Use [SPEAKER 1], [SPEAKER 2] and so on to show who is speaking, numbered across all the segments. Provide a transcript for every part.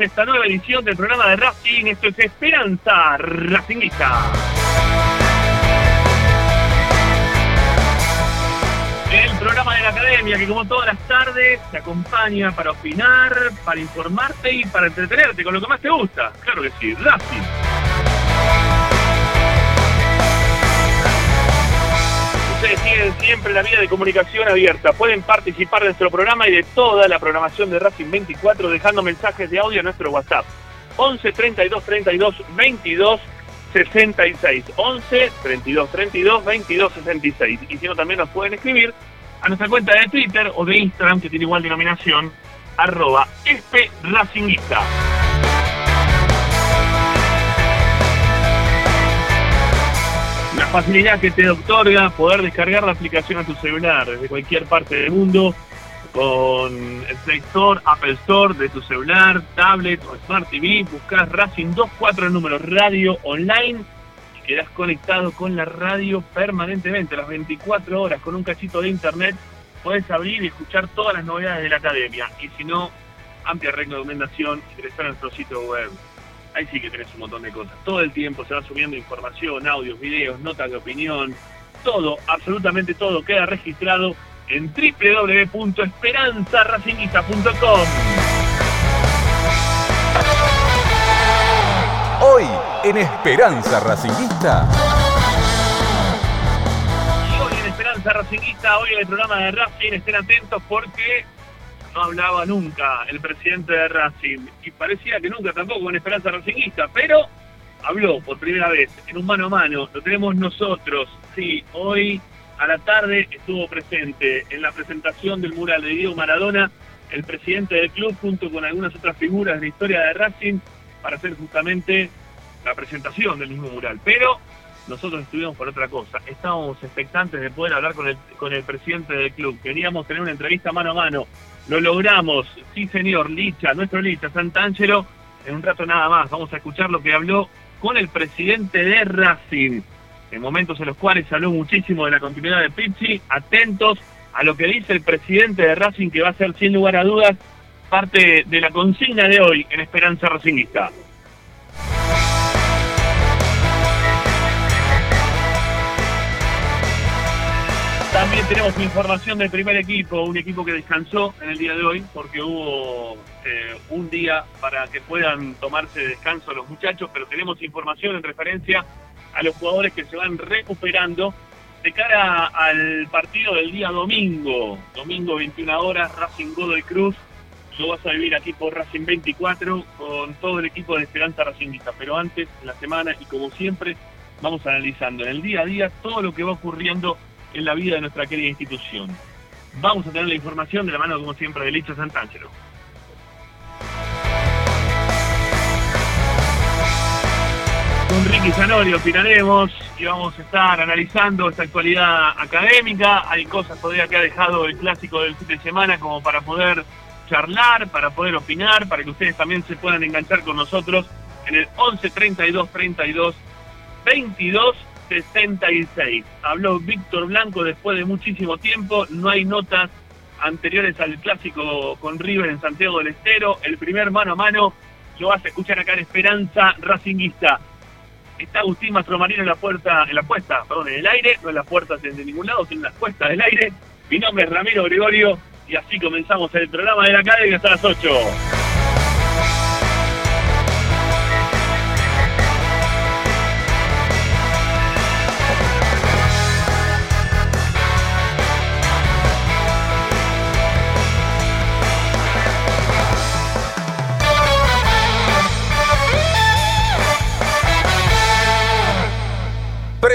[SPEAKER 1] Esta
[SPEAKER 2] nueva edición del programa de Racing. Esto es Esperanza Racingista. El programa de la academia que como todas las tardes te acompaña para opinar, para informarte y para entretenerte con lo que más te gusta. Claro que sí, Racing. Tienen siempre la vía de comunicación abierta. Pueden participar de nuestro programa y de toda la programación de Racing 24 dejando mensajes de audio a nuestro WhatsApp. 11 32 32 22 66. 11 32 32 22 66. Y si no, también nos pueden escribir a nuestra cuenta de Twitter o de Instagram que tiene igual denominación, arroba espracinguista. Facilidad que te otorga poder descargar la aplicación a tu celular desde cualquier parte del mundo con el Play Store, Apple Store de tu celular, tablet o Smart TV. Buscas Racing 24 el número radio online y quedas conectado con la radio permanentemente, las 24 horas, con un cachito de internet. Puedes abrir y escuchar todas las novedades de la academia. Y si no, amplia recomendación, ingresar a nuestro sitio web ahí sí que tenés un montón de cosas. Todo el tiempo se va subiendo información, audios, videos, notas de opinión, todo, absolutamente todo queda registrado en www.esperanzaracinguista.com.
[SPEAKER 3] Hoy en Esperanza Racinguista.
[SPEAKER 2] Y hoy en Esperanza Racinguista, hoy en el programa de Racing, estén atentos porque no hablaba nunca el presidente de Racing y parecía que nunca tampoco en Esperanza Racinguista, pero habló por primera vez en un mano a mano, lo tenemos nosotros, sí, hoy a la tarde estuvo presente en la presentación del mural de Diego Maradona, el presidente del club junto con algunas otras figuras de la historia de Racing para hacer justamente la presentación del mismo mural, pero nosotros estuvimos por otra cosa. Estábamos expectantes de poder hablar con el, con el presidente del club. Queríamos tener una entrevista mano a mano. Lo logramos. Sí, señor. Licha, nuestro Licha, Santangelo. En un rato nada más vamos a escuchar lo que habló con el presidente de Racing. En momentos en los cuales habló muchísimo de la continuidad de Pizzi. Atentos a lo que dice el presidente de Racing, que va a ser sin lugar a dudas parte de la consigna de hoy en Esperanza Racingista. Tenemos información del primer equipo, un equipo que descansó en el día de hoy porque hubo eh, un día para que puedan tomarse descanso los muchachos, pero tenemos información en referencia a los jugadores que se van recuperando de cara al partido del día domingo, domingo 21 horas, Racing Godoy Cruz. Lo vas a vivir aquí por Racing 24 con todo el equipo de Esperanza Racingista. Pero antes, en la semana, y como siempre, vamos analizando en el día a día todo lo que va ocurriendo en la vida de nuestra querida institución. Vamos a tener la información de la mano, como siempre, de Licha Santangelo. Con Ricky Zanori opinaremos y vamos a estar analizando esta actualidad académica. Hay cosas todavía que ha dejado el clásico del fin de semana como para poder charlar, para poder opinar, para que ustedes también se puedan enganchar con nosotros en el 11 32 32 22 66. Habló Víctor Blanco después de muchísimo tiempo, no hay notas anteriores al clásico con River en Santiago del Estero. El primer mano a mano lo vas a escuchar acá en Esperanza Racinguista. Está Agustín Mastromarino en la puerta, en la puesta, perdón, en el aire, no en las puertas de ningún lado, sino en las puestas del aire. Mi nombre es Ramiro Gregorio y así comenzamos el programa de la academia hasta las 8.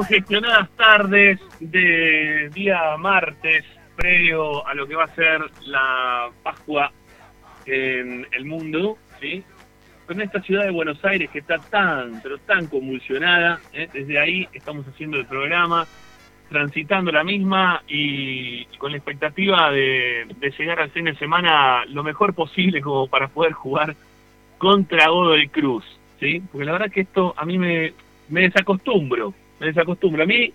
[SPEAKER 2] congestionadas tardes de día martes, previo a lo que va a ser la Pascua en el mundo, ¿sí? Con esta ciudad de Buenos Aires que está tan, pero tan convulsionada, ¿eh? desde ahí estamos haciendo el programa, transitando la misma y, con la expectativa de, llegar al fin de semana lo mejor posible como para poder jugar contra Godoy Cruz, ¿sí? Porque la verdad que esto a mí me desacostumbro, me desacostumbro. A mí,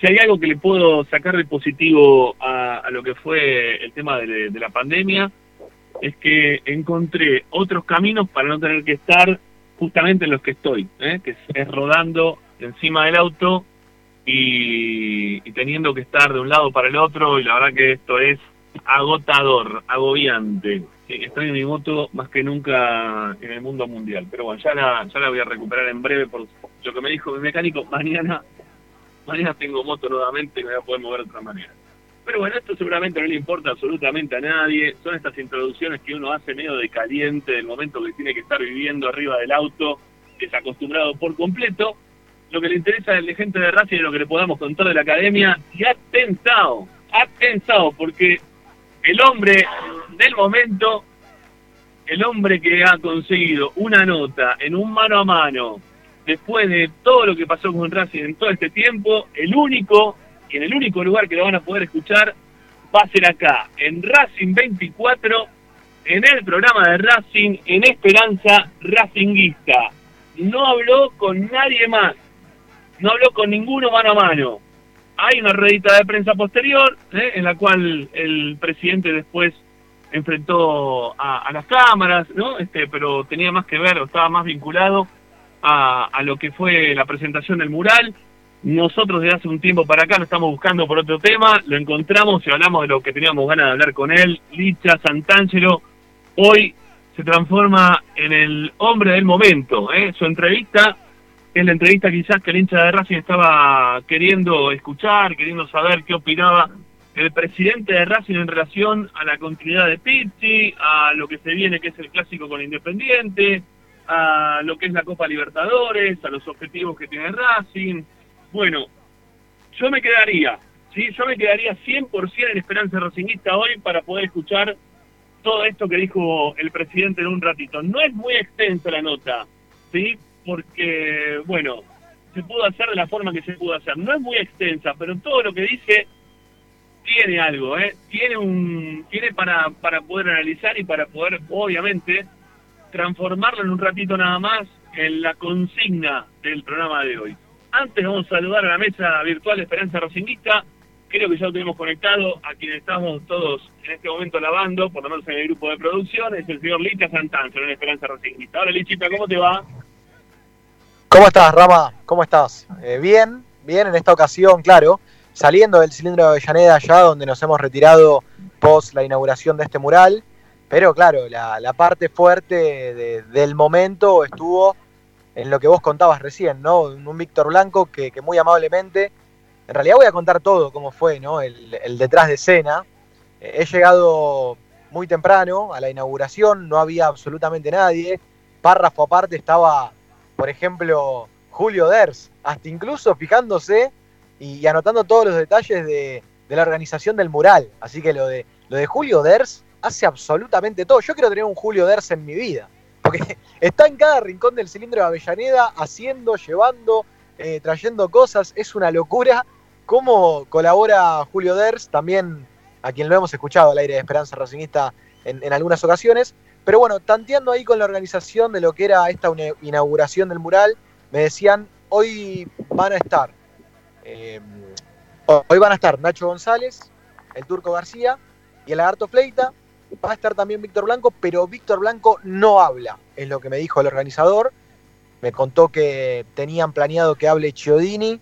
[SPEAKER 2] si hay algo que le puedo sacar de positivo a, a lo que fue el tema de, la pandemia, es que encontré otros caminos para no tener que estar justamente en los que estoy, ¿eh? que es, rodando encima del auto y teniendo que estar de un lado para el otro, y la verdad que esto es agotador, agobiante. Estoy en mi moto más que nunca en el mundo mundial, pero bueno, ya la, ya la voy a recuperar en breve por lo que me dijo mi mecánico, mañana, mañana tengo moto nuevamente y me voy a poder mover de otra manera. Pero bueno, esto seguramente no le importa absolutamente a nadie. Son estas introducciones que uno hace medio de caliente del momento que tiene que estar viviendo arriba del auto, desacostumbrado por completo. Lo que le interesa a la gente de Racing es lo que le podamos contar de la academia. Y ha pensado, ha pensado, porque el hombre del momento, el hombre que ha conseguido una nota en un mano a mano, después de todo lo que pasó con Racing en todo este tiempo, el único y en el único lugar que lo van a poder escuchar va a ser acá, en Racing 24, en el programa de Racing, en Esperanza Racinguista. No habló con nadie más, no habló con ninguno mano a mano. Hay una ruedita de prensa posterior, ¿eh? en la cual el presidente después enfrentó a, a las cámaras, ¿no? Este, pero tenía más que ver, o estaba más vinculado a, lo que fue la presentación del mural. Nosotros desde hace un tiempo para acá lo estamos buscando por otro tema, lo encontramos y hablamos de lo que teníamos ganas de hablar con él. Licha Santangelo hoy se transforma en el hombre del momento. ¿eh? Su entrevista es la entrevista quizás que el hincha de Racing estaba queriendo escuchar, queriendo saber qué opinaba el presidente de Racing en relación a la continuidad de Pizzi, a lo que se viene que es el clásico con Independiente, a lo que es la Copa Libertadores, a los objetivos que tiene Racing. Bueno, yo me quedaría, ¿sí? Yo me quedaría 100% en Esperanza Racingista hoy para poder escuchar todo esto que dijo el presidente en un ratito. No es muy extensa la nota, ¿sí? Porque, bueno, se pudo hacer de la forma que se pudo hacer. No es muy extensa, pero todo lo que dice tiene algo, ¿eh? Tiene un tiene para, para poder analizar y para poder, obviamente, transformarlo en un ratito nada más en la consigna del programa de hoy. Antes vamos a saludar a la mesa virtual de Esperanza Rocinguista. Creo que ya lo tenemos conectado a quien estamos todos en este momento lavando, por lo menos en el grupo de producción, es el señor Licha Santanzo en Esperanza Rocinguista. Hola Lichita, ¿cómo te va?
[SPEAKER 4] ¿Cómo estás, Rama? ¿Cómo estás? Eh, bien, bien en esta ocasión, claro, saliendo del cilindro de Avellaneda allá donde nos hemos retirado post la inauguración de este mural, pero claro, la, parte fuerte de- del momento estuvo en lo que vos contabas recién, ¿no? Un Víctor Blanco que, muy amablemente, en realidad voy a contar todo cómo fue, ¿no? El, el detrás de escena. Eh, he llegado muy temprano a la inauguración, no había absolutamente nadie. Párrafo aparte estaba, por ejemplo, Julio Ders, hasta incluso fijándose y, anotando todos los detalles de, la organización del mural. Así que lo de, lo de Julio Ders hace absolutamente todo. Yo quiero tener un Julio Ders en mi vida. Porque está en cada rincón del cilindro de Avellaneda, haciendo, llevando, eh, trayendo cosas. Es una locura cómo colabora Julio Ders, también a quien lo hemos escuchado al aire de Esperanza Racingista en, en algunas ocasiones. Pero bueno, tanteando ahí con la organización de lo que era esta inauguración del mural, me decían, hoy van a estar, eh, hoy van a estar Nacho González, el Turco García y el Lagarto Fleita, va a estar también Víctor Blanco, pero Víctor Blanco no habla, es lo que me dijo el organizador. Me contó que tenían planeado que hable Chiodini,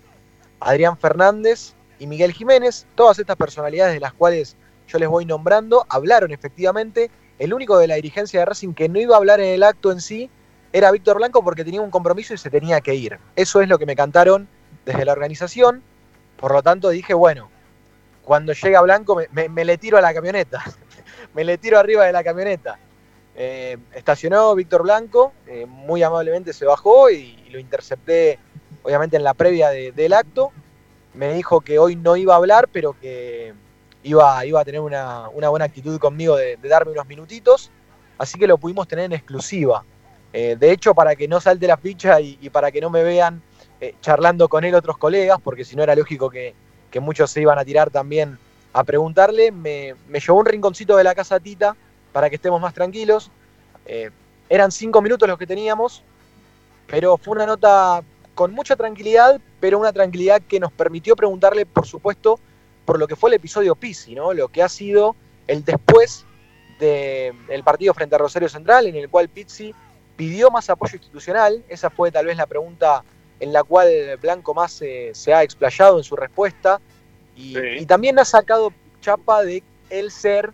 [SPEAKER 4] Adrián Fernández y Miguel Jiménez. Todas estas personalidades de las cuales yo les voy nombrando hablaron efectivamente. El único de la dirigencia de Racing que no iba a hablar en el acto en sí era Víctor Blanco porque tenía un compromiso y se tenía que ir. Eso es lo que me cantaron desde la organización. Por lo tanto dije, bueno, cuando llega Blanco me, le tiro a la camioneta. me le tiro arriba de la camioneta. Eh, estacionó Víctor Blanco, eh, muy amablemente se bajó y, lo intercepté, obviamente en la previa de- del acto. Me dijo que hoy no iba a hablar, pero que iba, iba a tener una, una buena actitud conmigo de, darme unos minutitos. Así que lo pudimos tener en exclusiva. Eh, de hecho, para que no salte la ficha y para que no me vean eh, charlando con él otros colegas, porque si no era lógico que, que muchos se iban a tirar también a preguntarle, me, me llevó un rinconcito de la casa Tita para que estemos más tranquilos. Eh, eran cinco minutos los que teníamos, pero fue una nota con mucha tranquilidad, pero una tranquilidad que nos permitió preguntarle, por supuesto, por lo que fue el episodio Pisi, ¿no? Lo que ha sido el después del partido frente a Rosario Central, en el cual Pizzi pidió más apoyo institucional. Esa fue tal vez la pregunta en la cual Blanco más se ha explayado en su respuesta. Y,
[SPEAKER 2] Sí.
[SPEAKER 4] y también ha sacado chapa de él ser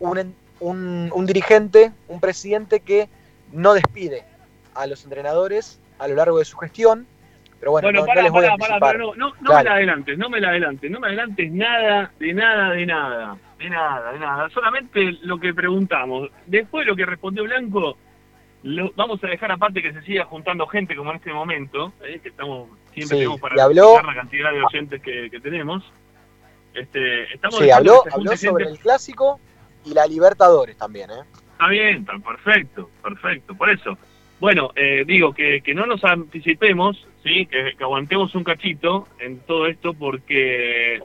[SPEAKER 4] un, un- un dirigente, un presidente que no despide a los entrenadores a lo largo de su gestión. Pero bueno,
[SPEAKER 2] Bueno,
[SPEAKER 4] no, no
[SPEAKER 2] para,
[SPEAKER 4] les voy a
[SPEAKER 2] para, no, no, no me la adelantes, no me la adelantes, no me adelantes nada, de nada, de nada, de nada, de nada. Solamente lo que preguntamos. Después de lo que respondió Blanco, lo, vamos a dejar aparte que se siga juntando gente como en este momento, eh, que estamos siempre
[SPEAKER 4] Sí,
[SPEAKER 2] tenemos para
[SPEAKER 4] habló-
[SPEAKER 2] la cantidad de oyentes que, que tenemos. Este, estamos
[SPEAKER 4] Sí, habló, habló sobre
[SPEAKER 2] gente-
[SPEAKER 4] el clásico y la Libertadores también, ¿eh?
[SPEAKER 2] Está bien, perfecto, perfecto. Por eso, bueno, eh, digo que, que no nos anticipemos, sí, que, que aguantemos un cachito en todo esto porque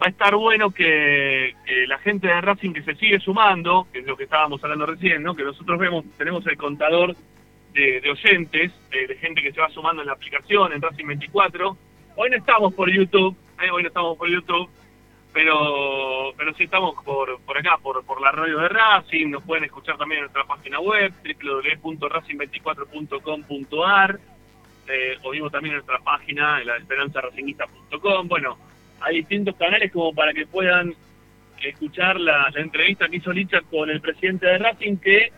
[SPEAKER 2] va a estar bueno que, la gente de Racing que se sigue sumando, que es lo que estábamos hablando recién, ¿no? Que nosotros vemos, tenemos el contador de, de oyentes, eh, de gente que se va sumando en la aplicación, en Racing 24. Hoy no estamos por YouTube, eh, hoy no estamos por YouTube, pero pero sí estamos por, por acá, por, por la radio de Racing, nos pueden escuchar también en nuestra página web, www.racing24.com.ar, eh, o mismo también en nuestra página, en la esperanzaracinguista.com. Bueno, hay distintos canales como para que puedan escuchar la, la entrevista que hizo Licha con el presidente de Racing, que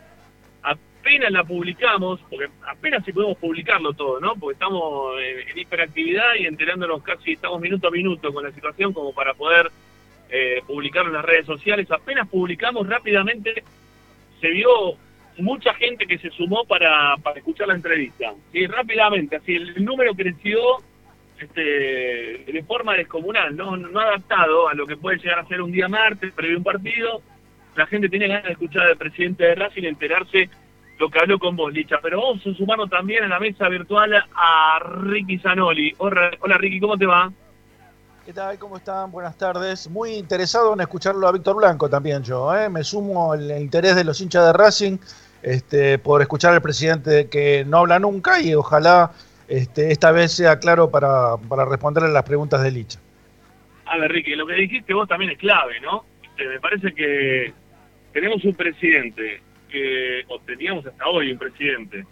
[SPEAKER 2] apenas la publicamos, porque apenas si podemos publicarlo todo, ¿no? Porque estamos en, en hiperactividad y enterándonos casi, estamos minuto a minuto con la situación como para poder eh, publicarlo en las redes sociales. Apenas publicamos rápidamente, se vio mucha gente que se sumó para, para escuchar la entrevista. Sí, rápidamente, así el número creció este, de forma descomunal, ¿no? no adaptado a lo que puede llegar a ser un día martes, previo a un partido. La gente tiene ganas de escuchar al presidente de Racing, enterarse lo que habló con vos, Licha. Pero vamos a sumarnos también a la mesa virtual a Ricky Zanoli. Hola, hola Ricky, ¿cómo te va?
[SPEAKER 5] ¿Qué tal? ¿Cómo están? Buenas tardes. Muy interesado en escucharlo a Víctor Blanco también yo. ¿eh? Me sumo al interés de los hinchas de Racing este, por escuchar al presidente que no habla nunca y ojalá este, esta vez sea claro para, para responderle las preguntas de Licha.
[SPEAKER 2] A ver, Ricky, lo que dijiste vos también es clave, ¿no? Este, me parece que tenemos un presidente, que, o teníamos hasta hoy un presidente,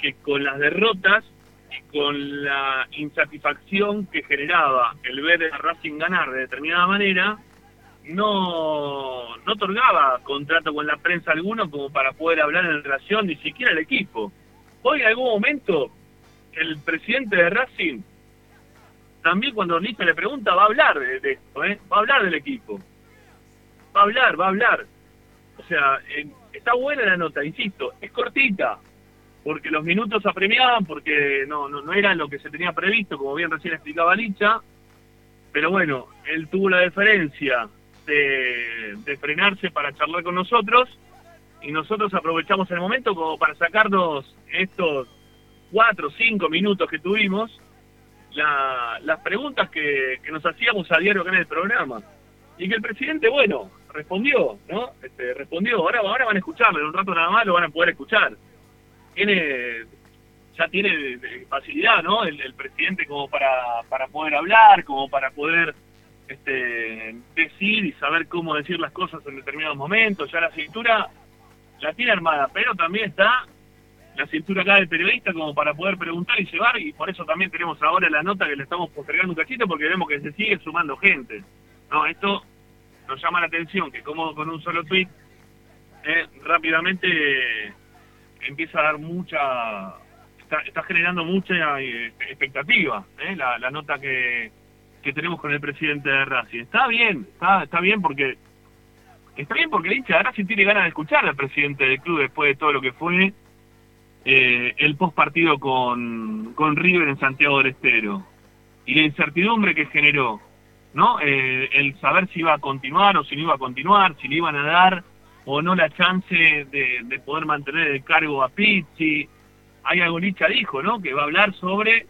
[SPEAKER 2] que con las derrotas y con la insatisfacción que generaba el ver a Racing ganar de determinada manera, no, no otorgaba contrato con la prensa alguno como para poder hablar en relación ni siquiera al equipo. Hoy en algún momento el presidente de Racing también cuando Licha le pregunta va a hablar de, esto, ¿eh? va a hablar del equipo. Va a hablar, va a hablar. O sea, está buena la nota, insisto, es cortita, porque los minutos apremiaban, porque no, no, no era lo que se tenía previsto, como bien recién explicaba Licha, pero bueno, él tuvo la deferencia de, de frenarse para charlar con nosotros y nosotros aprovechamos el momento como para sacarnos estos cuatro o cinco minutos que tuvimos la- las preguntas que, nos hacíamos a diario acá en el programa. Y que el presidente, bueno, respondió, ¿no? Este, respondió. Ahora, ahora van a escucharlo, en un rato nada más lo van a poder escuchar. Tiene, ya tiene facilidad, ¿no? El, el presidente como para, para poder hablar, como para poder este, decir y saber cómo decir las cosas en determinados momentos. Ya la cintura la tiene armada, pero también está la cintura acá del periodista como para poder preguntar y llevar y por eso también tenemos ahora la nota que le estamos postergando un cachito porque vemos que se sigue sumando gente. No, esto nos llama la atención que como con un solo tweet eh, rápidamente empieza a dar mucha está, está generando mucha eh, expectativa eh, la, la nota que, que tenemos con el presidente de Racing. Está bien, está, está bien porque está bien porque el hincha de Racing tiene ganas de escuchar al presidente del club después de todo lo que fue eh, el post partido con, con River en Santiago del Estero y la incertidumbre que generó, ¿no? Eh, el saber si iba a continuar o si no iba a continuar, si le iban a dar o no la chance de, de poder mantener el cargo a Pizzi. Hay algo Licha dijo, ¿no? Que va a hablar sobre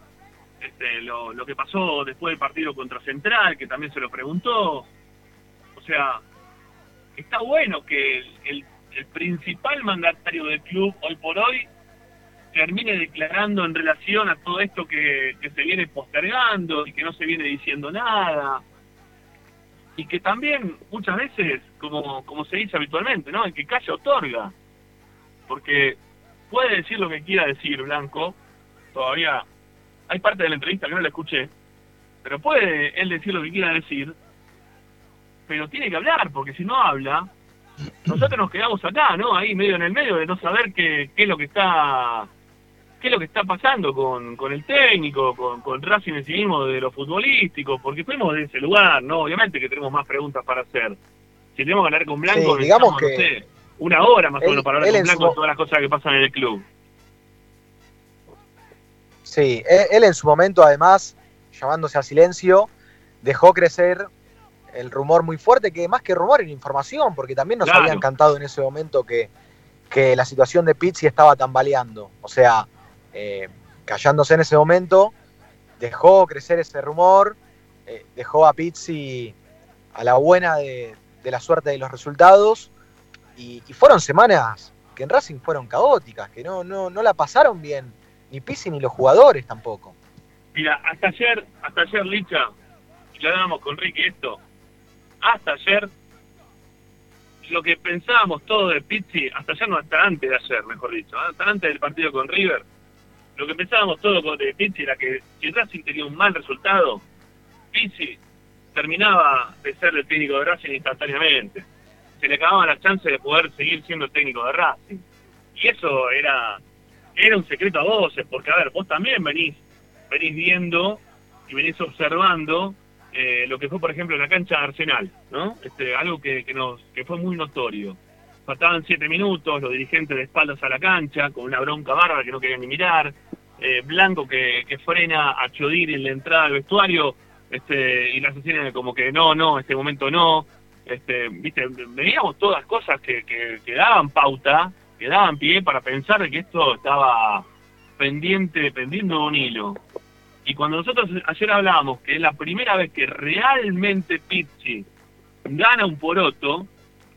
[SPEAKER 2] este, lo, lo que pasó después del partido contra Central, que también se lo preguntó. O sea, está bueno que el- el principal mandatario del club hoy por hoy termine declarando en relación a todo esto que, se viene postergando y que no se viene diciendo nada. Y que también muchas veces, como, como se dice habitualmente, ¿no? El que calla otorga. Porque puede decir lo que quiera decir Blanco, todavía hay parte de la entrevista que no la escuché, pero puede él decir lo que quiera decir, pero tiene que hablar, porque si no habla, nosotros nos quedamos acá, ¿no? Ahí medio en el medio de no saber qué, qué es lo que está qué es lo que está pasando con, con el técnico, con, con Racing en sí mismo de lo futbolístico, porque fuimos de ese lugar, ¿no? Obviamente que tenemos más preguntas para hacer. Si tenemos que hablar con Blanco,
[SPEAKER 4] Sí, digamos que
[SPEAKER 2] no sé, una hora más o menos para hablar con Blanco de todas las cosas que pasan en el club.
[SPEAKER 4] Sí, él, él en su momento, además, llamándose a silencio, dejó crecer el rumor muy fuerte, que más que rumor era información, porque también nos
[SPEAKER 2] Claro.
[SPEAKER 4] habían cantado en ese momento que, que la situación de Pizzi estaba tambaleando. O sea, eh, callándose en ese momento, dejó crecer ese rumor, eh, dejó a Pizzi a la buena de, de la suerte de los resultados, y, fueron semanas que en Racing fueron caóticas, que no, no, no la pasaron bien, ni Pizzi ni los jugadores tampoco.
[SPEAKER 2] Mira, hasta ayer, hasta ayer, Licha, y lo hablábamos con Ricky esto, hasta ayer, lo que pensábamos todos de Pizzi, hasta ayer no, hasta antes de ayer, mejor dicho, ¿eh? hasta antes del partido con River, lo que pensábamos todos con- de Pizzi era que si Racing tenía un mal resultado, Pizzi terminaba de ser el técnico de Racing instantáneamente. Se le acababa la chance de poder seguir siendo el técnico de Racing. Y eso era, era un secreto a voces, porque a ver, vos también venís venís viendo y venís observando eh, lo que fue, por ejemplo, en la cancha de Arsenal, ¿no? Este, algo que, que nos que fue muy notorio. Faltaban siete minutos, los dirigentes de espaldas a la cancha, con una bronca bárbara que no querían ni mirar, eh, Blanco que, que frena a Chodir en la entrada al vestuario, este, y las escenas como que no, no, este momento no, este, viste, veíamos todas cosas que, que, que daban pauta, que daban pie para pensar que esto estaba pendiente, pendiendo de un hilo. Y cuando nosotros ayer hablábamos que es la primera vez que realmente Pizzi gana un poroto,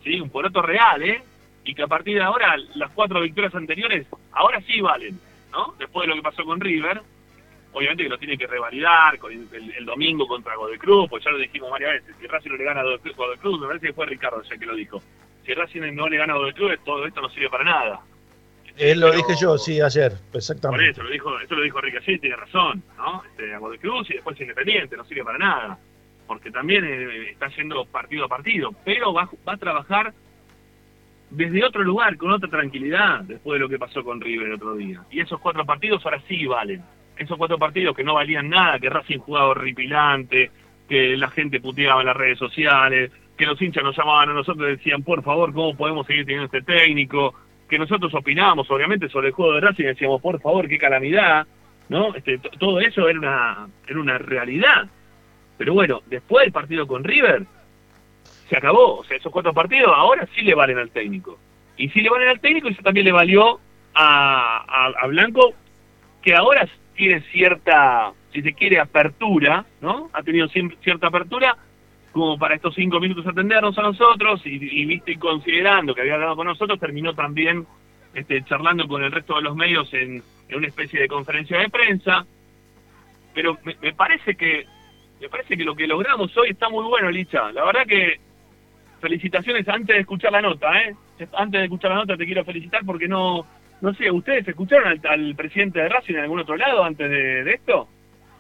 [SPEAKER 2] ¿sí? un poroto real, ¿eh? y que a partir de ahora las cuatro victorias anteriores ahora sí valen, ¿no? Después de lo que pasó con River, obviamente que lo tiene que revalidar con el, el- el domingo contra Godoy Cruz, pues ya lo dijimos varias veces, si Racing no le gana a Godoy Cruz, me parece que fue Ricardo ya que lo dijo, si Racing no le gana a Godoy Cruz, todo esto no sirve para nada.
[SPEAKER 5] Él lo
[SPEAKER 2] Pero-
[SPEAKER 5] dije yo, sí, ayer,
[SPEAKER 2] Por
[SPEAKER 5] exactamente.
[SPEAKER 2] eso, lo dijo, eso lo dijo y tiene razón, ¿no? Este, a Godoy Cruz y después Independiente, no sirve para nada, porque también eh, está yendo partido a partido, pero va, va a trabajar desde otro lugar, con otra tranquilidad, después de lo que pasó con River el otro día. Y esos cuatro partidos ahora sí valen. Esos cuatro partidos que no valían nada, que Racing jugaba horripilante, que la gente puteaba en las redes sociales, que los hinchas nos llamaban a nosotros y decían, por favor, ¿cómo podemos seguir teniendo este técnico? Que nosotros opinábamos, obviamente, sobre el juego de Racing y decíamos, por favor, qué calamidad, ¿no? Este, todo eso era una, era una realidad. Pero bueno, después del partido con River, se acabó. O sea, esos cuatro partidos ahora sí le valen al técnico. Y sí le valen al técnico y eso también le valió a, a, Blanco, que ahora tiene cierta, si se quiere, apertura, ¿no? Ha tenido cierta apertura como para estos cinco minutos atendernos a nosotros y, y viste, y considerando que había hablado con nosotros, terminó también este, charlando con el resto de los medios en, en una especie de conferencia de prensa. Pero me parece que me parece que lo que logramos hoy está muy bueno, Licha. La verdad que felicitaciones antes de escuchar la nota, ¿eh? Antes de escuchar la nota te quiero felicitar porque no, no sé, ¿ustedes escucharon al, al presidente de Racing en algún otro lado antes de, de esto?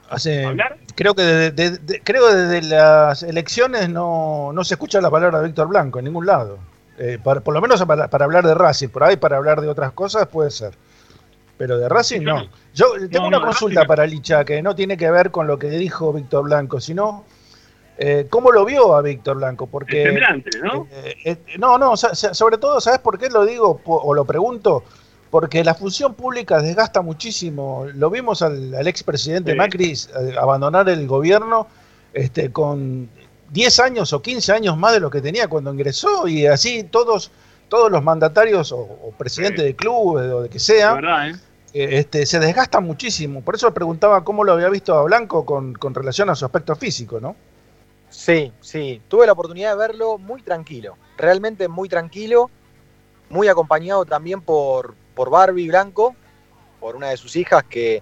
[SPEAKER 5] Hace,
[SPEAKER 2] ¿Hablar?
[SPEAKER 5] creo que desde, de- de- creo desde las elecciones no, no se escucha la palabra de Víctor Blanco en ningún lado. Eh, para- por lo menos para, para hablar de Racing, por ahí para hablar de otras cosas puede ser. Pero de Racing no. Yo tengo
[SPEAKER 2] No,
[SPEAKER 5] una
[SPEAKER 2] no,
[SPEAKER 5] consulta
[SPEAKER 2] Racing-
[SPEAKER 5] para Licha que no tiene que ver con lo que dijo Víctor Blanco, sino eh, cómo lo vio a Víctor Blanco. Porque
[SPEAKER 2] El semblante, ¿no?
[SPEAKER 5] eh, eh, no, no, sobre todo, ¿sabes por qué lo digo o lo pregunto? Porque la función pública desgasta muchísimo. Lo vimos al, al expresidente
[SPEAKER 2] Sí.
[SPEAKER 5] Macri eh, abandonar el gobierno este, con 10 años o 15 años más de lo que tenía cuando ingresó y así todos, todos los mandatarios o, o presidentes
[SPEAKER 2] Sí.
[SPEAKER 5] de clubes o de que sea,
[SPEAKER 2] verdad, ¿eh?
[SPEAKER 5] eh, este, se desgastan muchísimo. Por eso le preguntaba cómo lo había visto a Blanco con, con relación a su aspecto físico, ¿no?
[SPEAKER 4] Sí, sí. Tuve la oportunidad de verlo muy tranquilo. Realmente muy tranquilo. Muy acompañado también por, por Barbie Blanco, por una de sus hijas que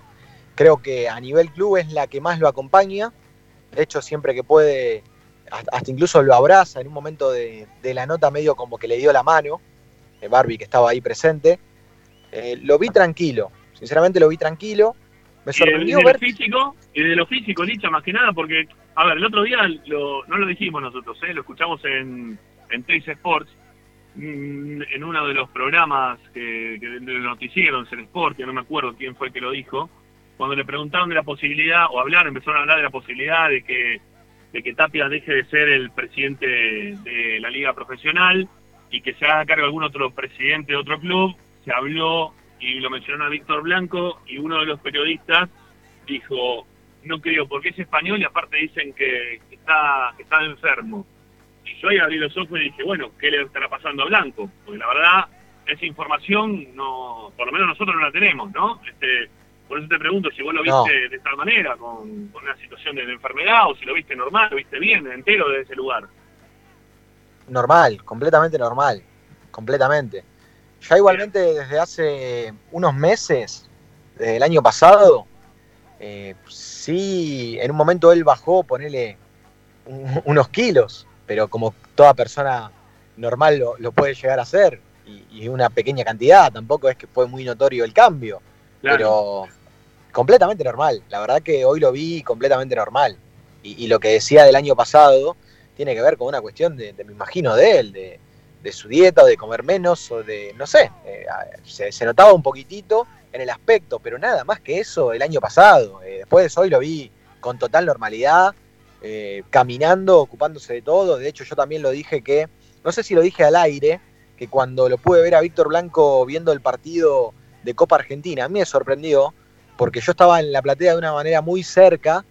[SPEAKER 4] creo que a nivel club es la que más lo acompaña. De hecho, siempre que puede, hasta incluso lo abraza en un momento de, de la nota medio como que le dio la mano. Barbie que estaba ahí presente. Eh, lo vi tranquilo. Sinceramente lo vi tranquilo. Me
[SPEAKER 2] Y de, y
[SPEAKER 4] sorprendió
[SPEAKER 2] de
[SPEAKER 4] ver
[SPEAKER 2] lo físico, y de lo físico, Licha, más que nada, porque, a ver, el otro día lo, no lo dijimos nosotros, ¿eh? lo escuchamos en, en Teis Sports, mm, en uno de los programas que, que del noticiero, en Sport, que no me acuerdo quién fue el que lo dijo, cuando le preguntaron de la posibilidad, o hablar, empezaron a hablar de la posibilidad de que, de que Tapia deje de ser el presidente de la liga profesional y que se haga cargo algún otro presidente de otro club, se habló y lo mencionó a Víctor Blanco y uno de los periodistas dijo, no creo, porque es español y aparte dicen que está, que está enfermo. Y yo ahí abrí los ojos y dije, bueno, ¿qué le estará pasando a Blanco? Porque la verdad, esa información, no por lo menos nosotros no la tenemos, ¿no? Este, por eso te pregunto si vos lo
[SPEAKER 4] No.
[SPEAKER 2] viste de esta manera, con, con una situación de enfermedad, o si lo viste normal, lo viste bien, entero de ese lugar.
[SPEAKER 4] normal, completamente normal, completamente. Ya igualmente desde hace unos meses, desde el año pasado, eh, sí, en un momento él bajó, ponele un- unos kilos, pero como toda persona normal lo, lo puede llegar a hacer, y, y una pequeña cantidad, tampoco es que fue muy notorio el cambio,
[SPEAKER 2] Claro.
[SPEAKER 4] pero completamente normal. La verdad que hoy lo vi completamente normal. Y, lo que decía del año pasado tiene que ver con una cuestión de, de, me imagino, de él, de, de su dieta, o de comer menos, o de, no sé, eh, se, se notaba un poquitito en el aspecto, pero nada más que eso el año pasado. Eh, después hoy lo vi con total normalidad, eh, caminando, ocupándose de todo. De hecho, yo también lo dije que, no sé si lo dije al aire, que cuando lo pude ver a Víctor Blanco viendo el partido de Copa Argentina, a mí me sorprendió, porque yo estaba en la platea de una manera muy cerca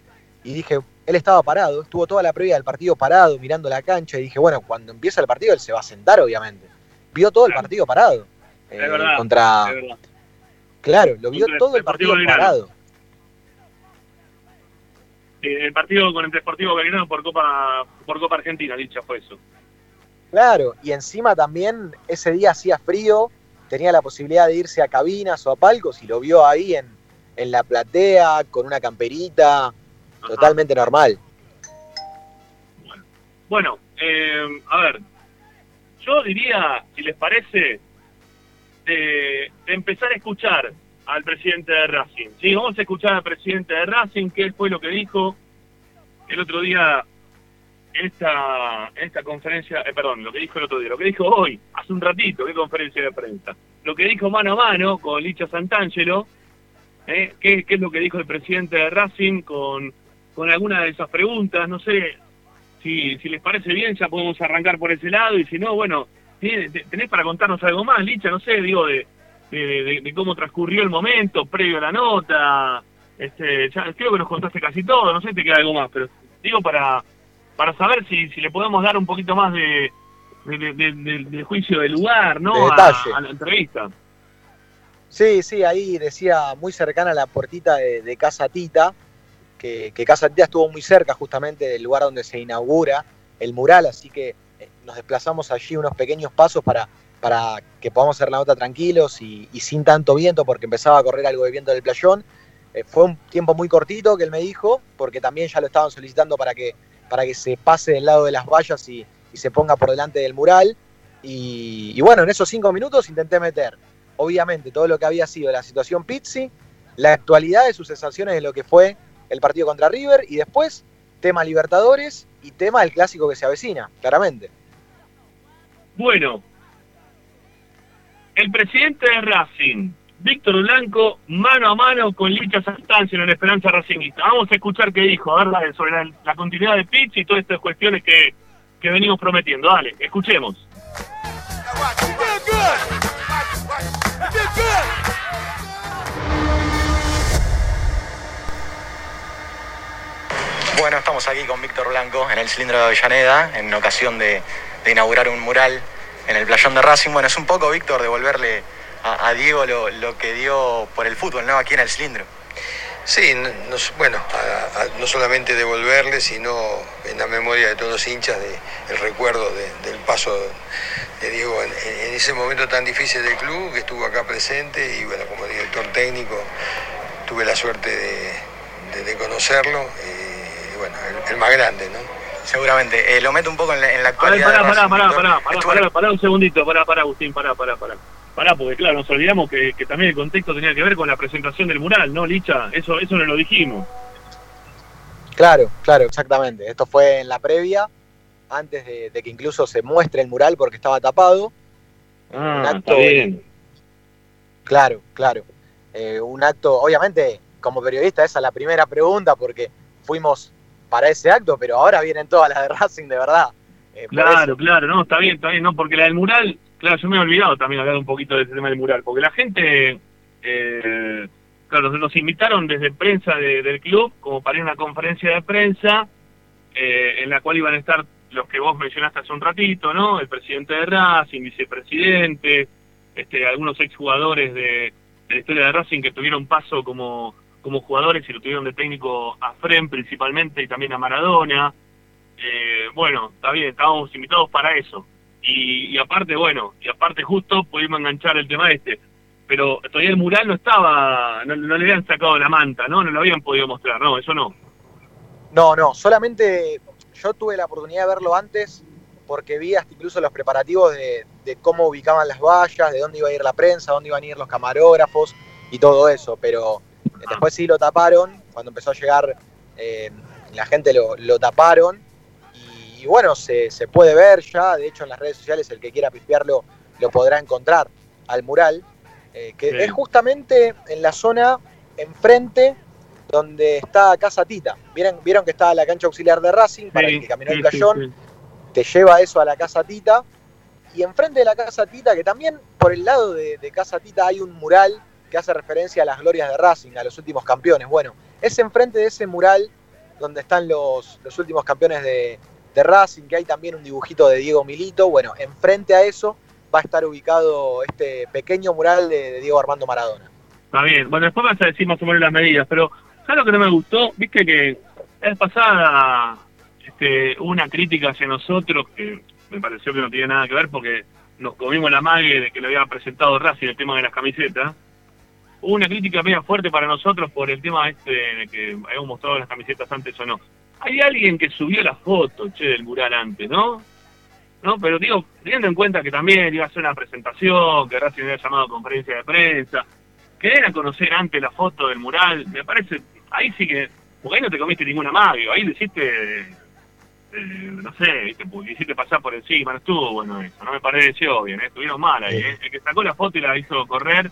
[SPEAKER 4] y dije, él estaba parado, estuvo toda la previa del partido parado, mirando la cancha, y dije, bueno, cuando empieza el partido él se va a sentar, obviamente. Vio todo el partido parado.
[SPEAKER 2] Es
[SPEAKER 4] eh,
[SPEAKER 2] verdad,
[SPEAKER 4] contra,
[SPEAKER 2] es verdad.
[SPEAKER 4] Claro, lo vio
[SPEAKER 2] Contra
[SPEAKER 4] todo el partido
[SPEAKER 2] Belgrano.
[SPEAKER 4] parado.
[SPEAKER 2] Eh, el partido con el Deportivo Belgrano por Copa por Copa Argentina, dicha fue eso.
[SPEAKER 4] Claro, y encima también ese día hacía frío, tenía la posibilidad de irse a cabinas o a palcos y lo vio ahí en, en la platea con una camperita,
[SPEAKER 2] Ajá.
[SPEAKER 4] totalmente normal.
[SPEAKER 2] Bueno, eh, a ver, yo diría, si les parece, de, de empezar a escuchar al presidente de Racing. Sí, vamos a escuchar al presidente de Racing, qué fue lo que dijo el otro día esta, esta conferencia, eh, perdón, lo que dijo el otro día, lo que dijo hoy, hace un ratito, qué conferencia de prensa, lo que dijo mano a mano con Licha Santangelo, eh, qué, qué es lo que dijo el presidente de Racing con, con alguna de esas preguntas, no sé, si, si les parece bien, ya podemos arrancar por ese lado, y si no, bueno, ¿tiene- te- ¿tenés para contarnos algo más, Licha? No sé, digo, de, de, de- de cómo transcurrió el momento previo a la nota, este, ya creo que nos contaste casi todo, no sé si te queda algo más, pero digo para, para saber si, si le podemos dar un poquito más de, de, de- de- de- de juicio del lugar, ¿no? A la entrevista.
[SPEAKER 4] Sí, sí, ahí decía muy cercana a la puertita de, de Casa Tita, que, que Casa Tita estuvo muy cerca justamente del lugar donde se inaugura el mural, así que eh, nos desplazamos allí unos pequeños pasos para, para que podamos hacer la nota tranquilos y, sin tanto viento, porque empezaba a correr algo de viento del playón. Eh, fue un tiempo muy cortito que él me dijo, porque también ya lo estaban solicitando para que, para que se pase del lado de las vallas y, y se ponga por delante del mural. Y, y bueno, en esos cinco minutos intenté meter obviamente todo lo que había sido la situación Pizzi, la actualidad de sus sensaciones de lo que fue el partido contra River y después tema Libertadores y tema del clásico que se avecina, claramente.
[SPEAKER 2] Bueno, el presidente de Racing, Víctor Blanco, mano a mano con Licha Santancia en la Esperanza Racingista. Vamos a escuchar qué dijo, a ver, sobre la, la continuidad de Pitch y todas estas cuestiones que, que venimos prometiendo. Dale, escuchemos.
[SPEAKER 6] Bueno, estamos aquí con Víctor Blanco en el cilindro de Avellaneda en ocasión de, de inaugurar un mural en el playón de Racing. Bueno, es un poco, Víctor, devolverle a, a Diego lo, lo que dio por el fútbol, ¿no? Aquí en el cilindro.
[SPEAKER 7] Sí, no, no- bueno, a- a- no solamente devolverle, sino en la memoria de todos los hinchas de, el recuerdo de- del paso de Diego en, en ese momento tan difícil del club, que estuvo acá presente y bueno, como director técnico tuve la suerte de, de- de conocerlo y bueno, el, el más grande, ¿no?
[SPEAKER 6] Seguramente. Eh, lo meto un poco en la, en la
[SPEAKER 2] A ver,
[SPEAKER 6] actualidad.
[SPEAKER 2] pará, pará, pará, pará, pará, pará, pará un segundito, pará, pará, Agustín, pará, pará, pará. Pará, porque claro, nos olvidamos que, que también el contexto tenía que ver con la presentación del mural, ¿no, Licha? Eso, eso no lo dijimos.
[SPEAKER 4] Claro, claro, exactamente. Esto fue en la previa, antes de, de que incluso se muestre el mural porque estaba tapado.
[SPEAKER 2] Ah,
[SPEAKER 4] Un acto-
[SPEAKER 2] está bien.
[SPEAKER 4] Claro, claro. Eh, un acto, obviamente, como periodista, esa es la primera pregunta porque fuimos para ese acto, pero ahora vienen todas las de Racing de verdad. Eh,
[SPEAKER 2] Claro,
[SPEAKER 4] eso-
[SPEAKER 2] claro, no, está bien, está bien, no, porque la del mural, claro, yo me he olvidado también hablar un poquito de ese tema del mural, porque la gente, eh, claro, nos invitaron desde prensa de- del club como para ir a una conferencia de prensa eh, en la cual iban a estar los que vos mencionaste hace un ratito, ¿no? El presidente de Racing, vicepresidente, este, algunos exjugadores de, de la historia de Racing que tuvieron paso como, como jugadores y lo tuvieron de técnico a Fren principalmente y también a Maradona. Eh, bueno, está bien, estábamos invitados para eso. Y, y aparte, bueno, y aparte justo pudimos enganchar el tema este. Pero todavía el mural no estaba, no, no le habían sacado la manta, ¿no? No lo habían podido mostrar, no, eso no.
[SPEAKER 4] No, no, solamente yo tuve la oportunidad de verlo antes porque vi hasta incluso los preparativos de, de cómo ubicaban las vallas, de dónde iba a ir la prensa, dónde iban a ir los camarógrafos y todo eso, pero eh, después sí lo taparon, cuando empezó a llegar eh, la gente lo, lo taparon y, bueno, se, se puede ver ya, de hecho en las redes sociales el que quiera pispearlo lo podrá encontrar al mural, eh, que
[SPEAKER 2] Sí.
[SPEAKER 4] es justamente en la zona enfrente donde está Casa Tita. ¿Vieron, vieron que está la cancha auxiliar de Racing para
[SPEAKER 2] Sí,
[SPEAKER 4] el que caminó el playón, te lleva eso a la Casa Tita. Y enfrente de la Casa Tita, que también por el lado de, de Casa Tita hay un mural que hace referencia a las glorias de Racing, a los últimos campeones. Bueno, es enfrente de ese mural donde están los, los últimos campeones de, de Racing, que hay también un dibujito de Diego Milito. Bueno, enfrente a eso va a estar ubicado este pequeño mural de, Diego Armando Maradona.
[SPEAKER 2] Está bien. Bueno, después vas a decir más o menos las medidas, pero ¿sabes lo que no me gustó? Viste que vez pasada este, una crítica hacia nosotros que me pareció que no tiene nada que ver porque nos comimos la mague de que le había presentado Racing el tema de las camisetas. Hubo una crítica media fuerte para nosotros por el tema este de que habíamos mostrado las camisetas antes o no. Hay alguien que subió la foto, che, del mural antes, ¿no? ¿No? Pero digo, teniendo en cuenta que también iba a ser una presentación, que Racing había llamado a conferencia de prensa, que den a conocer antes la foto del mural, me parece, ahí sí que, porque ahí no te comiste ninguna mague, ahí le hiciste, eh, no sé, porque hiciste pasar por encima, no estuvo bueno eso, no me pareció bien, ¿eh? estuvieron mal ahí, ¿eh? el que sacó la foto y la hizo correr,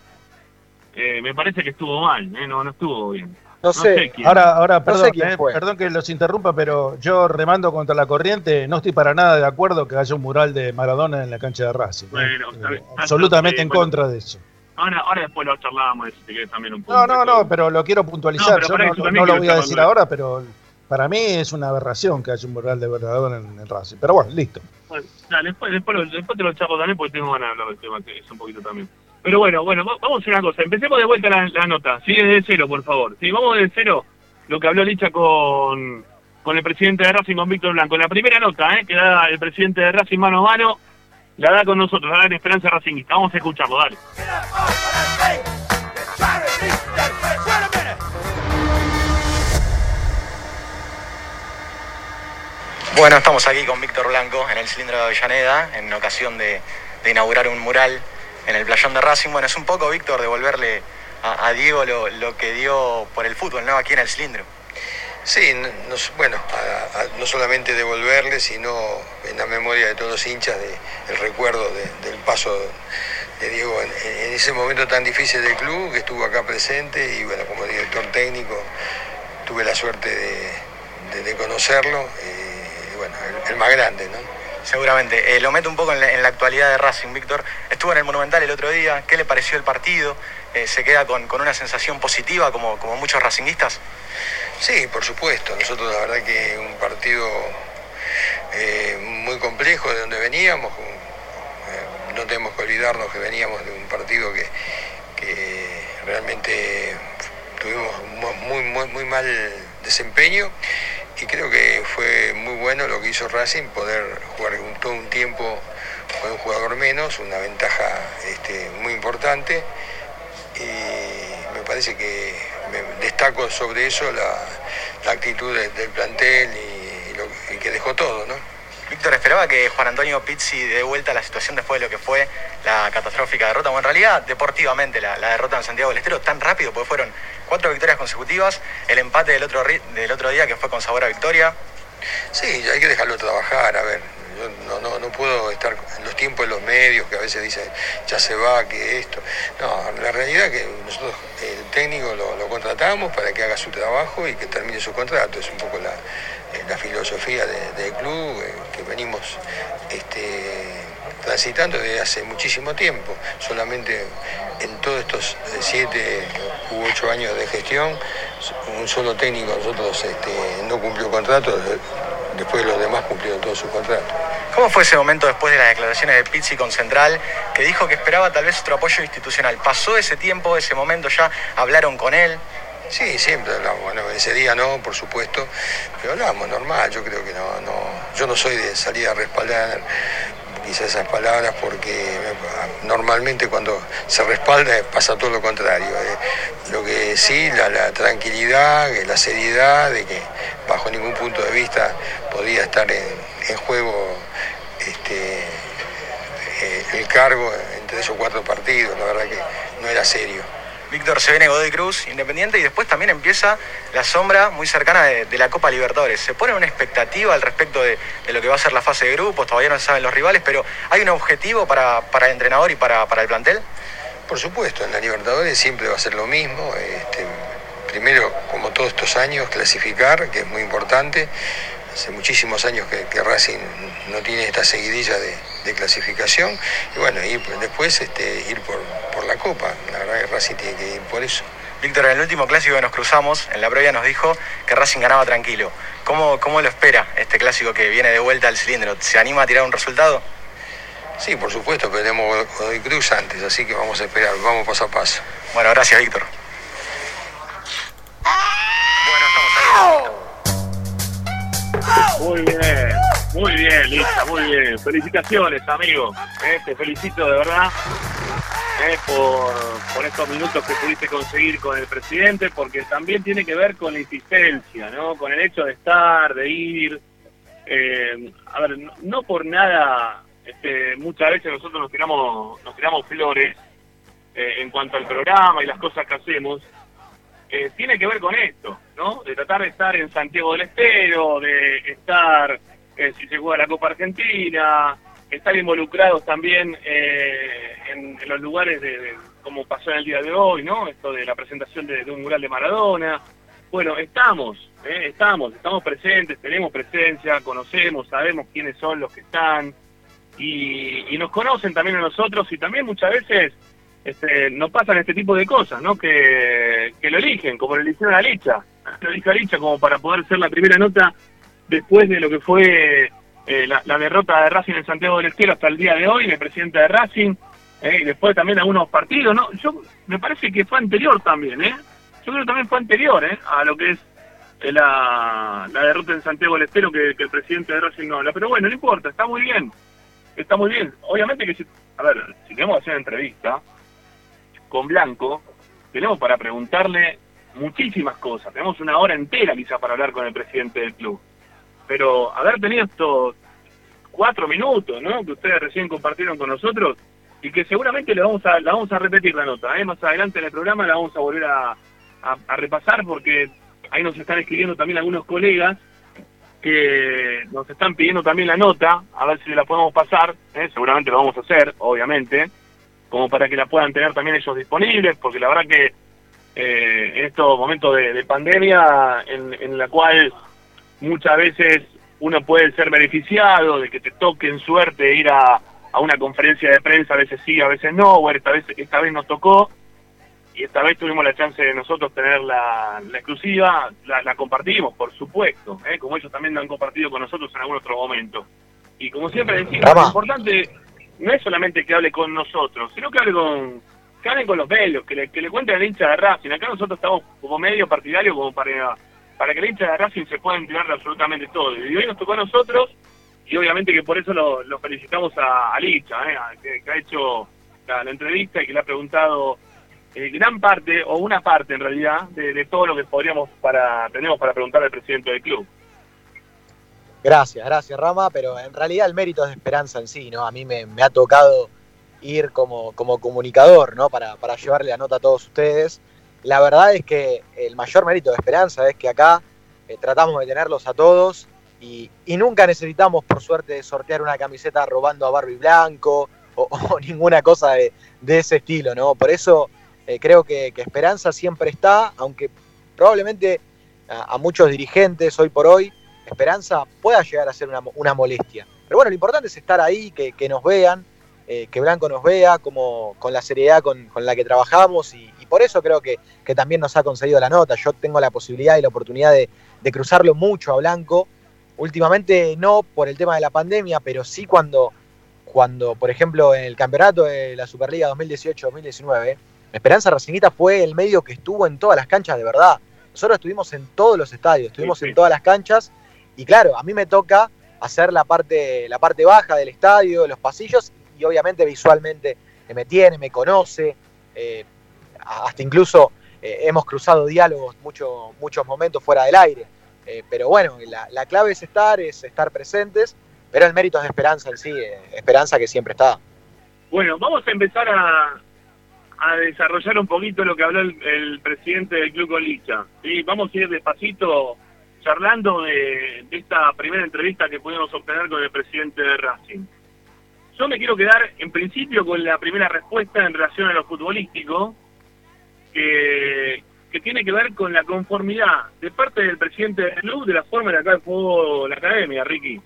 [SPEAKER 2] eh, me parece que estuvo mal, ¿eh? no, no estuvo bien.
[SPEAKER 4] No sé.
[SPEAKER 5] Ahora, ahora
[SPEAKER 4] No
[SPEAKER 5] perdón,
[SPEAKER 4] sé quién
[SPEAKER 5] eh, perdón que los interrumpa, pero yo remando contra la corriente, no estoy para nada de acuerdo que haya un mural de Maradona en la cancha de Racing. ¿eh?
[SPEAKER 2] Bueno,
[SPEAKER 5] Eh, absolutamente en
[SPEAKER 2] Bueno.
[SPEAKER 5] contra de eso.
[SPEAKER 2] Ahora, ahora después lo charlábamos, si querés también un poco.
[SPEAKER 5] No, no, no, pero lo quiero puntualizar.
[SPEAKER 2] No,
[SPEAKER 5] Yo no, lo voy a decir ahora, pero para mí es una aberración que haya un mural de Maradona en el Racing. Pero bueno, listo.
[SPEAKER 2] Bueno, dale, después, después, después te lo charlo también porque tengo ganas de hablar del tema, que es un poquito también. Pero bueno, bueno, va- vamos a hacer una cosa. Empecemos de vuelta la, la nota. Sí, desde cero, por favor. Sí, vamos desde cero. Lo que habló Licha con, con el presidente de Racing, con Víctor Blanco. La primera nota, ¿eh? Que da el presidente de Racing mano a mano, la da con nosotros, la da en Esperanza Racingista. Vamos a escucharlo, dale.
[SPEAKER 6] Bueno, estamos aquí con Víctor Blanco en el cilindro de Avellaneda en ocasión de, de inaugurar un mural en el playón de Racing. Bueno, es un poco, Víctor, devolverle a, Diego lo, que dio por el fútbol, ¿no? Aquí en el cilindro.
[SPEAKER 7] Sí, no, no- bueno, no solamente devolverle, sino en la memoria de todos los hinchas de, el recuerdo de- del paso de Diego en, ese momento tan difícil del club, que estuvo acá presente y bueno, como director técnico tuve la suerte de, conocerlo y bueno, el más grande, ¿no?
[SPEAKER 6] Seguramente. Eh, lo meto un poco en la, actualidad de Racing, Víctor. Estuvo en el Monumental el otro día. ¿Qué le pareció el partido? Eh, ¿Se queda con, una sensación positiva como, muchos racinguistas?
[SPEAKER 7] Sí, por supuesto. Nosotros la verdad que un partido eh, muy complejo de donde veníamos. no tenemos que olvidarnos que veníamos de un partido que, realmente tuvimos mu- muy, muy, muy mal desempeño y creo que fue muy bueno lo que hizo Racing, poder jugar un- todo un tiempo con un jugador menos, una ventaja este, muy importante y me parece que me destaco sobre eso la, actitud de- del plantel y, y que dejó todo, ¿no?
[SPEAKER 6] Víctor, ¿esperaba que Juan Antonio Pizzi dé vuelta la situación después de lo que fue la catastrófica derrota? Bueno, en realidad, deportivamente, la, derrota en Santiago del Estero tan rápido, porque fueron cuatro victorias consecutivas, el empate del otro, del otro día que fue con sabor a victoria.
[SPEAKER 7] Sí, hay que dejarlo trabajar, a ver, yo no, no, no puedo estar en los tiempos de los medios que a veces dicen ya se va, que esto. No, la realidad es que nosotros, el técnico lo, contratamos para que haga su trabajo y que termine su contrato. Es un poco la, la filosofía de- del club eh, que venimos este, transitando desde hace muchísimo tiempo. Solamente en todos estos eh, siete u ocho años de gestión, un solo técnico nosotros este, no cumplió contrato, de- después los demás cumplieron todos sus contratos.
[SPEAKER 6] ¿Cómo fue ese momento después de las declaraciones de Pizzi con Central, que dijo que esperaba tal vez otro apoyo institucional? ¿Pasó ese tiempo, ese momento ya? ¿Hablaron con él?
[SPEAKER 7] Sí, siempre hablamos. Bueno, ese día no, por supuesto, pero hablamos normal. Yo creo que no, no, yo no soy de salir a respaldar quizás esas palabras porque me- normalmente cuando se respalda pasa todo lo contrario. eh. Lo que sí, la, tranquilidad, eh, la seriedad de que bajo ningún punto de vista podía estar en, juego este, eh, el cargo en tres o cuatro partidos. La verdad que no era serio.
[SPEAKER 6] Víctor se viene Godoy Cruz, Independiente, y después también empieza la sombra muy cercana de, la Copa Libertadores. ¿Se pone una expectativa al respecto de, lo que va a ser la fase de grupos? Todavía no saben los rivales, pero ¿hay un objetivo para, el entrenador y para, para el plantel?
[SPEAKER 7] Por supuesto, en la Libertadores siempre va a ser lo mismo. este, primero, como todos estos años, clasificar, que es muy importante. Hace muchísimos años que, que Racing no tiene esta seguidilla de, de clasificación. Y bueno, y después este, ir por, por la Copa. La verdad que Racing tiene que ir por eso.
[SPEAKER 6] Víctor, en el último clásico que nos cruzamos, en la previa nos dijo que Racing ganaba tranquilo. ¿Cómo, cómo lo espera este clásico que viene de vuelta al cilindro? ¿Se anima a tirar un resultado?
[SPEAKER 7] Sí, por supuesto, pero tenemos Godoy Cruz antes, así que vamos a esperar, vamos paso a paso.
[SPEAKER 6] Bueno, gracias, Víctor. Bueno, estamos ahí.
[SPEAKER 2] Muy bien, muy bien, Lisa, muy bien. Felicitaciones, amigo. Eh, te felicito de verdad eh, por, por estos minutos que pudiste conseguir con el presidente, porque también tiene que ver con la insistencia, ¿no? Con el hecho de estar, de ir. Eh, a ver, no, por nada, este, muchas veces nosotros nos tiramos, nos tiramos flores eh, en cuanto al programa y las cosas que hacemos. Eh, tiene que ver con esto, ¿no? De tratar de estar en Santiago del Estero, de estar, eh, si se juega la Copa Argentina, estar involucrados también eh, en, los lugares de, como pasó en el día de hoy, ¿no? Esto de la presentación de, un mural de Maradona. Bueno, estamos, ¿eh? estamos, estamos presentes, tenemos presencia, conocemos, sabemos quiénes son los que están y, nos conocen también a nosotros y también muchas veces este, nos pasan este tipo de cosas, ¿no? Que, que lo eligen, como lo eligieron a Licha. Lo eligió a Licha como para poder ser la primera nota después de lo que fue eh, la, derrota de Racing en Santiago del Estero hasta el día de hoy, el presidente de Racing, eh, y después también algunos partidos, ¿no? Yo me parece que fue anterior también, ¿eh? Yo creo que también fue anterior, ¿eh? A lo que es la, derrota en Santiago del Estero que, que el presidente de Racing no habla. Pero bueno, no importa, está muy bien. Está muy bien. Obviamente que si, a ver, si queremos hacer una entrevista con Blanco, tenemos para preguntarle muchísimas cosas. Tenemos una hora entera quizás para hablar con el presidente del club. Pero haber tenido estos cuatro minutos, ¿no? Que ustedes recién compartieron con nosotros y que seguramente le vamos a, la vamos a repetir la nota, ¿eh? Más adelante en el programa la vamos a volver a, repasar porque ahí nos están escribiendo también algunos colegas que nos están pidiendo también la nota, a ver si la podemos pasar, ¿eh? seguramente lo vamos a hacer, obviamente, como para que la puedan tener también ellos disponibles, porque la verdad que eh, en estos momentos de, de pandemia, en, en la cual muchas veces uno puede ser beneficiado de que te toque en suerte ir a, a una conferencia de prensa, a veces sí, a veces no, bueno, esta vez, esta vez nos tocó, y esta vez tuvimos la chance de nosotros tener la, la exclusiva, la, la compartimos, por supuesto, ¿eh? como ellos también la han compartido con nosotros en algún otro momento. Y como siempre decimos, lo importante no es solamente que hable con nosotros, sino que hable con que hablen con los medios, que le, que le cuenten al hincha de Racing. Acá nosotros estamos como medio partidario como para, para que el hincha de Racing se pueda enterar absolutamente todo. Y hoy nos tocó a nosotros y obviamente que por eso lo, felicitamos a, a Licha, ¿eh? que, que ha hecho la, entrevista y que le ha preguntado eh, gran parte, o una parte en realidad, de, todo lo que podríamos para tenemos para preguntar al presidente del club.
[SPEAKER 4] Gracias, gracias Rama, pero en realidad el mérito es de Esperanza en sí, ¿no? A mí me, ha tocado ir como, comunicador, ¿no? Para llevarle la nota a todos ustedes. La verdad es que el mayor mérito de Esperanza es que acá eh, tratamos de tenerlos a todos y, nunca necesitamos, por suerte, sortear una camiseta robando a Barbie Blanco o, ninguna cosa de, ese estilo, ¿no? Por eso eh, creo que, Esperanza siempre está, aunque probablemente a, muchos dirigentes hoy por hoy Esperanza pueda llegar a ser una, molestia. Pero bueno, lo importante es estar ahí, que, nos vean, eh, que Blanco nos vea, como, con la seriedad con, la que trabajamos y por eso creo que, que también nos ha concedido la nota. Yo tengo la posibilidad y la oportunidad de, de cruzarlo mucho a Blanco. Últimamente no por el tema de la pandemia, pero sí cuando, cuando por ejemplo, en el campeonato de la Superliga 2018-2019, Esperanza Racingita fue el medio que estuvo en todas las canchas de verdad. Nosotros estuvimos en todos los estadios, estuvimos
[SPEAKER 2] Sí, sí.
[SPEAKER 4] en todas las canchas y claro, a mí me toca hacer la parte, la parte baja del estadio, los pasillos y obviamente visualmente me tiene, me conoce, eh, hasta incluso eh, hemos cruzado diálogos mucho, muchos momentos fuera del aire. Eh, pero bueno, la, la clave es estar, es estar presentes, pero el mérito es Esperanza en sí, eh, Esperanza que siempre está.
[SPEAKER 2] Bueno, vamos a empezar a, a desarrollar un poquito lo que habló el, el presidente del Club Colicha. ¿sí? Vamos a ir despacito charlando de, de esta primera entrevista que pudimos obtener con el presidente de Racing. Yo me quiero quedar en principio con la primera respuesta en relación a lo futbolístico, que, tiene que ver con la conformidad de parte del presidente del club de la forma en la que jugó la academia, Ricky.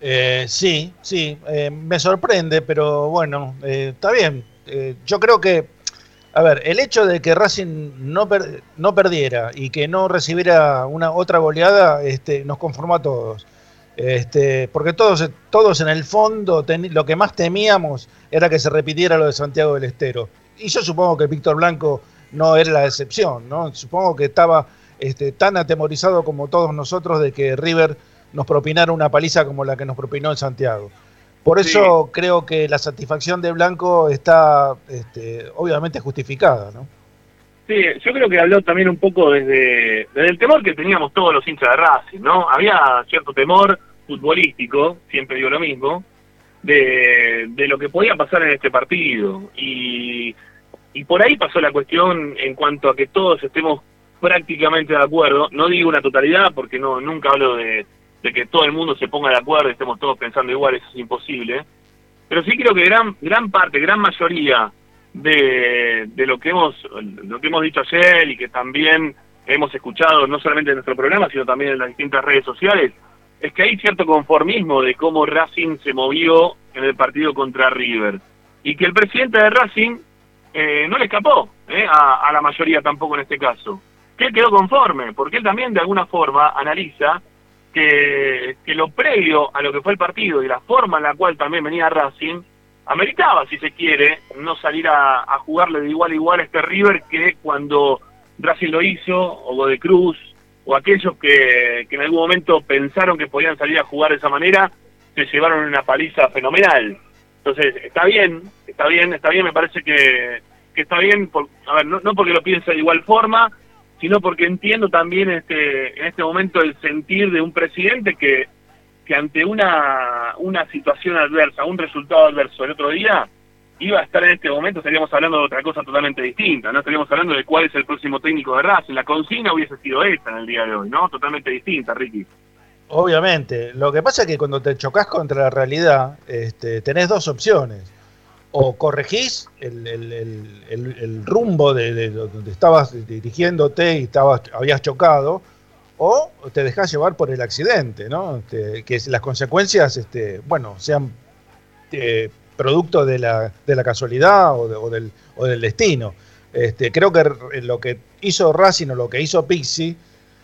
[SPEAKER 5] Eh, sí, sí, eh, me sorprende, pero bueno, eh, está bien. Eh, yo creo que, a ver, el hecho de que Racing no, per- no perdiera y que no recibiera una otra goleada, este, nos conformó a todos. Este, porque todos, todos en el fondo lo que más temíamos era que se repitiera lo de Santiago del Estero. Y yo supongo que Víctor Blanco no era la excepción, ¿no? Supongo que estaba este, tan atemorizado como todos nosotros de que River nos propinara una paliza como la que nos propinó en Santiago. Por eso creo que la satisfacción de Blanco está este, obviamente justificada, ¿no?
[SPEAKER 2] Sí, yo creo que habló también un poco desde, desde el temor que teníamos todos los hinchas de Racing, ¿no? Había cierto temor futbolístico, siempre digo lo mismo, de, de lo que podía pasar en este partido. Y, y por ahí pasó la cuestión en cuanto a que todos estemos prácticamente de acuerdo. No digo una totalidad porque no nunca hablo de, de que todo el mundo se ponga de acuerdo y estemos todos pensando igual, eso es imposible. Pero sí creo que gran gran parte, gran mayoría de, de lo que hemos lo que hemos dicho ayer y que también hemos escuchado no solamente en nuestro programa, sino también en las distintas redes sociales, es que hay cierto conformismo de cómo Racing se movió en el partido contra River. Y que el presidente de Racing eh, no le escapó eh, a, la mayoría tampoco en este caso. Que él quedó conforme, porque él también de alguna forma analiza que, que lo previo a lo que fue el partido y la forma en la cual también venía Racing, ameritaba, si se quiere, no salir a, a jugarle de igual a igual a este River que cuando Racing lo hizo, o de Cruz, o aquellos que, que en algún momento pensaron que podían salir a jugar de esa manera, se llevaron una paliza fenomenal. Entonces, está bien, está bien, está bien, me parece que, que está bien, por, a ver, no, no porque lo piense de igual forma, sino porque entiendo también este, en este momento el sentir de un presidente que, que ante una, una situación adversa, un resultado adverso el otro día, iba a estar en este momento, estaríamos hablando de otra cosa totalmente distinta, no estaríamos hablando de cuál es el próximo técnico de Racing, la consigna hubiese sido esta en el día de hoy, ¿no? Totalmente distinta, Ricky.
[SPEAKER 5] Obviamente. Lo que pasa es que cuando te chocas contra la realidad, este, tenés dos opciones. O corregís el, rumbo de, de donde estabas dirigiéndote y estabas, habías chocado, o te dejás llevar por el accidente, ¿no? Este, que las consecuencias, este, bueno, sean eh, producto de la, de la casualidad o, de- o del, o del destino. Este, creo que lo que hizo Racing o lo que hizo Pixie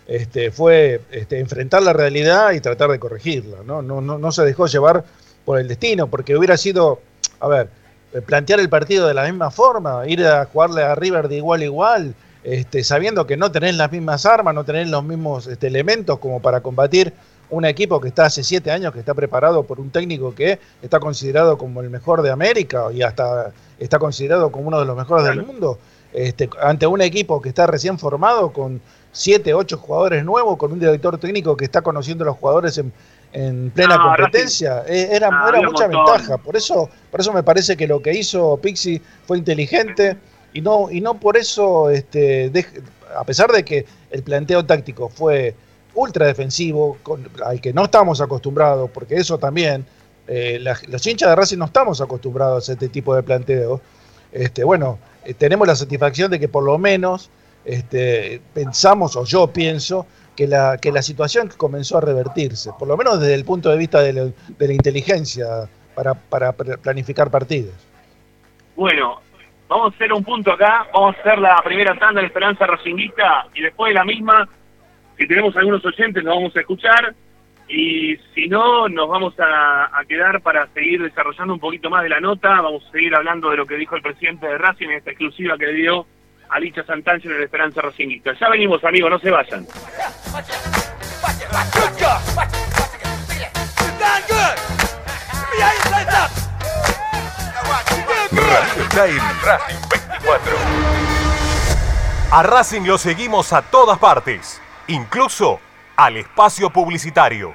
[SPEAKER 5] este, fue este, enfrentar la realidad y tratar de corregirla. ¿no? No, no, no se dejó llevar por el destino, porque hubiera sido, a ver, eh, plantear el partido de la misma forma, ir a jugarle a River de igual a igual, este, sabiendo que no tenés las mismas armas, no tenés los mismos este, elementos como para combatir un equipo que está hace siete años, que está preparado por un técnico que está considerado como el mejor de América y hasta está considerado como uno de los mejores del mundo, este, ante un equipo que está recién formado con siete, ocho jugadores nuevos, con un director técnico que está conociendo a los jugadores en, en plena
[SPEAKER 2] No,
[SPEAKER 5] competencia, eh, era, era mucha
[SPEAKER 2] montón.
[SPEAKER 5] ventaja. Por eso, por eso me parece que lo que hizo Pixie fue inteligente y no, y no por eso, este, a pesar de que el planteo táctico fue ultra defensivo, con- al que no estamos acostumbrados, porque eso también, eh, la- los hinchas de Racing no estamos acostumbrados a este tipo de planteo. Este, bueno, eh, tenemos la satisfacción de que por lo menos este, pensamos, o yo pienso, que la, que la situación comenzó a revertirse, por lo menos desde el punto de vista de la, de la inteligencia para, para planificar partidos.
[SPEAKER 2] Bueno, vamos a hacer un punto acá, vamos a hacer la primera tanda de Esperanza Racinguista y después de la misma, si tenemos algunos oyentes, nos vamos a escuchar. Y si no, nos vamos a quedar para seguir desarrollando un poquito más de la nota, vamos a seguir hablando de lo que dijo el presidente de Racing en esta exclusiva que dio a Licha Santangelo en la Esperanza Racinguista. Ya venimos, amigos, no se vayan.
[SPEAKER 8] Good God. Watch it, watch it. Look at that. You're done good. Let me hear you say something. Now watch it. You did good.
[SPEAKER 9] Radio está en Racing 24.
[SPEAKER 10] A Racing lo seguimos a todas partes, incluso al espacio publicitario.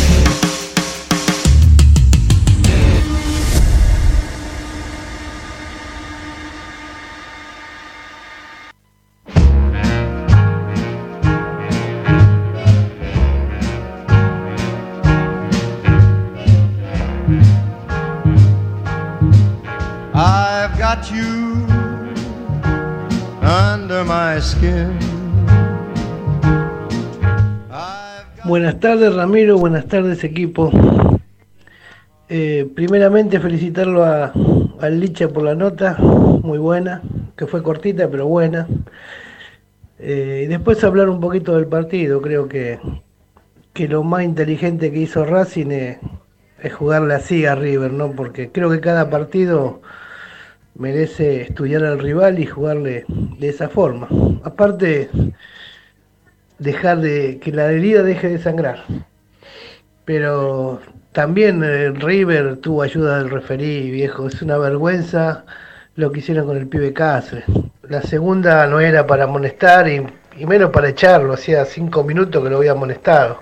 [SPEAKER 11] Buenas tardes Ramiro, buenas tardes equipo. Eh, primeramente felicitarlo a, Licha por la nota, muy buena, que fue cortita pero buena. Eh, y después hablar un poquito del partido, creo que, que lo más inteligente que hizo Racing es, es jugarle así a River, ¿no? Porque creo que cada partido merece estudiar al rival y jugarle de esa forma. Aparte, dejar de que la herida deje de sangrar. Pero también el River tuvo ayuda del referí, viejo. Es una vergüenza lo que hicieron con el pibe Cáceres. La segunda no era para amonestar y, y menos para echarlo. Hacía cinco minutos que lo había amonestado.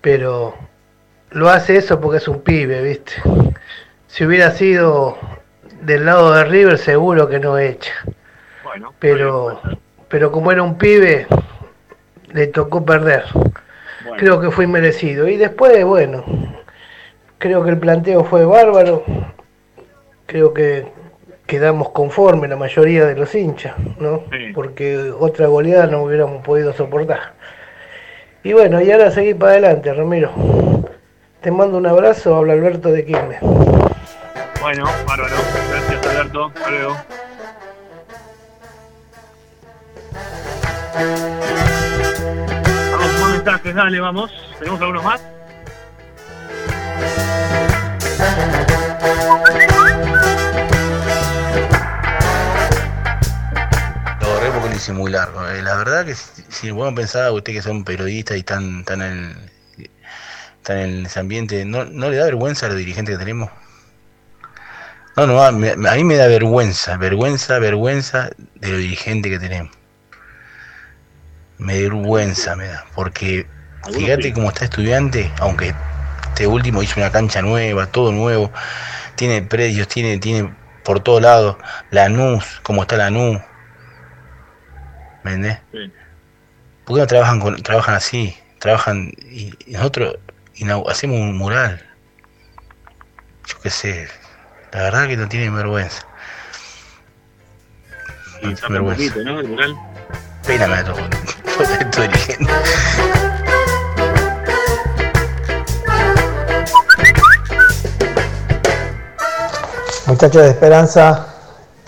[SPEAKER 11] Pero lo hace eso porque es un pibe, ¿viste? Si hubiera sido del lado de River, seguro que no echa. pero, pero como era un pibe, le tocó perder. Creo que fue inmerecido. Y después, bueno, creo que el planteo fue bárbaro. Creo que quedamos conforme la mayoría de los hinchas, ¿no? Porque otra goleada no hubiéramos podido soportar. Y bueno, y ahora seguir para adelante, Ramiro. Te mando un abrazo, habla Alberto de Quilmes.
[SPEAKER 2] Bueno, bárbaro. Alberto. Hasta luego. Vamos con mensajes, dale, vamos. ¿Tenemos algunos más?
[SPEAKER 12] Lo borré porque lo hice muy largo. Eh, la verdad que si, si bueno pensaba usted que son periodistas y están, están, en, están en ese ambiente, ¿no, ¿no le da vergüenza a los dirigentes que tenemos? No, no, a, me- a mí me da vergüenza, vergüenza, vergüenza de los dirigentes que tenemos. Me da vergüenza, me da, porque fíjate cómo está estudiante, aunque este último hizo una cancha nueva, todo nuevo, tiene predios, tiene, tiene por todos lados, Lanús, cómo está Lanús, ¿me entendés? ¿Por qué no trabajan, con, trabajan así? Trabajan y, y nosotros hacemos un mural. Yo qué sé, la verdad que no tienen vergüenza. No
[SPEAKER 2] Está
[SPEAKER 12] tienen vergüenza.
[SPEAKER 2] poquito, ¿no? El mural.
[SPEAKER 12] Todo.
[SPEAKER 13] Muchachos de Esperanza,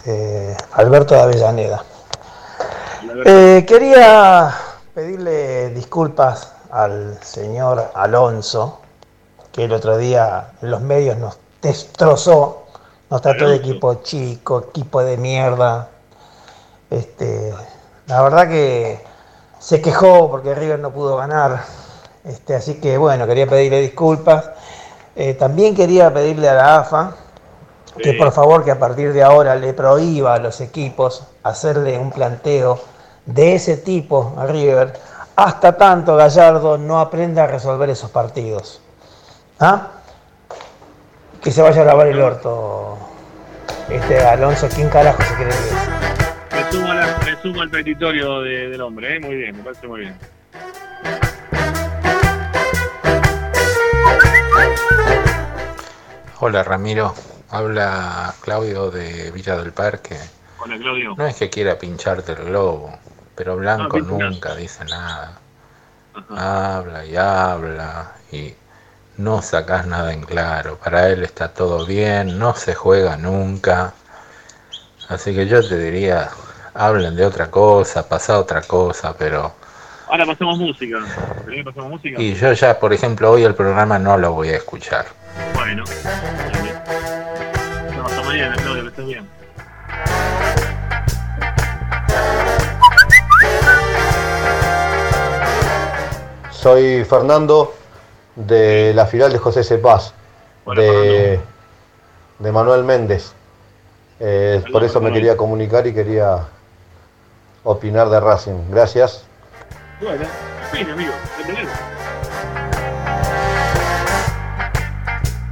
[SPEAKER 13] eh, Alberto de Avellaneda. Eh, quería pedirle disculpas al señor Alonso, que el otro día en los medios nos destrozó, nos trató de equipo chico, equipo de mierda. Este, la verdad que se quejó porque River no pudo ganar. Este, así que bueno, quería pedirle disculpas. Eh, también quería pedirle a la AFA que por favor que a partir de ahora le prohíba a los equipos hacerle un planteo de ese tipo a River hasta tanto Gallardo no aprenda a resolver esos partidos. ¿Ah? Que se vaya a lavar el orto este Alonso, ¿quién carajo se cree que es?
[SPEAKER 2] Me sumo, a la- me sumo al petitorio de- del hombre, ¿eh? Muy bien, me parece muy bien.
[SPEAKER 14] Hola Ramiro, habla Claudio de Villa del Parque.
[SPEAKER 2] Hola, Claudio.
[SPEAKER 14] No es que quiera pincharte el globo, pero Blanco
[SPEAKER 2] No, pincha.
[SPEAKER 14] nunca dice nada. Habla y habla y no sacás nada en claro. Para él está todo bien, no se juega nunca. Así que yo te diría, hablen de otra cosa, pasa otra cosa, pero...
[SPEAKER 2] Ahora pasamos música.
[SPEAKER 14] Y yo ya, por ejemplo, hoy el programa no lo voy a escuchar.
[SPEAKER 2] Bueno. No, hasta mañana, Claudio, que estés bien.
[SPEAKER 15] Soy Fernando de la filial de José Cepaz, de, de Manuel Méndez. Eh, por eso me quería comunicar y quería opinar de Racing. Gracias.
[SPEAKER 2] Bueno, amigo. Bienvenido.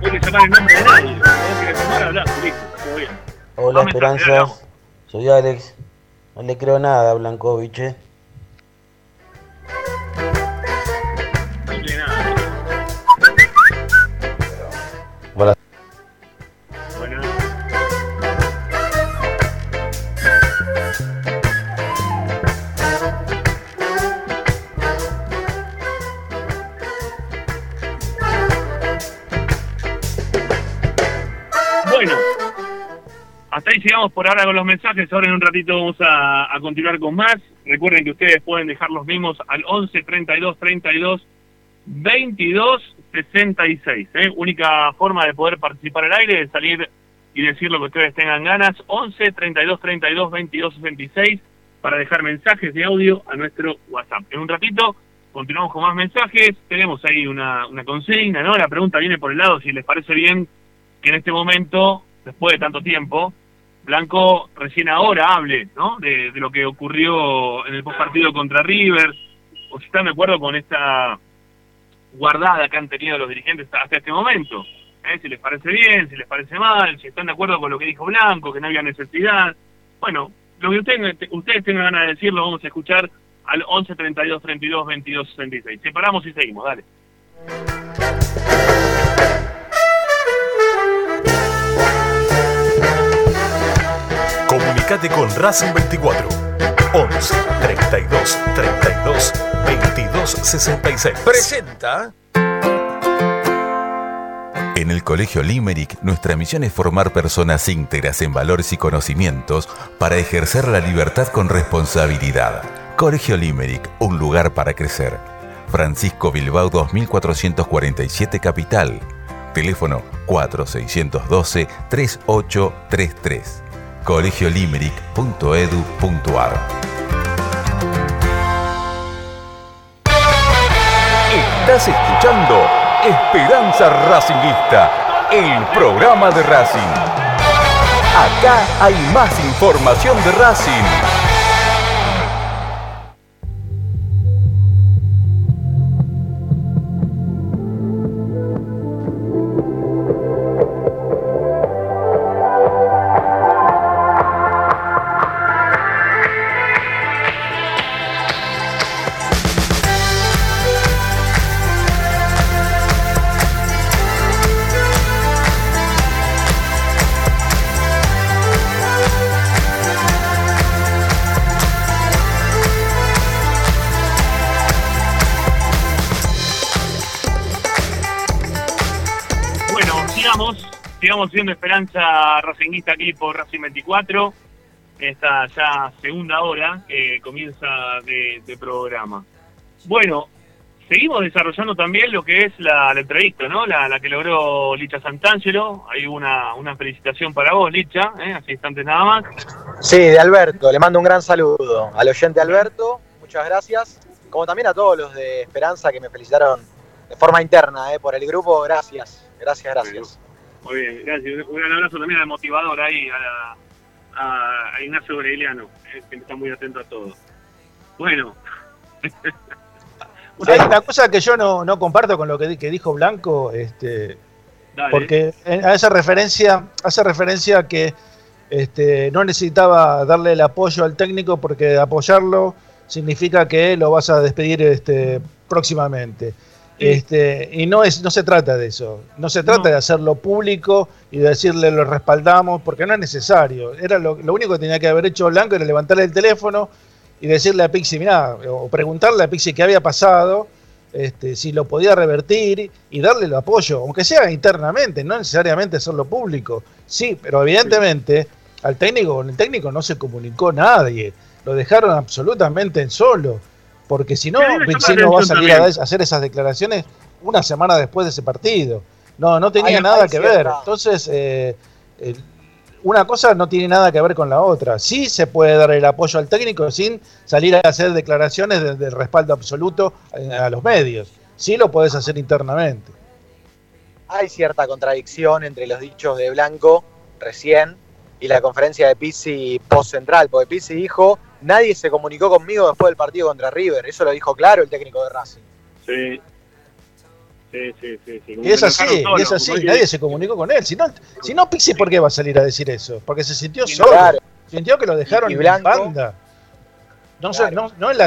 [SPEAKER 2] Hay que llamar el nombre de nadie. Tenés que llamar, hablar, listo, está todo bien.
[SPEAKER 16] Hola
[SPEAKER 2] No me
[SPEAKER 16] Esperanza,
[SPEAKER 2] exageramos.
[SPEAKER 16] soy Alex. No le creo nada a Blankovic.
[SPEAKER 2] Hasta ahí llegamos por ahora con los mensajes. Ahora en un ratito vamos a, continuar con más. Recuerden que ustedes pueden dejar los mismos al 11 32 32 22 66. ¿eh? Única forma de poder participar al aire es salir y decir lo que ustedes tengan ganas. 11 32 32 22 66 para dejar mensajes de audio a nuestro WhatsApp. En un ratito continuamos con más mensajes. Tenemos ahí una, una consigna, ¿no? La pregunta viene por el lado si les parece bien que en este momento, después de tanto tiempo, Blanco recién ahora hable, ¿no? De, de lo que ocurrió en el postpartido contra River, o si están de acuerdo con esta guardada que han tenido los dirigentes hasta este momento. ¿eh? Si les parece bien, si les parece mal, si están de acuerdo con lo que dijo Blanco, que no había necesidad. Bueno, lo que ustedes, ustedes tengan ganas de decir lo vamos a escuchar al 11 32 32 22 66. Separamos y seguimos, dale.
[SPEAKER 17] Comunicate con Racing 24 11 32 32 22 66. Presenta.
[SPEAKER 9] En el Colegio Limerick, nuestra misión es formar personas íntegras en valores y conocimientos para ejercer la libertad con responsabilidad. Colegio Limerick, un lugar para crecer. Francisco Bilbao 2447 Capital. Teléfono 4612-3833. colegiolimerick.edu.ar
[SPEAKER 18] Estás escuchando Esperanza Racingista, el programa de Racing. Acá hay más información de Racing.
[SPEAKER 2] Sigamos siendo esperanza racinguista aquí por Racing 24. Esta ya segunda hora que comienza de, programa. Bueno, seguimos desarrollando también lo que es la, la entrevista, ¿no? La, que logró Licha Santangelo. Hay una, una felicitación para vos, Licha, ¿eh? hace instantes nada más.
[SPEAKER 4] Sí, de Alberto, le mando un gran saludo al oyente Alberto, muchas gracias, como también a todos los de Esperanza que me felicitaron de forma interna eh, por el grupo, gracias, gracias, gracias.
[SPEAKER 2] Muy bien, gracias. Un gran abrazo también al motivador ahí, a, la- a- a Ignacio Aureliano, eh, que está muy atento a todo. Bueno,
[SPEAKER 5] Hay una cosa que yo no, no comparto con lo que, que dijo Blanco, este,
[SPEAKER 2] dale.
[SPEAKER 5] porque en- hace referencia, hace referencia a que este, no necesitaba darle el apoyo al técnico porque apoyarlo significa que lo vas a despedir este, próximamente. Este, y no es, no se trata de eso. No se trata de hacerlo público y de decirle lo respaldamos, porque no es necesario. Era lo, lo único que tenía que haber hecho Blanco era levantarle el teléfono y decirle a Pixi, mirá, o preguntarle a Pixi qué había pasado, este, si lo podía revertir y darle el apoyo, aunque sea internamente, no necesariamente hacerlo público. Sí, pero evidentemente al técnico, con el técnico no se comunicó nadie, lo dejaron absolutamente en solo, porque si no,
[SPEAKER 2] la
[SPEAKER 5] no va a salir a
[SPEAKER 2] también.
[SPEAKER 5] a hacer esas declaraciones una semana después de ese partido. No, no tenía nada que
[SPEAKER 4] cierta-
[SPEAKER 5] ver. Entonces, eh, una cosa no tiene nada que ver con la otra. Sí se puede dar el apoyo al técnico sin salir a hacer declaraciones de, de respaldo absoluto a, a los medios. Sí lo puedes hacer internamente.
[SPEAKER 4] Hay cierta contradicción entre los dichos de Blanco recién y la conferencia de Pizzi post-central, porque Pizzi dijo, nadie se comunicó conmigo después del partido contra River, eso lo dijo claro el técnico de Racing.
[SPEAKER 2] Sí. Sí, sí, sí. sí.
[SPEAKER 5] Y es así,
[SPEAKER 2] dejaron solo,
[SPEAKER 5] y es así, nadie se comunicó con él. Si no, si no Pixi, ¿por qué va a salir a decir eso? Porque se sintió solo.
[SPEAKER 4] claro.
[SPEAKER 5] Sintió que lo dejaron
[SPEAKER 4] Y
[SPEAKER 5] en
[SPEAKER 4] Blanco-
[SPEAKER 5] banda. No, sé,
[SPEAKER 4] Claro.
[SPEAKER 5] no, no en, la,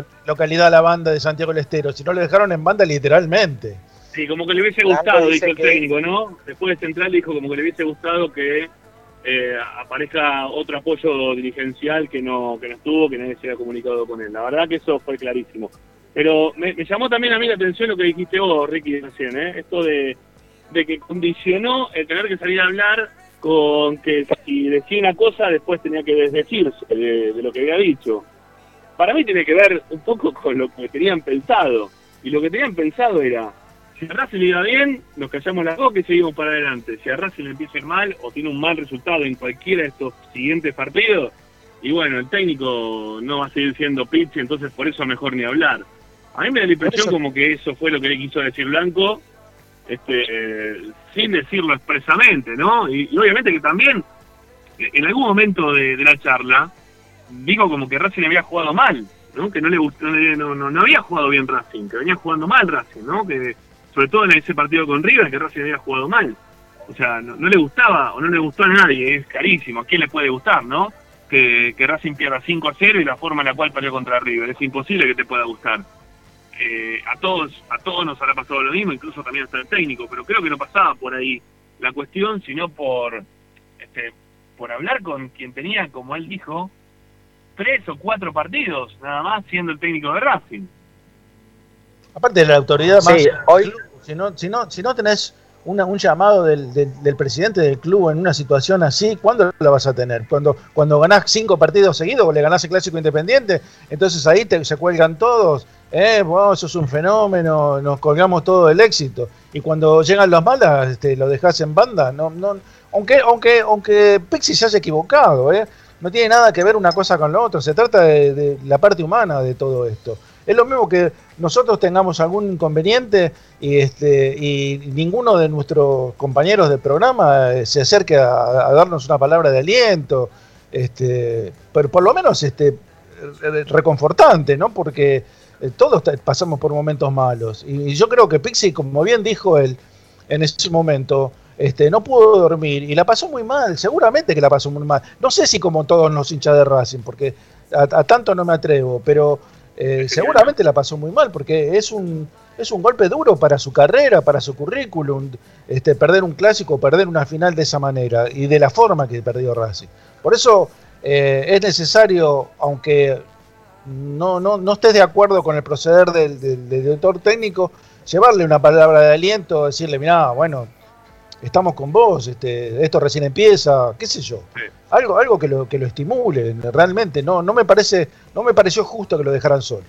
[SPEAKER 5] en localidad La Banda de Santiago del Estero, sino lo dejaron en banda literalmente.
[SPEAKER 2] Sí, como que le hubiese gustado, dijo el
[SPEAKER 4] que-
[SPEAKER 2] técnico, ¿no? Después de Central dijo como que le hubiese gustado que eh, aparezca otro apoyo dirigencial que no que no estuvo, que nadie se haya comunicado con él. La verdad que eso fue clarísimo. Pero me, llamó también a mí la atención lo que dijiste vos, Ricky, recién, ¿eh? Esto de, de que condicionó el tener que salir a hablar con que si decía una cosa después tenía que desdecirse de, de lo que había dicho. Para mí tiene que ver un poco con lo que tenían pensado. Y lo que tenían pensado era, si a Racing le iba bien, nos callamos la boca y seguimos para adelante. Si a Racing le empieza a ir mal o tiene un mal resultado en cualquiera de estos siguientes partidos, y bueno, el técnico no va a seguir siendo Pizzi, entonces por eso mejor ni hablar. A mí me da la impresión como que eso fue lo que le quiso decir Blanco, este, eh, sin decirlo expresamente, ¿no? Y, y obviamente que también, en algún momento de, de la charla, dijo como que Racing había jugado mal, ¿no? Que no le gustó, no, no, no había jugado bien Racing, que venía jugando mal Racing, ¿no? Que sobre todo en ese partido con River, que Racing había jugado mal. O sea, no, no le gustaba o no le gustó a nadie, es carísimo. ¿A quién le puede gustar, no? Que, que Racing pierda 5 a 0 y la forma en la cual perdió contra River. Es imposible que te pueda gustar. Eh, a todos a todos nos habrá pasado lo mismo, incluso también hasta el técnico, pero creo que no pasaba por ahí la cuestión, sino por este, por hablar con quien tenía, como él dijo, tres o cuatro partidos, nada más siendo el técnico de Racing.
[SPEAKER 5] Aparte de la autoridad más.
[SPEAKER 4] Sí, hoy-
[SPEAKER 5] Si no, si no, si no tenés una- un llamado del, del- del presidente del club en una situación así, ¿cuándo la vas a tener? Cuando, cuando ganás cinco partidos seguidos o le ganás el clásico independiente, entonces ahí te, se cuelgan todos. Eh, vos sos un fenómeno, nos colgamos todo el éxito. Y cuando llegan las malas, este, lo dejás en banda. No, no, aunque, aunque, aunque Pixi se haya equivocado, ¿eh? no tiene nada que ver una cosa con la otra. Se trata de, de la parte humana de todo esto. Es lo mismo que nosotros tengamos algún inconveniente y, este, y ninguno de nuestros compañeros del programa eh, se acerque a, darnos una palabra de aliento, este, pero por lo menos este, re- reconfortante, ¿no? Porque eh, todos pasamos por momentos malos. Y, yo creo que Pixie, como bien dijo él en ese momento, este, no pudo dormir y la pasó muy mal, seguramente que la pasó muy mal. No sé si como todos los hinchas de Racing, porque a tanto no me atrevo, pero eh, seguramente la pasó muy mal, porque es un, es un golpe duro para su carrera, para su currículum, este, perder un clásico, perder una final de esa manera y de la forma que perdió Racing. Por eso eh, es necesario, aunque no, no, no estés de acuerdo con el proceder del, del- del director técnico, llevarle una palabra de aliento, decirle, mirá, bueno, estamos con vos, este, esto recién empieza, qué sé yo. Algo, algo que lo, que lo estimule, realmente, no, no me parece, no me pareció justo que lo dejaran solo.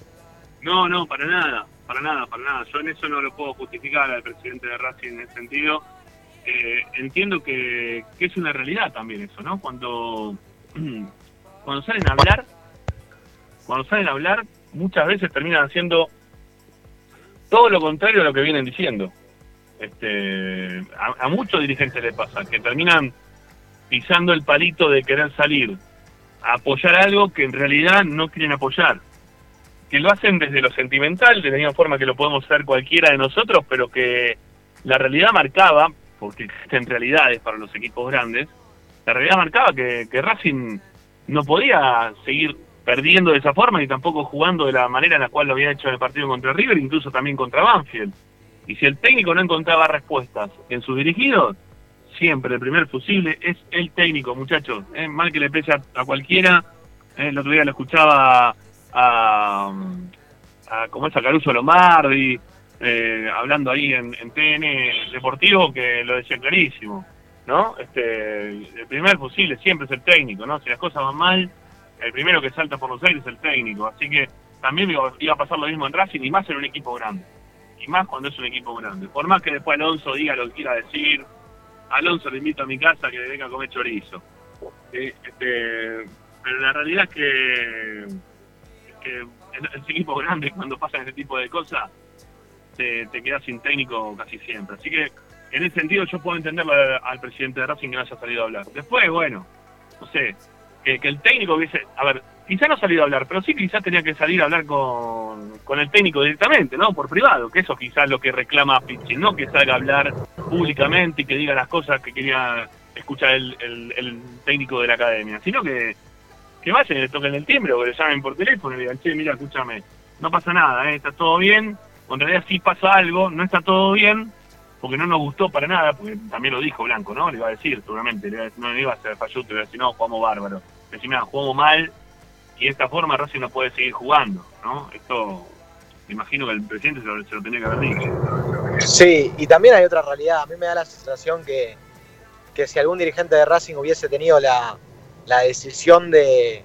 [SPEAKER 2] No, no, para nada, para nada, para nada. Yo en eso no lo puedo justificar al presidente de Racing en ese sentido. Eh, entiendo que, que es una realidad también eso, ¿no? Cuando, cuando salen a hablar, cuando salen a hablar, muchas veces terminan haciendo todo lo contrario a lo que vienen diciendo. Este, a, muchos dirigentes les pasa, que terminan pisando el palito de querer salir a apoyar algo que en realidad no quieren apoyar. Que lo hacen desde lo sentimental, de la misma forma que lo podemos hacer cualquiera de nosotros, pero que la realidad marcaba, porque existen realidades para los equipos grandes, la realidad marcaba que, que Racing no podía seguir perdiendo de esa forma y tampoco jugando de la manera en la cual lo había hecho en el partido contra River, incluso también contra Banfield. Y si el técnico no encontraba respuestas en sus dirigidos, siempre el primer fusible es el técnico, muchachos. Es mal que le pese a, a cualquiera. Eh, el otro día lo escuchaba a, como es a Caruso Lombardi, eh, hablando ahí en, en TN Deportivo, que lo decía clarísimo. ¿no? Este, el primer fusible siempre es el técnico, ¿no? Si las cosas van mal, el primero que salta por los aires es el técnico. Así que también iba a pasar lo mismo en Racing y más en un equipo grande. Y más cuando es un equipo grande. Por más que después Alonso diga lo que quiera decir, Alonso le invito a mi casa que venga a comer chorizo. Eh, este, pero la realidad es que, que en equipos grandes cuando pasan ese tipo de cosas te, te quedas sin técnico casi siempre. Así que en ese sentido yo puedo entenderlo al, al presidente de Racing que no haya salido a hablar. Después, bueno, no sé, que, que el técnico hubiese, a ver, quizá no salido a hablar, pero sí quizás tenía que salir a hablar con, con el técnico directamente, ¿no? Por privado, que eso quizás es lo que reclama Pizzi, no que salga a hablar públicamente y que diga las cosas que quería escuchar el, el, técnico de la academia, sino que, que vayan y le toquen el timbre o que le llamen por teléfono y le digan, che, mira, escúchame, no pasa nada, ¿eh? está todo bien, o en realidad sí pasa algo, no está todo bien, porque no nos gustó para nada, porque también lo dijo Blanco, ¿no? Le iba a decir, seguramente, le iba a decir, no le iba a hacer falluto, le iba a decir, no, jugamos bárbaro. Decía, mira, jugamos mal y de esta forma Racing no puede seguir jugando, ¿no? Esto, me imagino que el presidente se lo, se lo tenía que haber dicho.
[SPEAKER 4] Sí, y también hay otra realidad. A mí me da la sensación que, que si algún dirigente de Racing hubiese tenido la, la decisión de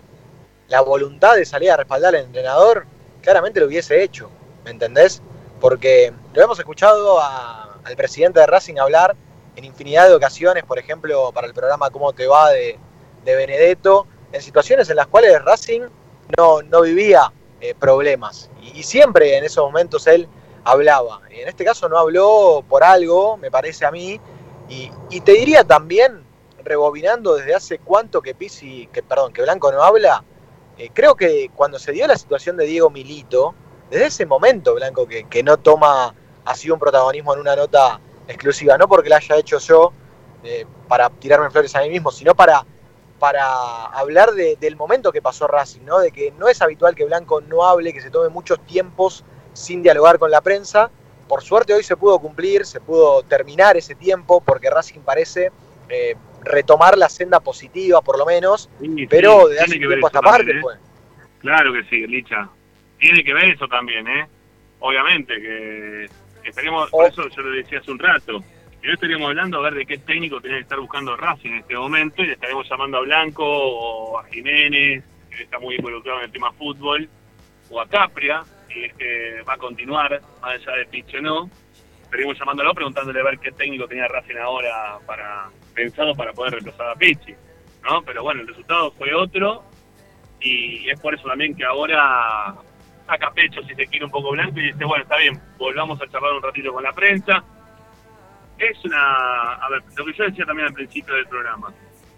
[SPEAKER 4] la voluntad de salir a respaldar al entrenador, claramente lo hubiese hecho, ¿me entendés? Porque lo hemos escuchado al presidente de Racing hablar en infinidad de ocasiones, por ejemplo, para el programa Cómo te va de, de Benedetto, en situaciones en las cuales Racing no, no vivía eh, problemas. Y, siempre en esos momentos él hablaba. Y en este caso no habló por algo, me parece a mí. Y, te diría también, rebobinando desde hace cuánto que Pizzi, que perdón, que Blanco no habla, eh, creo que cuando se dio la situación de Diego Milito, desde ese momento Blanco que, que no toma así un protagonismo en una nota exclusiva, no porque la haya hecho yo eh, para tirarme flores a mí mismo, sino para, para hablar de- del momento que pasó Racing, ¿no? de que no es habitual que Blanco no hable, que se tome muchos tiempos sin dialogar con la prensa. Por suerte hoy se pudo cumplir, se pudo terminar ese tiempo, porque Racing parece eh, retomar la senda positiva, por lo menos, pero
[SPEAKER 2] sí,
[SPEAKER 4] de hace
[SPEAKER 2] tiene que ver
[SPEAKER 4] tiempo a esta
[SPEAKER 2] eso
[SPEAKER 4] parte,
[SPEAKER 2] ¿eh?
[SPEAKER 4] pues.
[SPEAKER 2] Claro que sí, Licha. Tiene que ver eso también, ¿eh? Obviamente que estaríamos, por eso yo lo decía hace un rato, que hoy estaríamos hablando a ver de qué técnico tenía que estar buscando Racing en este momento y le estaríamos llamando a Blanco o a Jiménez, que está muy involucrado en el tema fútbol, o a Capria, y es que va a continuar, más allá de pitch o no. Estaríamos llamándolo preguntándole a ver qué técnico tenía Racing ahora para pensado para poder reemplazar a Pichi, ¿no? Pero bueno, el resultado fue otro y es por eso también que ahora saca pecho si se quiere un poco blanco y dice, bueno, está bien, volvamos a charlar un ratito con la prensa. Es una, a ver, lo que yo decía también al principio del programa,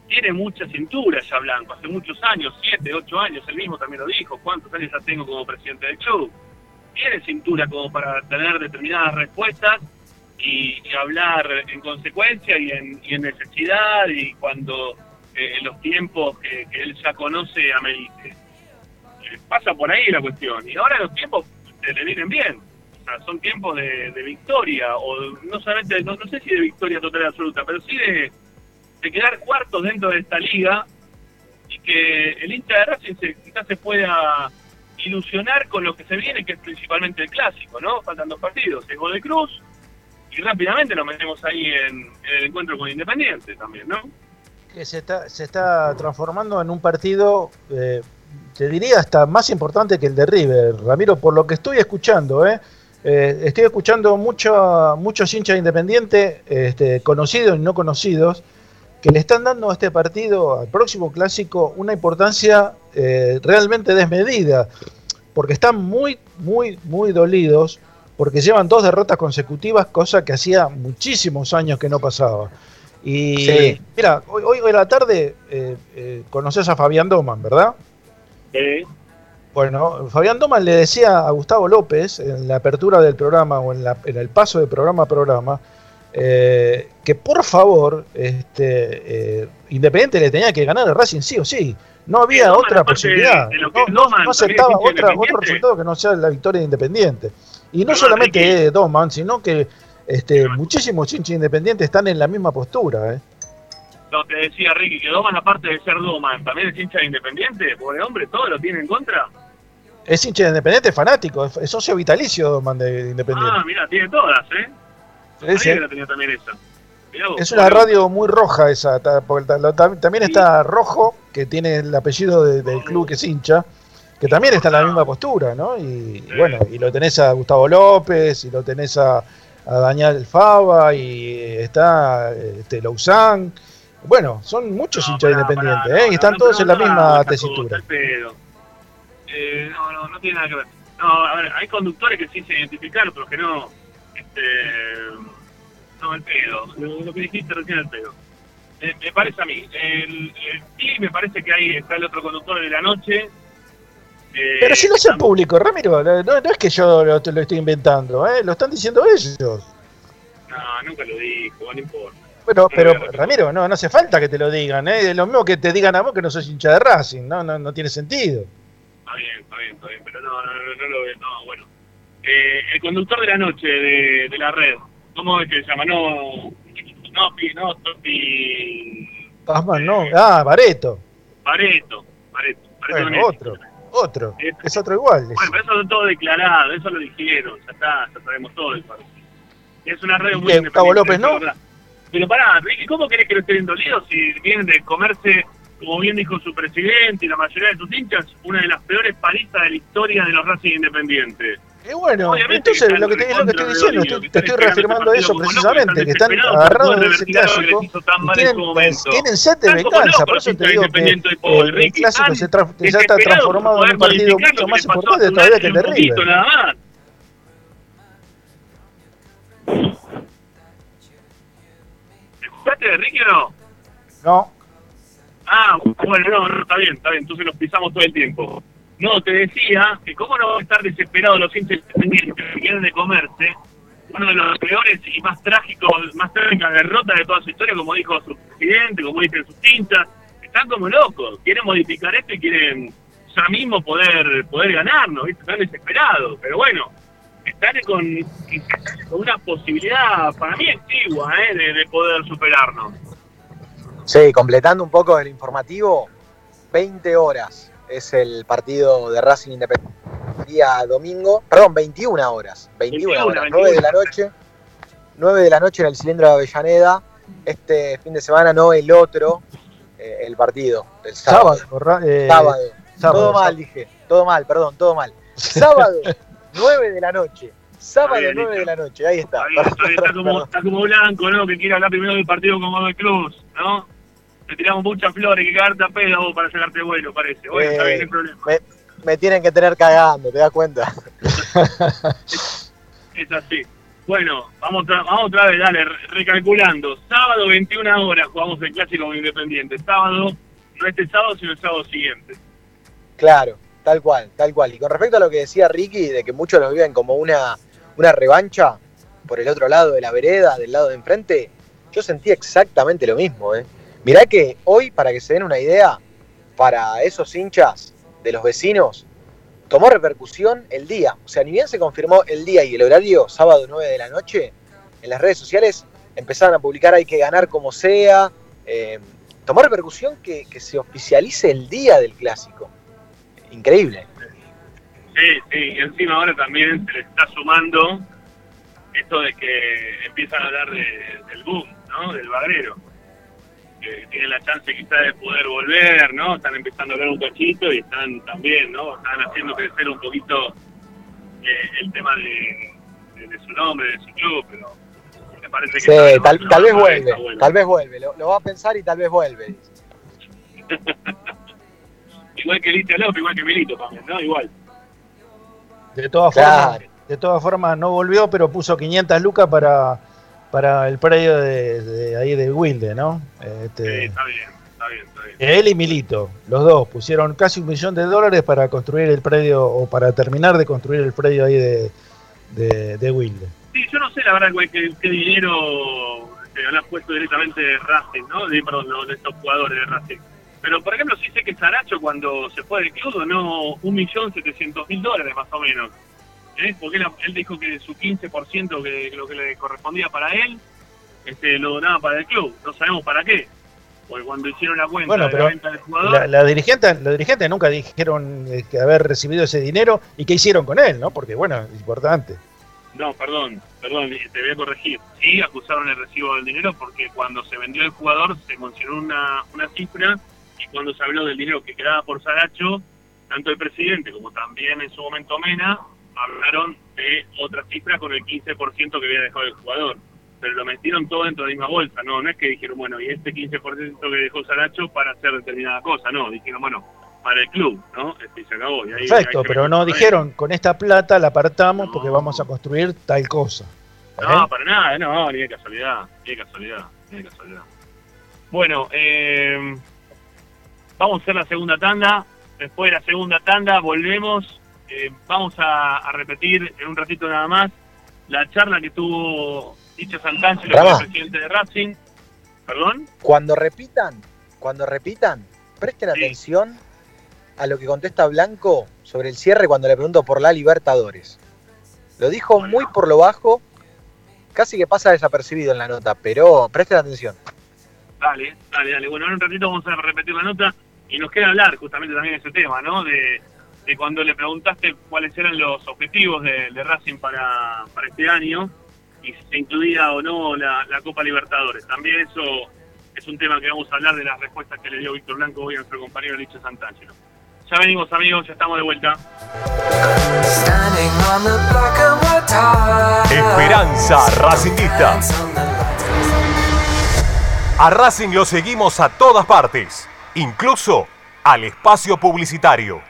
[SPEAKER 2] tiene mucha cintura ya Blanco, hace muchos años, siete, ocho años, él mismo también lo dijo, ¿cuántos años ya tengo como presidente del club? Tiene cintura como para tener determinadas respuestas y, hablar en consecuencia y en, y en necesidad y cuando eh, los tiempos que, él ya conoce amerite. Eh, pasa por ahí la cuestión. Y ahora los tiempos le vienen bien. Son tiempos de, victoria, o no solamente, no, no sé si de victoria total y absoluta, pero sí de, de quedar cuartos dentro de esta liga y que el hincha de Racing se, quizás se pueda ilusionar con lo que se viene, que es principalmente el clásico, ¿no? Faltan dos partidos, el gol de Cruz y rápidamente lo metemos ahí en, en el encuentro con Independiente también, ¿no?
[SPEAKER 5] que se está, se está transformando en un partido, eh, te diría hasta más importante que el de River, Ramiro, por lo que estoy escuchando, ¿eh? Eh, estoy escuchando mucho, muchos hinchas independientes, este, conocidos y no conocidos, que le están dando a este partido, al próximo clásico, una importancia eh, realmente desmedida, porque están muy, muy, muy dolidos, porque llevan dos derrotas consecutivas, cosa que hacía muchísimos años que no pasaba. Y
[SPEAKER 4] Sí.
[SPEAKER 5] mira, hoy, hoy en la tarde eh, eh, conoces a Fabián Doman, ¿verdad?
[SPEAKER 2] Sí.
[SPEAKER 5] Bueno, Fabián Doman le decía a Gustavo López en la apertura del programa o en, la- en el paso de programa a programa eh, que por favor este, eh, Independiente le tenía que ganar a Racing sí o sí. No había
[SPEAKER 2] Doman,
[SPEAKER 5] otra posibilidad.
[SPEAKER 2] de que
[SPEAKER 5] No,
[SPEAKER 2] es
[SPEAKER 5] no-
[SPEAKER 2] Doman,
[SPEAKER 5] no
[SPEAKER 2] también
[SPEAKER 5] aceptaba otra, otro resultado que no sea la victoria de Independiente. Y no solamente es Doman, sino que este, muchísimos hinchas independientes están en la misma postura. ¿eh?
[SPEAKER 2] No, te decía Ricky que Doman, aparte de ser Doman, también es hincha de Independiente, pobre hombre, todo lo tiene en contra.
[SPEAKER 5] Es hincha de Independiente fanático, es, es socio vitalicio Doman de Independiente.
[SPEAKER 2] Ah, mira, tiene todas, ¿eh?
[SPEAKER 5] Sí.
[SPEAKER 2] que la tenía también esa. Vos,
[SPEAKER 5] Es una radio muy roja esa, porque también está Rojo, que tiene el apellido de- del club que es hincha, que también está en la misma postura, ¿no? Y, bueno, y lo tenés a Gustavo López, y lo tenés a, a Daniel Fava, y está este, Lausanne. Bueno, son muchos hinchas independientes, ¿eh? Y están todos en la misma tesitura.
[SPEAKER 2] Eh, no, no, no tiene nada que ver. No, a ver, hay conductores que sí se identifican, otros que no. Este, no, el pedo. Lo, lo que dijiste recién el pedo. Eh, me parece a mí. El, el- sí, me parece que ahí está el otro conductor de la noche. Eh,
[SPEAKER 5] Pero si lo hace el público, Ramiro, no, no es que yo lo, lo estoy inventando, ¿eh? Lo están diciendo ellos.
[SPEAKER 2] No, nunca lo dijo, no importa.
[SPEAKER 5] Bueno, pero Ramiro, no, no hace falta que te lo digan, ¿eh? Lo mismo que te digan a vos que no sos hincha de Racing, no, no, no tiene sentido.
[SPEAKER 2] Está bien, está bien, está bien, pero no, no, no, no lo veo, no, bueno. Eh, el conductor de la noche de, de la red, ¿cómo es que se llama? No, no, no, Topi,
[SPEAKER 5] Pasman, no. Ah, Bareto.
[SPEAKER 2] Pareto
[SPEAKER 5] Bueno,
[SPEAKER 2] Donetti.
[SPEAKER 5] otro. Otro. Es otro igual.
[SPEAKER 2] Bueno, pero eso es todo declarado, eso lo dijeron, ya está, ya sabemos todo eso. Es una red
[SPEAKER 5] ¿Y
[SPEAKER 2] muy independiente,
[SPEAKER 5] López no?
[SPEAKER 2] Pero pará, Ricky, ¿cómo querés que lo estén dolidos si vienen de comerse, como bien dijo su presidente y la mayoría de sus hinchas, una de las peores palizas de la historia de los Racing Independientes?
[SPEAKER 5] Y bueno,
[SPEAKER 2] Obviamente
[SPEAKER 5] entonces
[SPEAKER 2] que
[SPEAKER 5] lo que, te, es lo que estoy diciendo, estoy- te estoy reafirmando eso precisamente, que están agarrados de ese clásico y tienen,
[SPEAKER 2] momento.
[SPEAKER 5] tienen sed de venganza, por eso te digo que el, clásico se, ya está transformado en un partido mucho más importante todavía que el de River.
[SPEAKER 2] nada más. ¿Escuchaste de Ricky o no?
[SPEAKER 5] No,
[SPEAKER 2] Ah, bueno, no, no, está bien, está bien, entonces nos pisamos todo el tiempo. No, te decía que cómo no van a estar desesperados los hinchas independientes que quieren de comerse uno de los peores y más trágicos, más trágicas derrotas de toda su historia, como dijo su presidente, como dicen sus hinchas. Están como locos, quieren modificar esto y quieren ya mismo poder poder ganarnos, ¿viste? están desesperados. Pero bueno, están con, una posibilidad para mí exigua ¿eh? de poder superarnos.
[SPEAKER 4] Sí, completando un poco el informativo, 20 horas es el partido de Racing Independiente. Día domingo, perdón, 21 horas. 21,
[SPEAKER 2] 21,
[SPEAKER 4] horas, 9 de la noche. 9 de la noche en el cilindro de Avellaneda. Este fin de semana, no el otro, eh, el partido del sábado.
[SPEAKER 5] sábado. ra- eh,
[SPEAKER 4] sábado.
[SPEAKER 5] sábado,
[SPEAKER 4] Todo mal,
[SPEAKER 5] sábado.
[SPEAKER 4] dije. Todo mal, perdón, todo mal. Sábado, 9 de la noche. Sábado,
[SPEAKER 2] Está bien,
[SPEAKER 4] 9 de la noche. Ahí está.
[SPEAKER 2] Está, bien, está, como,
[SPEAKER 4] Perdón.
[SPEAKER 2] está como Blanco, ¿no? Que quiere hablar primero del partido con Godoy Cruz, ¿no? Le tiramos muchas flores, que cagarte a pedo vos para sacarte vuelo, parece. Bueno, está bien, no hay
[SPEAKER 4] Eh,
[SPEAKER 2] problema.
[SPEAKER 4] me, me tienen que tener cagando, ¿te das cuenta?
[SPEAKER 2] Es así. Bueno, vamos, otra- vamos otra vez, dale, re- recalculando. Sábado, 21 horas, jugamos el clásico con Independiente. Sábado, no este sábado, sino el sábado siguiente.
[SPEAKER 4] Claro, tal cual, tal cual. Y con respecto a lo que decía Ricky, de que muchos lo viven como una, una revancha por el otro lado de la vereda, del lado de enfrente, yo sentí exactamente lo mismo. ¿eh? Mirá que hoy, para que se den una idea, para esos hinchas de los vecinos, tomó repercusión el día. O sea, ni bien se confirmó el día y el horario, sábado 9 de la noche, en las redes sociales empezaron a publicar hay que ganar como sea. eh, tomó repercusión que, que se oficialice el día del clásico. Increíble.
[SPEAKER 2] Sí, sí, y encima ahora también se le está sumando esto de que empiezan a hablar de- del boom, ¿no? Del bagrero. Que tienen la chance quizá de poder volver, ¿no? Están empezando a hablar un cachito y están también, ¿no? Están haciendo crecer un poquito eh, el tema de, de- de su nombre, de su club, pero me parece que...
[SPEAKER 4] Sí, tal,
[SPEAKER 2] no,
[SPEAKER 4] tal vez
[SPEAKER 2] no,
[SPEAKER 4] vuelve,
[SPEAKER 2] bueno.
[SPEAKER 4] tal vez vuelve. Lo, lo va a pensar y tal vez vuelve.
[SPEAKER 2] Igual que Litia López, igual que Milito también, ¿no? Igual.
[SPEAKER 5] De todas
[SPEAKER 4] Claro.
[SPEAKER 5] formas, de todas formas no volvió, pero puso 500 lucas para, para el predio de, de ahí de Wilde, ¿no? Este,
[SPEAKER 2] Está bien, está bien, está bien.
[SPEAKER 5] él y Milito, los dos, pusieron casi un millón de dólares para construir el predio o para terminar de construir el predio ahí de, de, de Wilde.
[SPEAKER 2] Sí, yo no sé la verdad güey, qué, qué dinero se habrá puesto directamente de Racing, ¿no? De, perdón, de estos jugadores de Racing. Pero, por ejemplo, sí sé que Saracho cuando se fue del club donó 1.700.000 dólares más o menos. ¿Eh? Porque él, él dijo que su 15% que lo que le correspondía para él este, lo donaba para el club. No sabemos para qué. Porque cuando hicieron la cuenta
[SPEAKER 5] Bueno,
[SPEAKER 2] de la venta del jugador...
[SPEAKER 5] La, la dirigente, los dirigentes nunca dijeron eh, que haber recibido ese dinero y qué hicieron con él, ¿no? Porque, bueno, es importante.
[SPEAKER 2] No, perdón, perdón, te voy a corregir. Sí, acusaron el recibo del dinero porque cuando se vendió el jugador se mencionó una, una cifra y cuando se habló del dinero que quedaba por Saracho, tanto el presidente como también en su momento Mena hablaron de otra cifra con el 15% que había dejado el jugador. Pero lo metieron todo dentro de la misma bolsa, no, no es que dijeron, bueno, y este 15% que dejó Saracho para hacer determinada cosa, no, dijeron, bueno, para el club, ¿no? Este, se acabó. Y ahí-
[SPEAKER 5] Perfecto, pero no dijeron, con esta plata la apartamos porque vamos a construir tal cosa.
[SPEAKER 2] No, para nada, no, ni de casualidad, ni de casualidad, ni de casualidad. Bueno, eh, vamos a hacer la segunda tanda. Después de la segunda tanda volvemos. Eh, vamos a, a repetir en un ratito nada más la charla que tuvo Dicho Santangelo el presidente de Racing. ¿Perdón?
[SPEAKER 4] Cuando repitan, cuando repitan, presten atención a lo que contesta Blanco sobre el cierre cuando le pregunto por la Libertadores. Lo dijo muy por lo bajo, casi que pasa desapercibido en la nota, pero presten atención.
[SPEAKER 2] Dale, dale, dale. Bueno, en un ratito vamos a repetir la nota y nos queda hablar justamente también de ese tema, ¿no? De, cuando le preguntaste cuáles eran los objetivos de, de Racing para, para este año y si se incluía o no la, la Copa Libertadores. También eso es un tema que vamos a hablar de las respuestas que le dio Víctor Blanco hoy a nuestro compañero Licho Santangelo. Ya venimos amigos, ya estamos de vuelta.
[SPEAKER 19] Esperanza Racingista. A Racing lo seguimos a todas partes, incluso al espacio publicitario.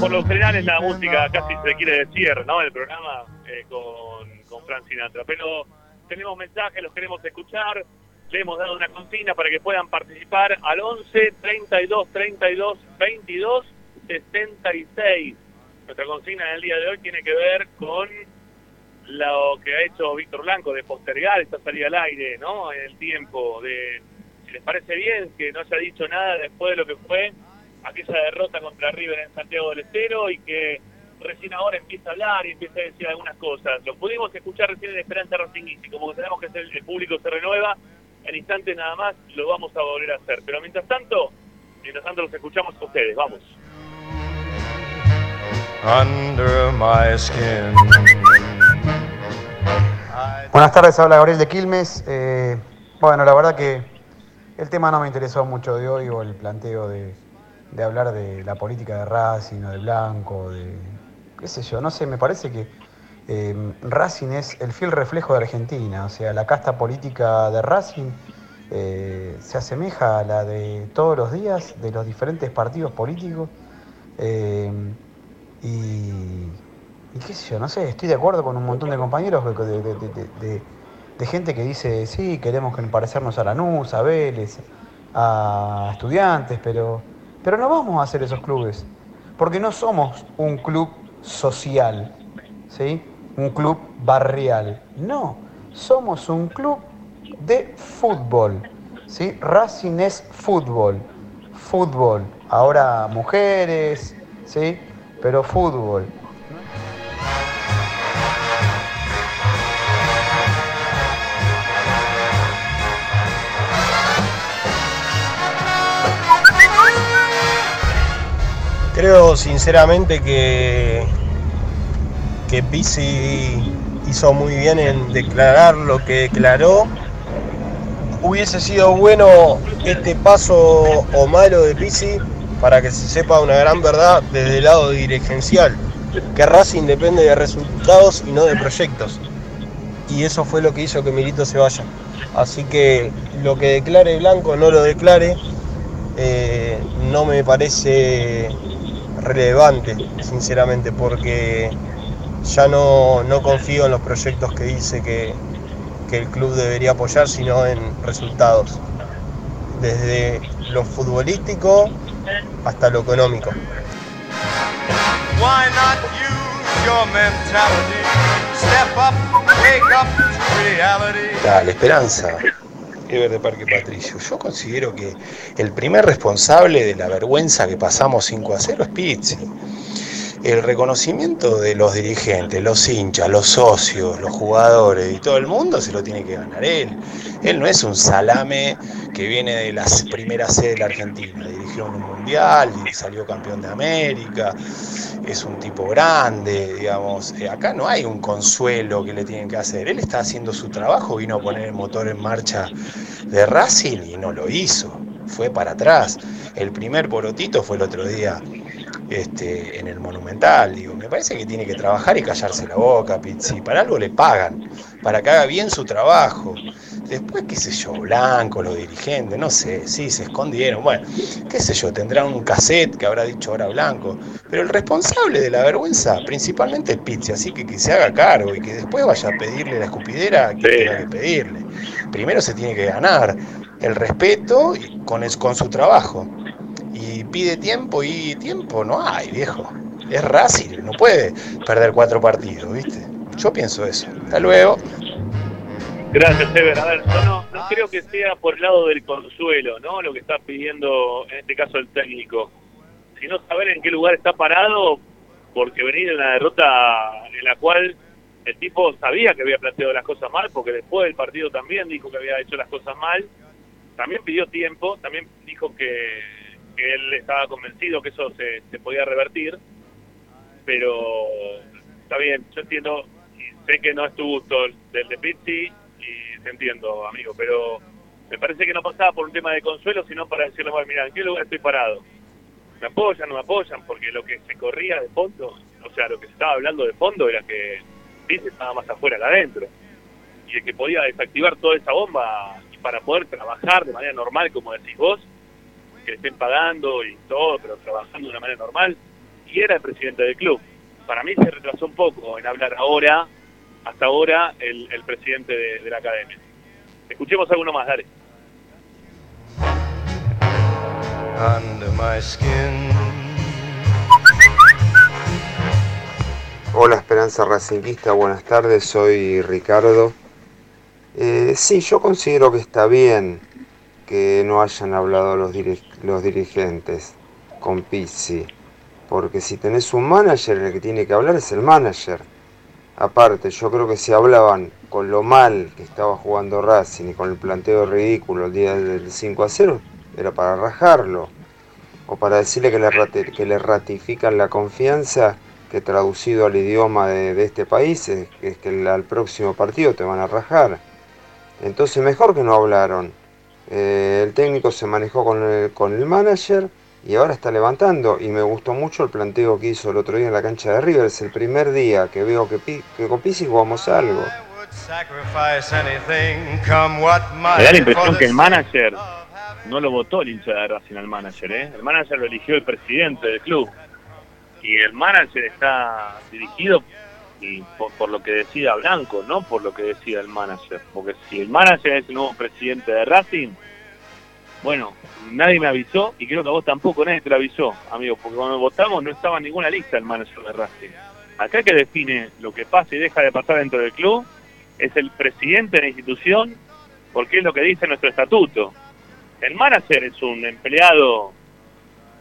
[SPEAKER 2] Por lo general es la música casi se quiere decir, ¿no? El programa eh, con, con Frank Sinatra. Pero tenemos mensajes, los queremos escuchar. Le hemos dado una consigna para que puedan participar al 11 32 32 22 66. Nuestra consigna del día de hoy tiene que ver con lo que ha hecho Víctor Blanco de postergar esta salida al aire, ¿no? En el tiempo, de si les parece bien que no haya dicho nada después de lo que fue aquella derrota contra River en Santiago del Estero y que recién ahora empieza a hablar y empieza a decir algunas cosas. Lo pudimos escuchar recién en Esperanza Racing y como sabemos que el, el público se renueva, en instantes nada más lo vamos a volver a hacer. Pero mientras tanto, mientras tanto los escuchamos a ustedes, vamos.
[SPEAKER 20] Under my skin.
[SPEAKER 21] Buenas tardes, habla Gabriel de Quilmes. Eh, bueno, la verdad que el tema no me interesó mucho de hoy o el planteo de, de hablar de la política de Racing o de Blanco, de qué sé yo, no sé, me parece que eh, Racing es el fiel reflejo de Argentina, o sea, la casta política de Racing eh, se asemeja a la de todos los días de los diferentes partidos políticos. eh, y, y qué sé yo, no sé, estoy de acuerdo con un montón de compañeros de, de- gente que dice, sí, queremos que parecernos a Lanús, a Vélez, a estudiantes, pero, pero no vamos a hacer esos clubes, porque no somos un club social, ¿sí? un club barrial, no, somos un club de fútbol, ¿sí? Racing es fútbol, fútbol, ahora mujeres, ¿sí? pero fútbol.
[SPEAKER 22] Creo sinceramente que, que Pizzi hizo muy bien en declarar lo que declaró hubiese sido bueno este paso o malo de Pizzi para que se sepa una gran verdad desde el lado dirigencial, que Racing depende de resultados y no de proyectos. Y eso fue lo que hizo que Milito se vaya. Así que lo que declare Blanco no lo declare, eh, no me parece relevante, sinceramente, porque ya no, no confío en los proyectos que dice que, que el club debería apoyar, sino en resultados, desde lo futbolístico hasta lo económico.
[SPEAKER 23] Why not use your mentality? Step up, wake up to reality.
[SPEAKER 14] Dale, Esperanza. Ever de Parque Patricio. Yo considero que el primer responsable de la vergüenza que pasamos 5 a 0 es Pizzi. El reconocimiento de los dirigentes, los hinchas, los socios, los jugadores y todo el mundo se lo tiene que ganar él. Él no es un salame que viene de las primeras sedes de la Argentina. Dirigió un mundial salió campeón de América. Es un tipo grande, digamos. Eh, Acá no hay un consuelo que le tienen que hacer. Él está haciendo su trabajo, vino a poner el motor en marcha de Racing y no lo hizo. Fue para atrás. El primer porotito fue el otro día este, en el Monumental. Digo, me parece que tiene que trabajar y callarse la boca, Pizzi. Para algo le pagan, para que haga bien su trabajo. Después, qué sé yo, Blanco, los dirigentes, no sé, sí, se escondieron. Bueno, qué sé yo, tendrán un cassette que habrá dicho ahora Blanco. Pero el responsable de la vergüenza principalmente es Pizzi, así que que se haga cargo y que después vaya a pedirle la escupidera que tenga que pedirle. Primero se tiene que ganar el respeto y con, con su trabajo y pide tiempo y tiempo no hay, viejo. Es Racing, no puede perder cuatro partidos, ¿viste? Yo pienso eso. Hasta luego.
[SPEAKER 2] Gracias, Ever. A ver, yo no, no creo que sea por el lado del consuelo, ¿no? Lo que está pidiendo, en este caso, el técnico. Sino saber en qué lugar está parado, porque venir en una derrota en la cual el tipo sabía que había planteado las cosas mal, porque después del partido también dijo que había hecho las cosas mal. También pidió tiempo, también dijo que, que él estaba convencido que eso se, se podía revertir. Pero está bien, yo entiendo y sé que no es tu gusto el del de Pizzi y te entiendo, amigo, pero me parece que no pasaba por un tema de consuelo, sino para decirle, bueno, mira, ¿en qué lugar estoy parado? ¿Me apoyan, no me apoyan? Porque lo que se corría de fondo, o sea, lo que se estaba hablando de fondo era que Pizzi estaba más afuera que adentro. Y el que podía desactivar toda esa bomba para poder trabajar de manera normal, como decís vos, que le estén pagando y todo, pero trabajando de una manera normal, y era el presidente del club. Para mí se retrasó un poco en hablar ahora, hasta ahora, el, el presidente de, de la academia. Escuchemos alguno más, dale.
[SPEAKER 23] Under my skin.
[SPEAKER 24] Hola Esperanza Racinguista, buenas tardes, soy Ricardo. Eh, sí, yo considero que está bien que no hayan hablado los, los dirigentes con Pizzi, porque si tenés un manager, el que tiene que hablar es el manager. Aparte, yo creo que si hablaban con lo mal que estaba jugando Racing y con el planteo ridículo el día del 5 a 0, era para rajarlo. O para decirle que le, que le ratifican la confianza que traducido al idioma de, de este país es, es que al próximo partido te van a rajar. Entonces mejor que no hablaron. Eh, el técnico se manejó con el, con el manager y ahora está levantando. Y me gustó mucho el planteo que hizo el otro día en la cancha de River. Es el primer día que veo que, que con Pizzi jugamos algo.
[SPEAKER 2] Me da la impresión que el manager no lo votó el hincha de Racing al manager, ¿eh? El manager lo eligió el presidente del club. Y el manager está dirigido y por, por lo que decida Blanco, no por lo que decida el manager. Porque si el manager es el nuevo presidente de Racing, bueno, nadie me avisó y creo que a vos tampoco nadie te lo avisó, amigo, porque cuando votamos no estaba en ninguna lista el manager de Racing. Acá que define lo que pasa y deja de pasar dentro del club es el presidente de la institución porque es lo que dice nuestro estatuto. El manager es un empleado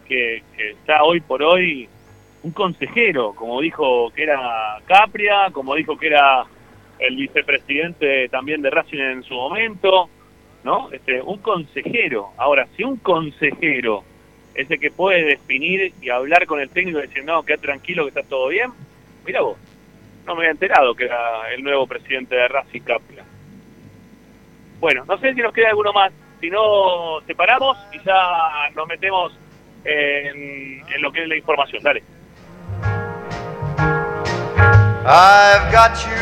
[SPEAKER 2] que, que está hoy por hoy un consejero, como dijo que era Capria, como dijo que era el vicepresidente también de Racing en su momento, ¿no? Este, un consejero. Ahora, si un consejero es el que puede definir y hablar con el técnico y decir, no, queda tranquilo que está todo bien, mira vos, no me había enterado que era el nuevo presidente de Racing Capria. Bueno, no sé si nos queda alguno más. Si no, separamos y ya nos metemos en, en lo que es la información. Dale.
[SPEAKER 23] I've got you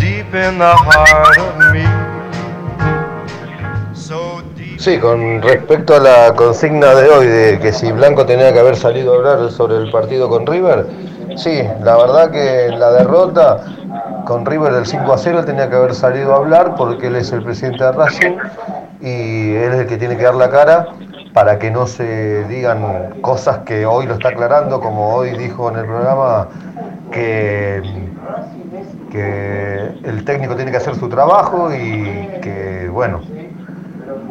[SPEAKER 23] deep in the heart of me.
[SPEAKER 15] Sí, con respecto a la consigna de hoy de que si Blanco tenía que haber salido a hablar sobre el partido con River, sí, la verdad que la derrota con River del 5 a 0 él tenía que haber salido a hablar porque él es el presidente de Racing y él es el que tiene que dar la cara para que no se digan cosas que hoy lo está aclarando, como hoy dijo en el programa que, que el técnico tiene que hacer su trabajo y que, bueno,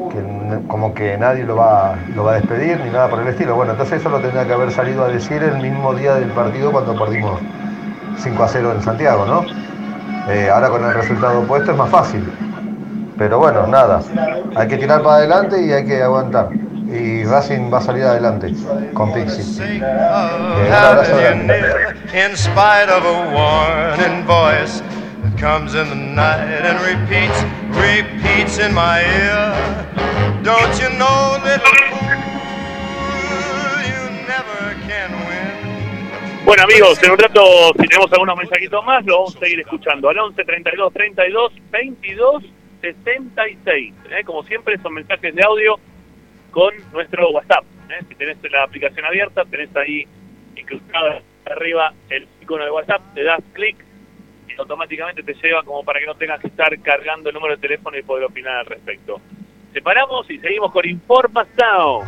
[SPEAKER 15] que como que nadie lo va, lo va a despedir ni nada por el estilo. Bueno, entonces eso lo tendría que haber salido a decir el mismo día del partido cuando perdimos 5 a 0 en Santiago, ¿no? Eh, ahora con el resultado opuesto es más fácil. Pero bueno, nada, hay que tirar para adelante y hay que aguantar. Y Racing va a salir adelante con Pixie. Eh, un abrazo
[SPEAKER 23] Having you
[SPEAKER 15] grande.
[SPEAKER 23] near, in spite of a warning voice that comes in the night and repeats, repeats in my ear. Don't you know, little fool, you never can win.
[SPEAKER 2] Bueno amigos, en un rato si tenemos algunos mensajitos más lo vamos a seguir escuchando al 11 32 32 22 66. ¿eh? Como siempre son mensajes de audio con nuestro WhatsApp. ¿eh? Si tenés la aplicación abierta, tenés ahí incrustado arriba el icono de WhatsApp, te das clic y automáticamente te lleva como para que no tengas que estar cargando el número de teléfono y poder opinar al respecto. Separamos y seguimos con Información.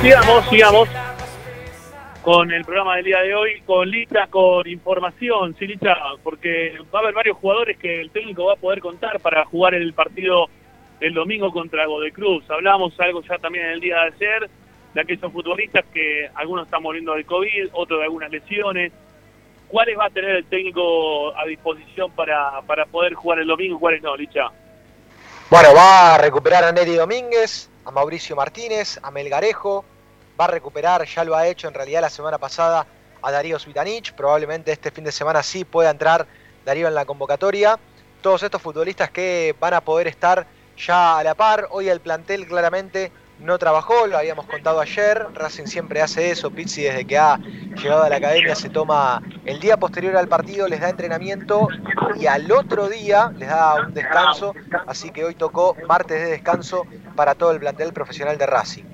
[SPEAKER 2] Sigamos, sigamos con el programa del día de hoy, con Licha, con información, sí, Licha, porque va a haber varios jugadores que el técnico va a poder contar para jugar el partido el domingo contra Godecruz. Hablamos algo ya también el día de ayer, de aquellos futbolistas que algunos están muriendo del COVID, otros de algunas lesiones. ¿Cuáles va a tener el técnico a disposición para, para poder jugar el domingo y cuáles no, Licha?
[SPEAKER 4] Bueno, va a recuperar a Neri Domínguez, a Mauricio Martínez, a Melgarejo. Va a recuperar, ya lo ha hecho en realidad la semana pasada, a Darío Svitanich. Probablemente este fin de semana sí pueda entrar Darío en la convocatoria. Todos estos futbolistas que van a poder estar ya a la par. Hoy el plantel claramente no trabajó, lo habíamos contado ayer. Racing siempre hace eso. Pizzi desde que ha llegado a la academia se toma el día posterior al partido, les da entrenamiento y al otro día les da un descanso. Así que hoy tocó martes de descanso para todo el plantel profesional de Racing.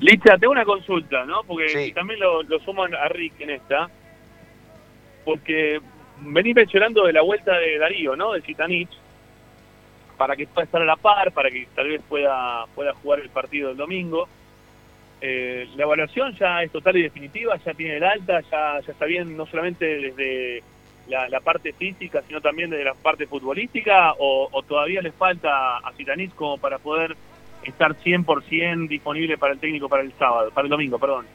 [SPEAKER 2] Licha, tengo una consulta, ¿no? Porque también lo, lo sumo a Rick en esta. Porque venís mencionando de la vuelta de Darío, ¿no? De Zitanich, para que pueda estar a la par, para que tal vez pueda, pueda jugar el partido del domingo. Eh, la evaluación ya es total y definitiva, ya tiene el alta, ya, está bien, no solamente desde la, parte física, sino también desde la parte futbolística, o, todavía le falta a Zitanich como para poder estar 100% disponible para el técnico para el sábado, para el domingo, perdón.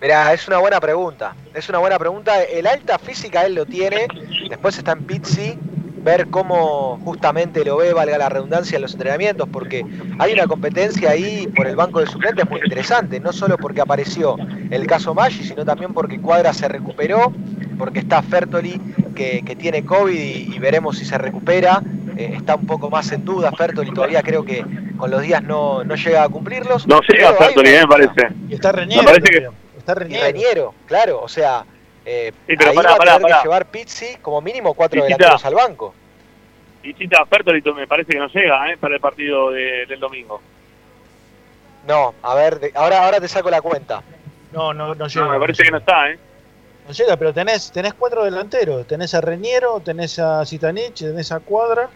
[SPEAKER 4] Mirá, es una buena pregunta. Es una buena pregunta. El alta física él lo tiene. Después está en Pizzi. Ver cómo justamente lo ve, valga la redundancia, en los entrenamientos, porque hay una competencia ahí por el banco de suplentes muy interesante, no solo porque apareció el caso Maggi, sino también porque Cuadra se recuperó, porque está Fertoli que, que tiene COVID y, y veremos si se recupera, eh, está un poco más en duda Fertoli, todavía creo que con los días no, no llega a cumplirlos.
[SPEAKER 2] No llega Fertoli, eh, me parece.
[SPEAKER 5] Y está
[SPEAKER 2] Me
[SPEAKER 5] Reñero.
[SPEAKER 2] parece que-
[SPEAKER 5] también. Está. Reñero,
[SPEAKER 4] claro, o sea, eh,
[SPEAKER 2] Sí, pero
[SPEAKER 4] ahí
[SPEAKER 2] pará,
[SPEAKER 4] va a
[SPEAKER 2] pará,
[SPEAKER 4] tener
[SPEAKER 2] pará.
[SPEAKER 4] que llevar Pizzi como mínimo cuatro
[SPEAKER 2] Pizzita.
[SPEAKER 4] delanteros al banco.
[SPEAKER 2] Y Chita Fertoli me parece que no llega ¿eh? para el partido de- del domingo.
[SPEAKER 4] No, a ver, de- ahora, ahora te saco la cuenta.
[SPEAKER 5] No, no, no llega.
[SPEAKER 2] No, me parece que no está, ¿eh?
[SPEAKER 5] No llega, pero tenés, tenés cuatro delanteros. Tenés a Reñero, tenés a Zitanich, tenés a Cuadra,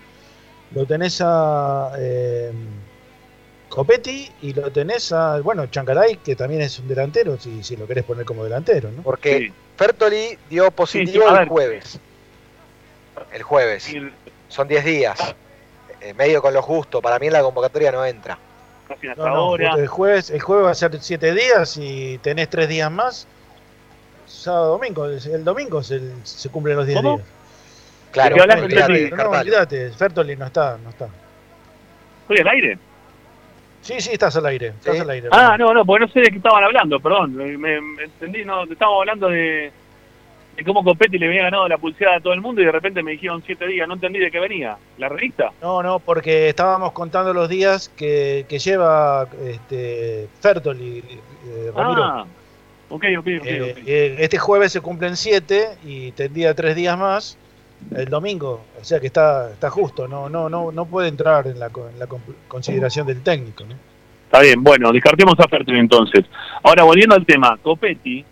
[SPEAKER 5] lo tenés a eh, Copetti y lo tenés a, bueno, Chancaray, que también es un delantero, si, si lo querés poner como delantero, ¿no?
[SPEAKER 4] Porque Fertoli dio positivo
[SPEAKER 5] Sí, sí, a
[SPEAKER 4] el jueves. El jueves. Son 10 días. Eh, medio con lo justo. Para mí en la convocatoria no entra.
[SPEAKER 2] Casi
[SPEAKER 5] No, no, el jueves, el jueves va a ser siete días y tenés tres días más. Sábado, domingo. El domingo se, se cumplen los 10
[SPEAKER 2] ¿Cómo?
[SPEAKER 5] días.
[SPEAKER 4] Claro,
[SPEAKER 5] no, olvidate, Fertoli no está, no está.
[SPEAKER 2] ¿Estoy al aire?
[SPEAKER 5] Sí, sí, estás al aire, estás al aire.
[SPEAKER 2] Ah, no, no, porque no sé de qué estaban hablando, perdón. Me, entendí, no, estábamos hablando de, de cómo Copetti le había ganado la pulseada a todo el mundo y de repente me dijeron siete días, no entendí de qué venía. ¿La revista?
[SPEAKER 5] No, no, porque estábamos contando los días que, que lleva este, Fertoli, eh, Ramiro.
[SPEAKER 2] Ah, ok, ok, ok.
[SPEAKER 5] Eh,
[SPEAKER 2] ok.
[SPEAKER 5] eh, este jueves se cumplen siete y tendría tres días más el domingo, o sea que está, está justo, no, no, no, no puede entrar en la, en la con- consideración del técnico.
[SPEAKER 2] Está bien, bueno, descartemos a Fertoli entonces. Ahora, volviendo al tema, Copetti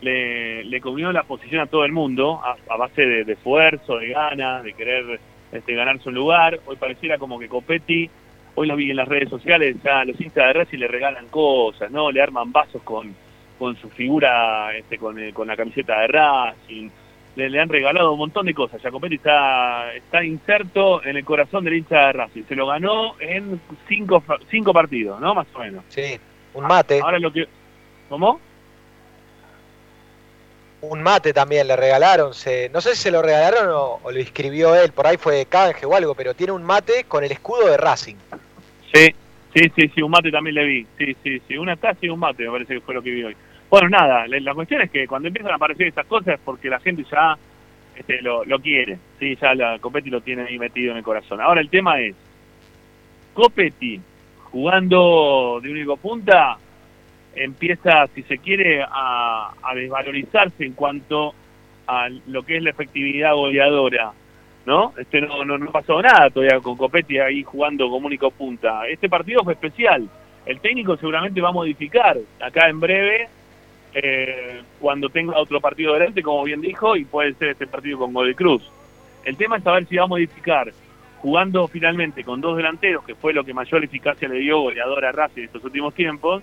[SPEAKER 2] le, le comió la posición a todo el mundo a, a base de, esfuerzo, de ganas, de querer este, ganarse un lugar. Hoy pareciera como que Copetti, hoy lo vi en las redes sociales, ya los instas de le regalan cosas, ¿no? Le arman vasos con, con su figura, este, con, el- con la camiseta de Racing. Le, le han regalado un montón de cosas. Ya Copetti está, está inserto en el corazón del hincha de Racing. Se lo ganó en cinco, cinco partidos, ¿no? Más o menos.
[SPEAKER 4] Sí, un mate.
[SPEAKER 2] Ahora lo que... ¿Cómo?
[SPEAKER 4] Un mate también le regalaron. Se, no sé si se lo regalaron o, o lo inscribió él. Por ahí fue de canje o algo. Pero tiene un mate con el escudo de Racing.
[SPEAKER 2] Sí, sí, sí, sí, un mate también le vi. Sí, sí, sí, una taza y un mate me parece que fue lo que vi hoy. Bueno, nada, la, la cuestión es que cuando empiezan a aparecer estas cosas es porque la gente ya este, lo, lo quiere. Sí, ya la Copetti lo tiene ahí metido en el corazón. Ahora el tema es, Copetti jugando de único punta empieza, si se quiere, a, a desvalorizarse en cuanto a lo que es la efectividad goleadora. ¿no? Este no, no, no pasó nada todavía con Copetti ahí jugando como único punta. Este partido fue especial. El técnico seguramente va a modificar acá en breve eh, cuando tenga otro partido delante, como bien dijo, y puede ser este partido con Godoy Cruz. El tema es saber si va a modificar jugando finalmente con dos delanteros, que fue lo que mayor eficacia le dio goleador a Racing en estos últimos tiempos,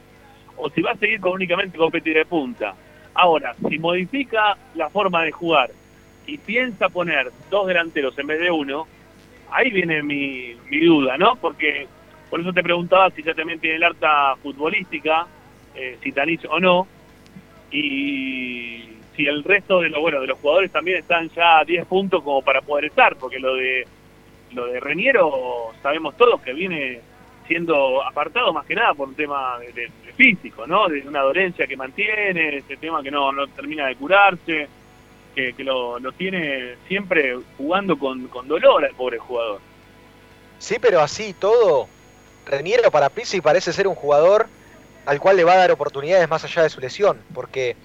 [SPEAKER 2] o si va a seguir con únicamente Copetti de punta. Ahora, si modifica la forma de jugar y piensa poner dos delanteros en vez de uno, ahí viene mi, mi duda, ¿no? Porque por eso te preguntaba si ya también tiene el harta futbolística, eh, si Tanich o no, y si el resto de los bueno de los jugadores también están ya a 10 puntos como para poder estar, porque lo de lo de Reñero sabemos todos que viene siendo apartado más que nada por un tema de, físico, ¿no? De una dolencia que mantiene, este tema que no, no termina de curarse, que, que lo, lo tiene siempre jugando con, con dolor al pobre jugador.
[SPEAKER 4] Sí, pero así todo, Reniero para Pizzi parece ser un jugador al cual le va a dar oportunidades más allá de su lesión, porque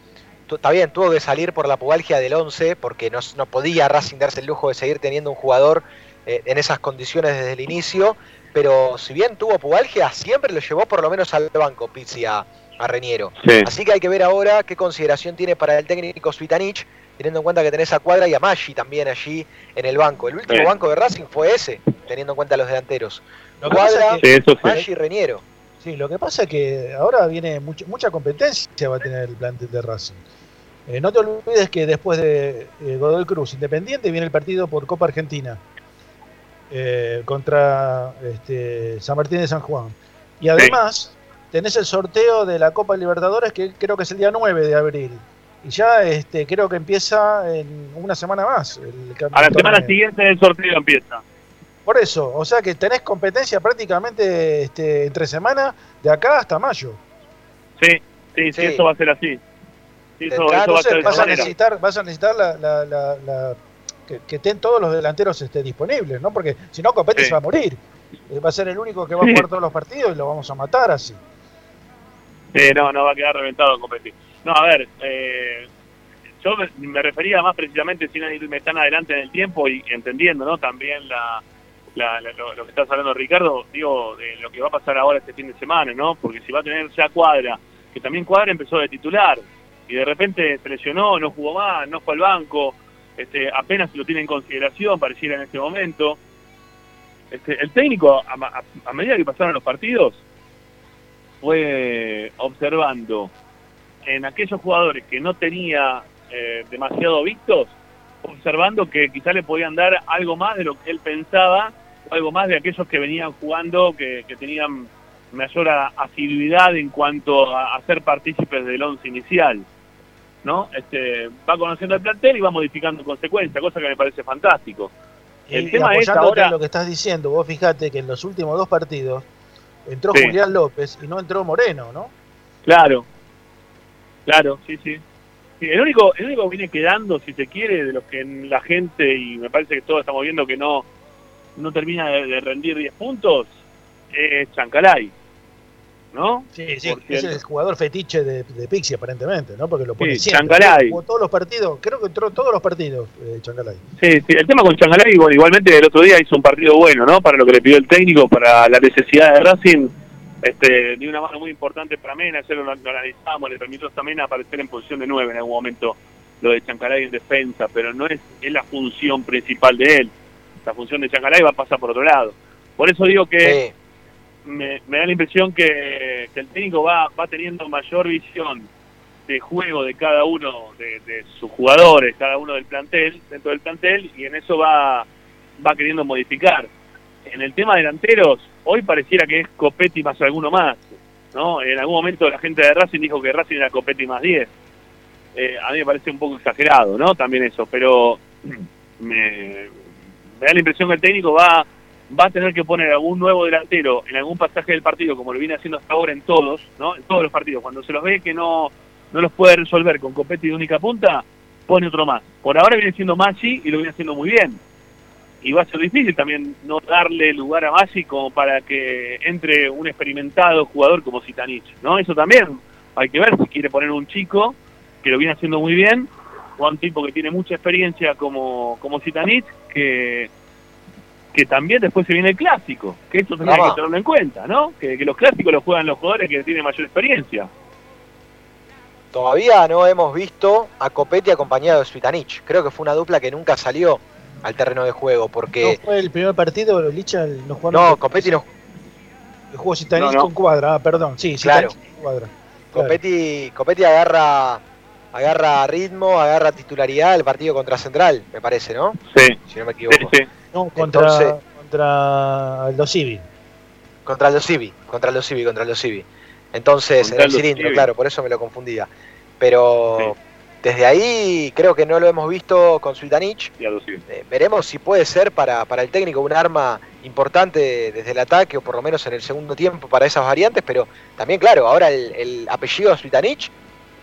[SPEAKER 4] está bien, tuvo que salir por la pubalgia del 11, porque no, no podía Racing darse el lujo de seguir teniendo un jugador eh, en esas condiciones desde el inicio, pero si bien tuvo pubalgia, siempre lo llevó por lo menos al banco Pizzi a, a Reniero.
[SPEAKER 2] Sí.
[SPEAKER 4] Así que hay que ver ahora qué consideración tiene para el técnico Svitanich, teniendo en cuenta que tenés a Cuadra y a Maggi también allí en el banco. El último
[SPEAKER 2] Sí.
[SPEAKER 4] banco de Racing fue ese, teniendo en cuenta los delanteros.
[SPEAKER 5] Pasa
[SPEAKER 4] Cuadra,
[SPEAKER 5] es que- Sí, eso sí.
[SPEAKER 4] Maggi y Reniero.
[SPEAKER 5] Sí, lo que pasa es que ahora viene mucha, mucha competencia va a tener el plantel de Racing. Eh, no te olvides que después de eh, Godoy Cruz Independiente viene el partido por Copa Argentina eh, contra este, San Martín de San Juan. Y además tenés el sorteo de la Copa Libertadores que creo que es el día 9 de abril. y ya este, creo que empieza en una semana más. El
[SPEAKER 2] A la semana siguiente del sorteo empieza.
[SPEAKER 5] Por eso, o sea que tenés competencia prácticamente este, entre semana de acá hasta mayo.
[SPEAKER 2] Sí, sí, sí, eso va a ser así. Sí, eso,
[SPEAKER 5] Claro,
[SPEAKER 2] eso va a
[SPEAKER 5] entonces
[SPEAKER 2] ser de
[SPEAKER 5] vas, a necesitar, vas a necesitar la, la- la- la- que, que estén todos los delanteros este, disponibles, ¿no? Porque si no, Copete
[SPEAKER 2] Sí.
[SPEAKER 5] se va a morir. Eh, Va a ser el único que va a jugar todos los partidos y lo vamos a matar así.
[SPEAKER 2] Eh, no, no va a quedar reventado competir. No, a ver, eh, yo me, me refería más precisamente sin irme tan adelante en el tiempo y entendiendo, ¿no? También la, la- la- lo, lo que estás hablando Ricardo, digo, de lo que va a pasar ahora este fin de semana, ¿no? Porque si va a tener ya Cuadra, que también Cuadra empezó de titular y de repente se lesionó, no jugó más, no fue al banco, este, apenas lo tiene en consideración, pareciera en este momento. Este, el técnico, a, a- a medida que pasaron los partidos, fue observando en aquellos jugadores que no tenía eh, demasiado vistos, observando que quizá le podían dar algo más de lo que él pensaba, o algo más de aquellos que venían jugando, que, que tenían mayor asiduidad en cuanto a, a ser partícipes del once inicial. ¿no? Este, va conociendo el plantel y va modificando en consecuencia, cosa que me parece fantástico. El
[SPEAKER 5] Y
[SPEAKER 2] tema es ahora...
[SPEAKER 5] lo que estás diciendo, vos fijate que en los últimos dos partidos entró
[SPEAKER 2] Sí.
[SPEAKER 5] Julián López y no entró Moreno, ¿no?
[SPEAKER 2] Claro, claro, sí, sí. Sí, el único, el único que viene quedando, si se quiere, de los que la gente, y me parece que todos estamos viendo que no, no termina de, de rendir 10 puntos, es Chancalay. ¿No?
[SPEAKER 5] Sí, sí,
[SPEAKER 2] Por
[SPEAKER 5] es el jugador fetiche de, de Pixi aparentemente, ¿no? Porque lo pone
[SPEAKER 2] Sí,
[SPEAKER 5] siempre.
[SPEAKER 2] Chancalay.
[SPEAKER 5] Todos los partidos, creo que entró todos los partidos, eh, Chancalay.
[SPEAKER 2] Sí, sí, el tema con Chancalay, bueno, igualmente el otro día hizo un partido bueno, ¿no? Para lo que le pidió el técnico, para la necesidad de Racing, este, dio una mano muy importante para Mena, ayer lo, lo analizamos, le permitió también aparecer en posición de 9 en algún momento, lo de Chancalay en defensa, pero no es, es la función principal de él. La función de Chancalay va a pasar por otro lado. Por eso digo que me, me da la impresión que, que el técnico va, va teniendo mayor visión de juego de cada uno de, de sus jugadores, cada uno del plantel, dentro del plantel, y en eso va, va queriendo modificar. En el tema delanteros, hoy pareciera que es Copetti más alguno más, ¿no? En algún momento la gente de Racing dijo que Racing era Copetti más 10. Eh, a mí me parece un poco exagerado, ¿no? También eso, pero me, me da la impresión que el técnico va va a tener que poner algún nuevo delantero en algún pasaje del partido, como lo viene haciendo hasta ahora en todos, ¿no? En todos los partidos. Cuando se los ve que no, no los puede resolver con Copetti de única punta, pone otro más. Por ahora viene siendo Maggi y lo viene haciendo muy bien. Y va a ser difícil también no darle lugar a Maggi como para que entre un experimentado jugador como Zitanich, ¿no? Eso también hay que ver si quiere poner un chico que lo viene haciendo muy bien o a un tipo que tiene mucha experiencia como, como Zitanich que que también después se viene el clásico, que esto también hay
[SPEAKER 4] Rama.
[SPEAKER 2] que tenerlo en cuenta, ¿no? Que, que los clásicos los juegan los jugadores que tienen mayor experiencia.
[SPEAKER 4] Todavía no hemos visto a Copetti acompañado de Suitanich. Creo que fue una dupla que nunca salió al terreno de juego, porque
[SPEAKER 5] ¿No fue el primer partido, Licha? el- No, jugaron
[SPEAKER 4] no, Copetti no,
[SPEAKER 5] el jugó Zitanich
[SPEAKER 4] No, no.
[SPEAKER 5] con Cuadra, ah, perdón, sí,
[SPEAKER 4] Claro.
[SPEAKER 5] Zitanich con Cuadra.
[SPEAKER 4] Copetti, Copetti agarra agarra ritmo, agarra titularidad el partido contra Central, me parece, ¿no?
[SPEAKER 2] Sí.
[SPEAKER 4] Si no me equivoco.
[SPEAKER 5] No, contra,
[SPEAKER 4] Entonces-
[SPEAKER 5] contra los Civi.
[SPEAKER 4] Contra los Civi, contra los Civi, contra los Civi. Entonces,
[SPEAKER 5] Contra
[SPEAKER 4] en el cilindro,
[SPEAKER 5] Civi.
[SPEAKER 4] claro, por eso me lo confundía. Pero desde ahí creo que no lo hemos visto con Sultanich. Eh, veremos si puede ser para, para el técnico un arma importante desde el ataque o por lo menos en el segundo tiempo para esas variantes, pero también, claro, ahora el, el apellido Sultanich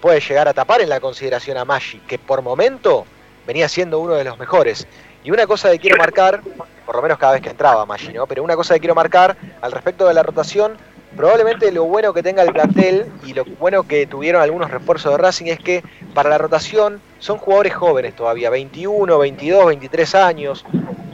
[SPEAKER 4] puede llegar a tapar en la consideración a Maggi, que por momento venía siendo uno de los mejores. Y una cosa que quiero marcar, por lo menos cada vez que entraba Maggi, ¿no? Pero una cosa que quiero marcar al respecto de la rotación, probablemente lo bueno que tenga el plantel y lo bueno que tuvieron algunos refuerzos de Racing es que para la rotación son jugadores jóvenes todavía, 21, 22, 23 años.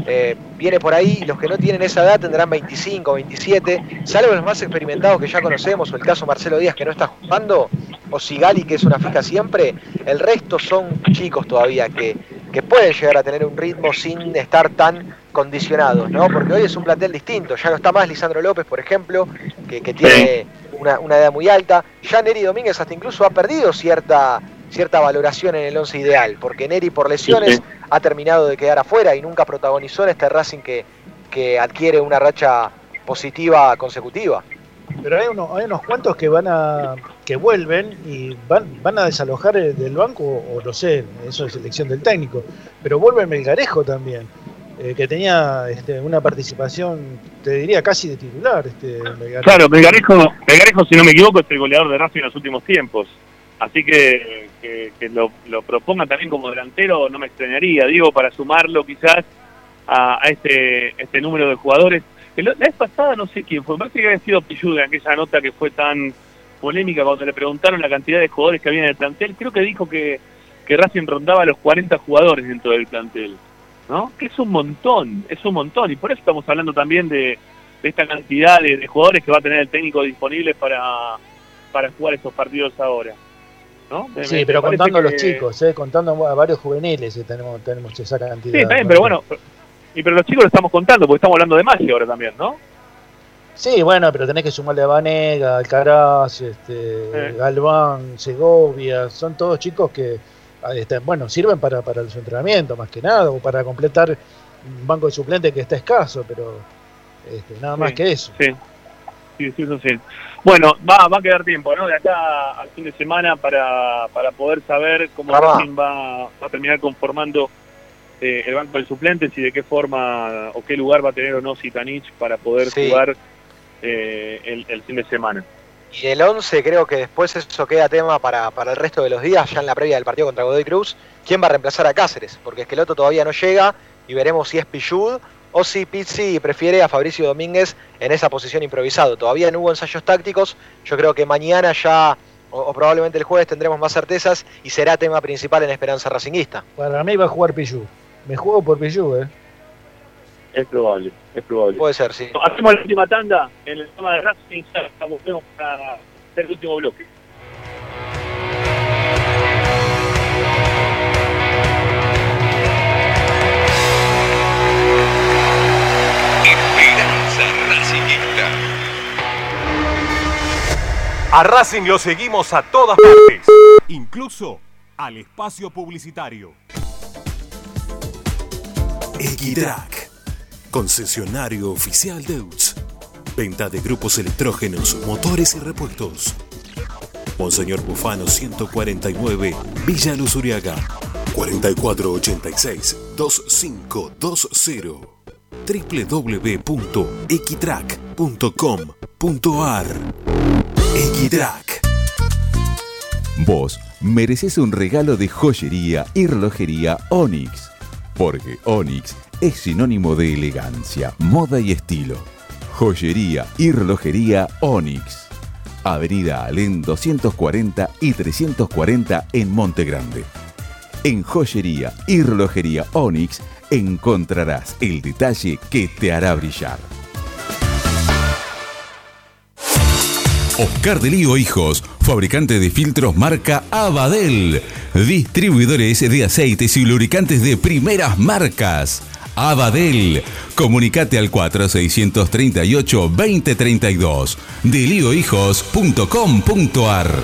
[SPEAKER 4] Eh, viene por ahí, los que no tienen esa edad tendrán 25, 27, salvo los más experimentados que ya conocemos, o el caso Marcelo Díaz que no está jugando, o Sigali que es una fija siempre, el resto son chicos todavía que, que pueden llegar a tener un ritmo sin estar tan condicionados, ¿no? Porque hoy es un plantel distinto, ya no está más Lisandro López, por ejemplo, que, que tiene una, una edad muy alta, ya Neri Domínguez hasta incluso ha perdido cierta cierta valoración en el once ideal, porque Neri por lesiones
[SPEAKER 2] Sí, sí.
[SPEAKER 4] ha terminado de quedar afuera y nunca protagonizó en este Racing que, que adquiere una racha positiva consecutiva.
[SPEAKER 5] pero hay, unos hay unos cuantos que van a que vuelven y van, van a desalojar del banco, o no sé, eso es elección del técnico, pero vuelve Melgarejo también. Eh, que tenía este, una participación, te diría casi de titular. Este,
[SPEAKER 2] Melgarejo. Claro, Melgarejo, Melgarejo, si no me equivoco, es el goleador de Racing en los últimos tiempos. Así que que, lo, lo, proponga también como delantero no me extrañaría, digo, para sumarlo quizás a, este, este número de jugadores. La vez pasada no sé quién fue, me parece que había sido Pilluda en aquella nota que fue tan polémica cuando le preguntaron la cantidad de jugadores que había en el plantel. Creo que dijo que, que Racing rondaba los 40 jugadores dentro del plantel. ¿no? Que es un montón, es un montón. Y por eso estamos hablando también de, esta cantidad de, jugadores que va a tener el técnico disponible para, para jugar esos partidos ahora. ¿No?
[SPEAKER 5] sí, pero contando a los chicos, ¿eh? contando a varios juveniles tenemos, tenemos esa cantidad.
[SPEAKER 2] Sí, también, pero bueno, y pero los chicos lo estamos contando, porque estamos hablando de Maggi ahora también, ¿no?
[SPEAKER 5] Sí, bueno, pero tenés que sumarle a Vanega, Alcaraz, este, Galván, Segovia, son todos chicos que este, bueno, sirven para, para su entrenamiento más que nada, o para completar un banco de suplentes que está escaso, pero este, nada más que eso.
[SPEAKER 2] Sí, sí, sí, eso sí. Bueno, va, va a quedar tiempo, ¿no? De acá al fin de semana para, para poder saber cómo va, va a terminar conformando eh, el banco de suplentes y de qué forma o qué lugar va a tener o no Sitanich para poder jugar eh, el, el fin de semana.
[SPEAKER 4] Y el 11 creo que después eso queda tema para, para, el resto de los días, ya en la previa del partido contra Godoy Cruz. ¿Quién va a reemplazar a Cáceres? Porque Esqueloto todavía no llega y veremos si es Pichud o si Pizzi prefiere a Fabricio Domínguez en esa posición improvisado. Todavía no hubo ensayos tácticos, yo creo que mañana ya o, probablemente el jueves tendremos más certezas y será tema principal en Esperanza Racinguista.
[SPEAKER 5] Para mí va a jugar Pichud. Me juego por Pichud, ¿eh?
[SPEAKER 2] Es probable, es probable.
[SPEAKER 4] Puede ser, sí.
[SPEAKER 2] Hacemos la última tanda en el tema de Racing, volvemos para hacer el último bloque.
[SPEAKER 17] A Racing lo seguimos a todas partes, incluso al espacio publicitario.
[SPEAKER 25] Equitrack Concesionario oficial Deutz. Venta de grupos electrógenos, motores y repuestos. Monseñor Bufano 149, Villa Luz Uriaga. 4486-2520. www.equitrack.com.ar Equitrack.
[SPEAKER 26] Vos mereces un regalo de joyería y relojería Onyx. Porque Onyx es sinónimo de elegancia, moda y estilo. Joyería y relojería Onyx. Avenida Alén 240 y 340 en Monte Grande. En Joyería y Relojería Onyx encontrarás el detalle que te hará brillar.
[SPEAKER 27] Oscar de Lío Hijos, fabricante de filtros marca Abadel, distribuidores de aceites y lubricantes de primeras marcas. Abadel. Comunicate al 4638-2032. Deliohijos.com.ar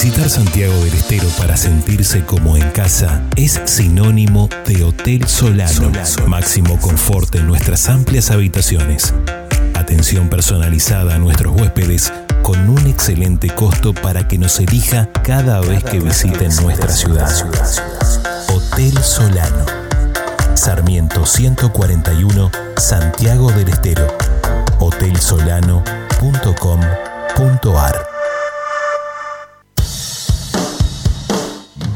[SPEAKER 10] Visitar Santiago del Estero para sentirse como en casa es sinónimo de Hotel Solano. Máximo confort en nuestras amplias habitaciones. Atención personalizada a nuestros huéspedes con un excelente costo para que nos elija cada vez que visiten nuestra ciudad. Hotel Solano. Sarmiento 141, Santiago del Estero. hotelsolano.com.ar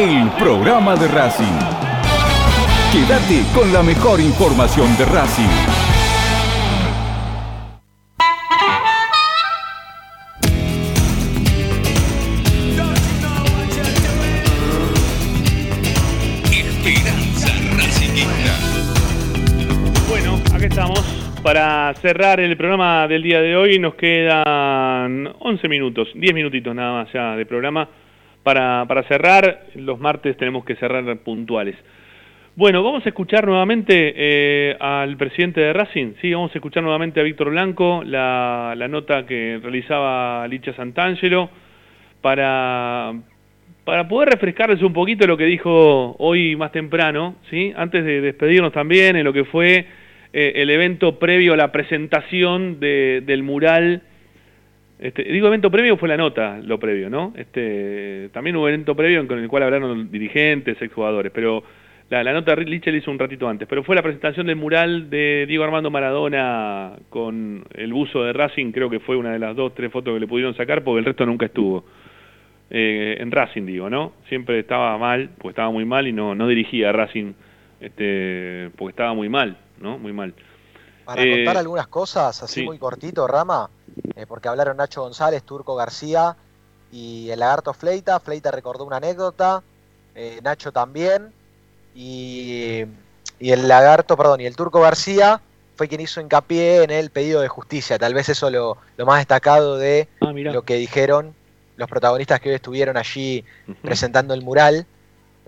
[SPEAKER 9] el programa de Racing. Quédate con la mejor información de Racing.
[SPEAKER 28] Esperanza Racingista.
[SPEAKER 29] Bueno, acá estamos. Para cerrar el programa del día de hoy nos quedan 11 minutos, 10 minutitos nada más ya de programa. Para, para cerrar, los martes tenemos que cerrar puntuales. Bueno, vamos a escuchar nuevamente eh, al presidente de Racing, sí, vamos a escuchar nuevamente a Víctor Blanco, la, la nota que realizaba Licha Santangelo, para, para poder refrescarles un poquito lo que dijo hoy más temprano, ¿sí? antes de despedirnos también en lo que fue eh, el evento previo a la presentación de, del mural. Este, digo evento previo fue la nota, lo previo, ¿no? Este, también hubo evento previo con el cual hablaron dirigentes, exjugadores, pero la, la nota Lichel hizo un ratito antes, pero fue la presentación del mural de Diego Armando Maradona con el buzo de Racing, creo que fue una de las dos, tres fotos que le pudieron sacar porque el resto nunca estuvo. Eh, en Racing digo, ¿no? Siempre estaba mal, porque estaba muy mal y no, no dirigía a Racing este, porque estaba muy mal, ¿no? Muy mal.
[SPEAKER 4] Para
[SPEAKER 29] Eh,
[SPEAKER 4] contar algunas cosas, así
[SPEAKER 29] sí.
[SPEAKER 4] muy cortito, Rama, eh, porque hablaron Nacho González, Turco García y el lagarto Fleita. Fleita recordó una anécdota, eh, Nacho también, y, y el lagarto, perdón, y el Turco García fue quien hizo hincapié en el pedido de justicia. Tal vez eso lo, lo más destacado de
[SPEAKER 29] Ah,
[SPEAKER 4] lo que dijeron los protagonistas que hoy estuvieron allí presentando el mural.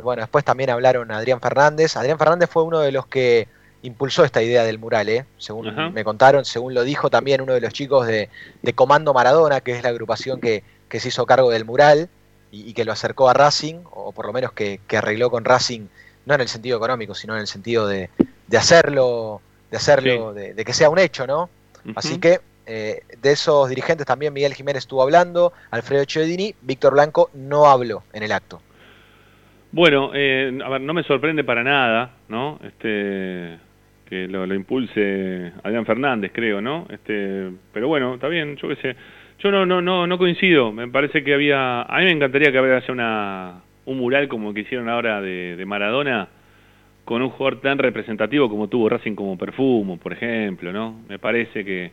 [SPEAKER 4] Bueno, después también hablaron Adrián Fernández. Adrián Fernández fue uno de los que impulsó esta idea del mural, ¿eh? según
[SPEAKER 29] Ajá.
[SPEAKER 4] me contaron, según lo dijo también uno de los chicos de, de Comando Maradona, que es la agrupación que, que se hizo cargo del mural y, y que lo acercó a Racing, o por lo menos que, que arregló con Racing, no en el sentido económico, sino en el sentido de, de hacerlo, de hacerlo, de, de que sea un hecho, ¿no? Así que eh, de esos dirigentes también Miguel Jiménez estuvo hablando, Alfredo Chiodini, Víctor Blanco no habló en el acto.
[SPEAKER 29] Bueno, eh, a ver, no me sorprende para nada, ¿no? Este, que lo, impulse Adrián Fernández, creo, ¿no? Este, pero bueno, está bien, yo qué sé. Yo no, no, no, no coincido. Me parece que había, a mí me encantaría que hubiera una, un mural como que hicieron ahora de, de Maradona con un jugador tan representativo como tuvo Racing como Perfumo, por ejemplo, ¿no? Me parece que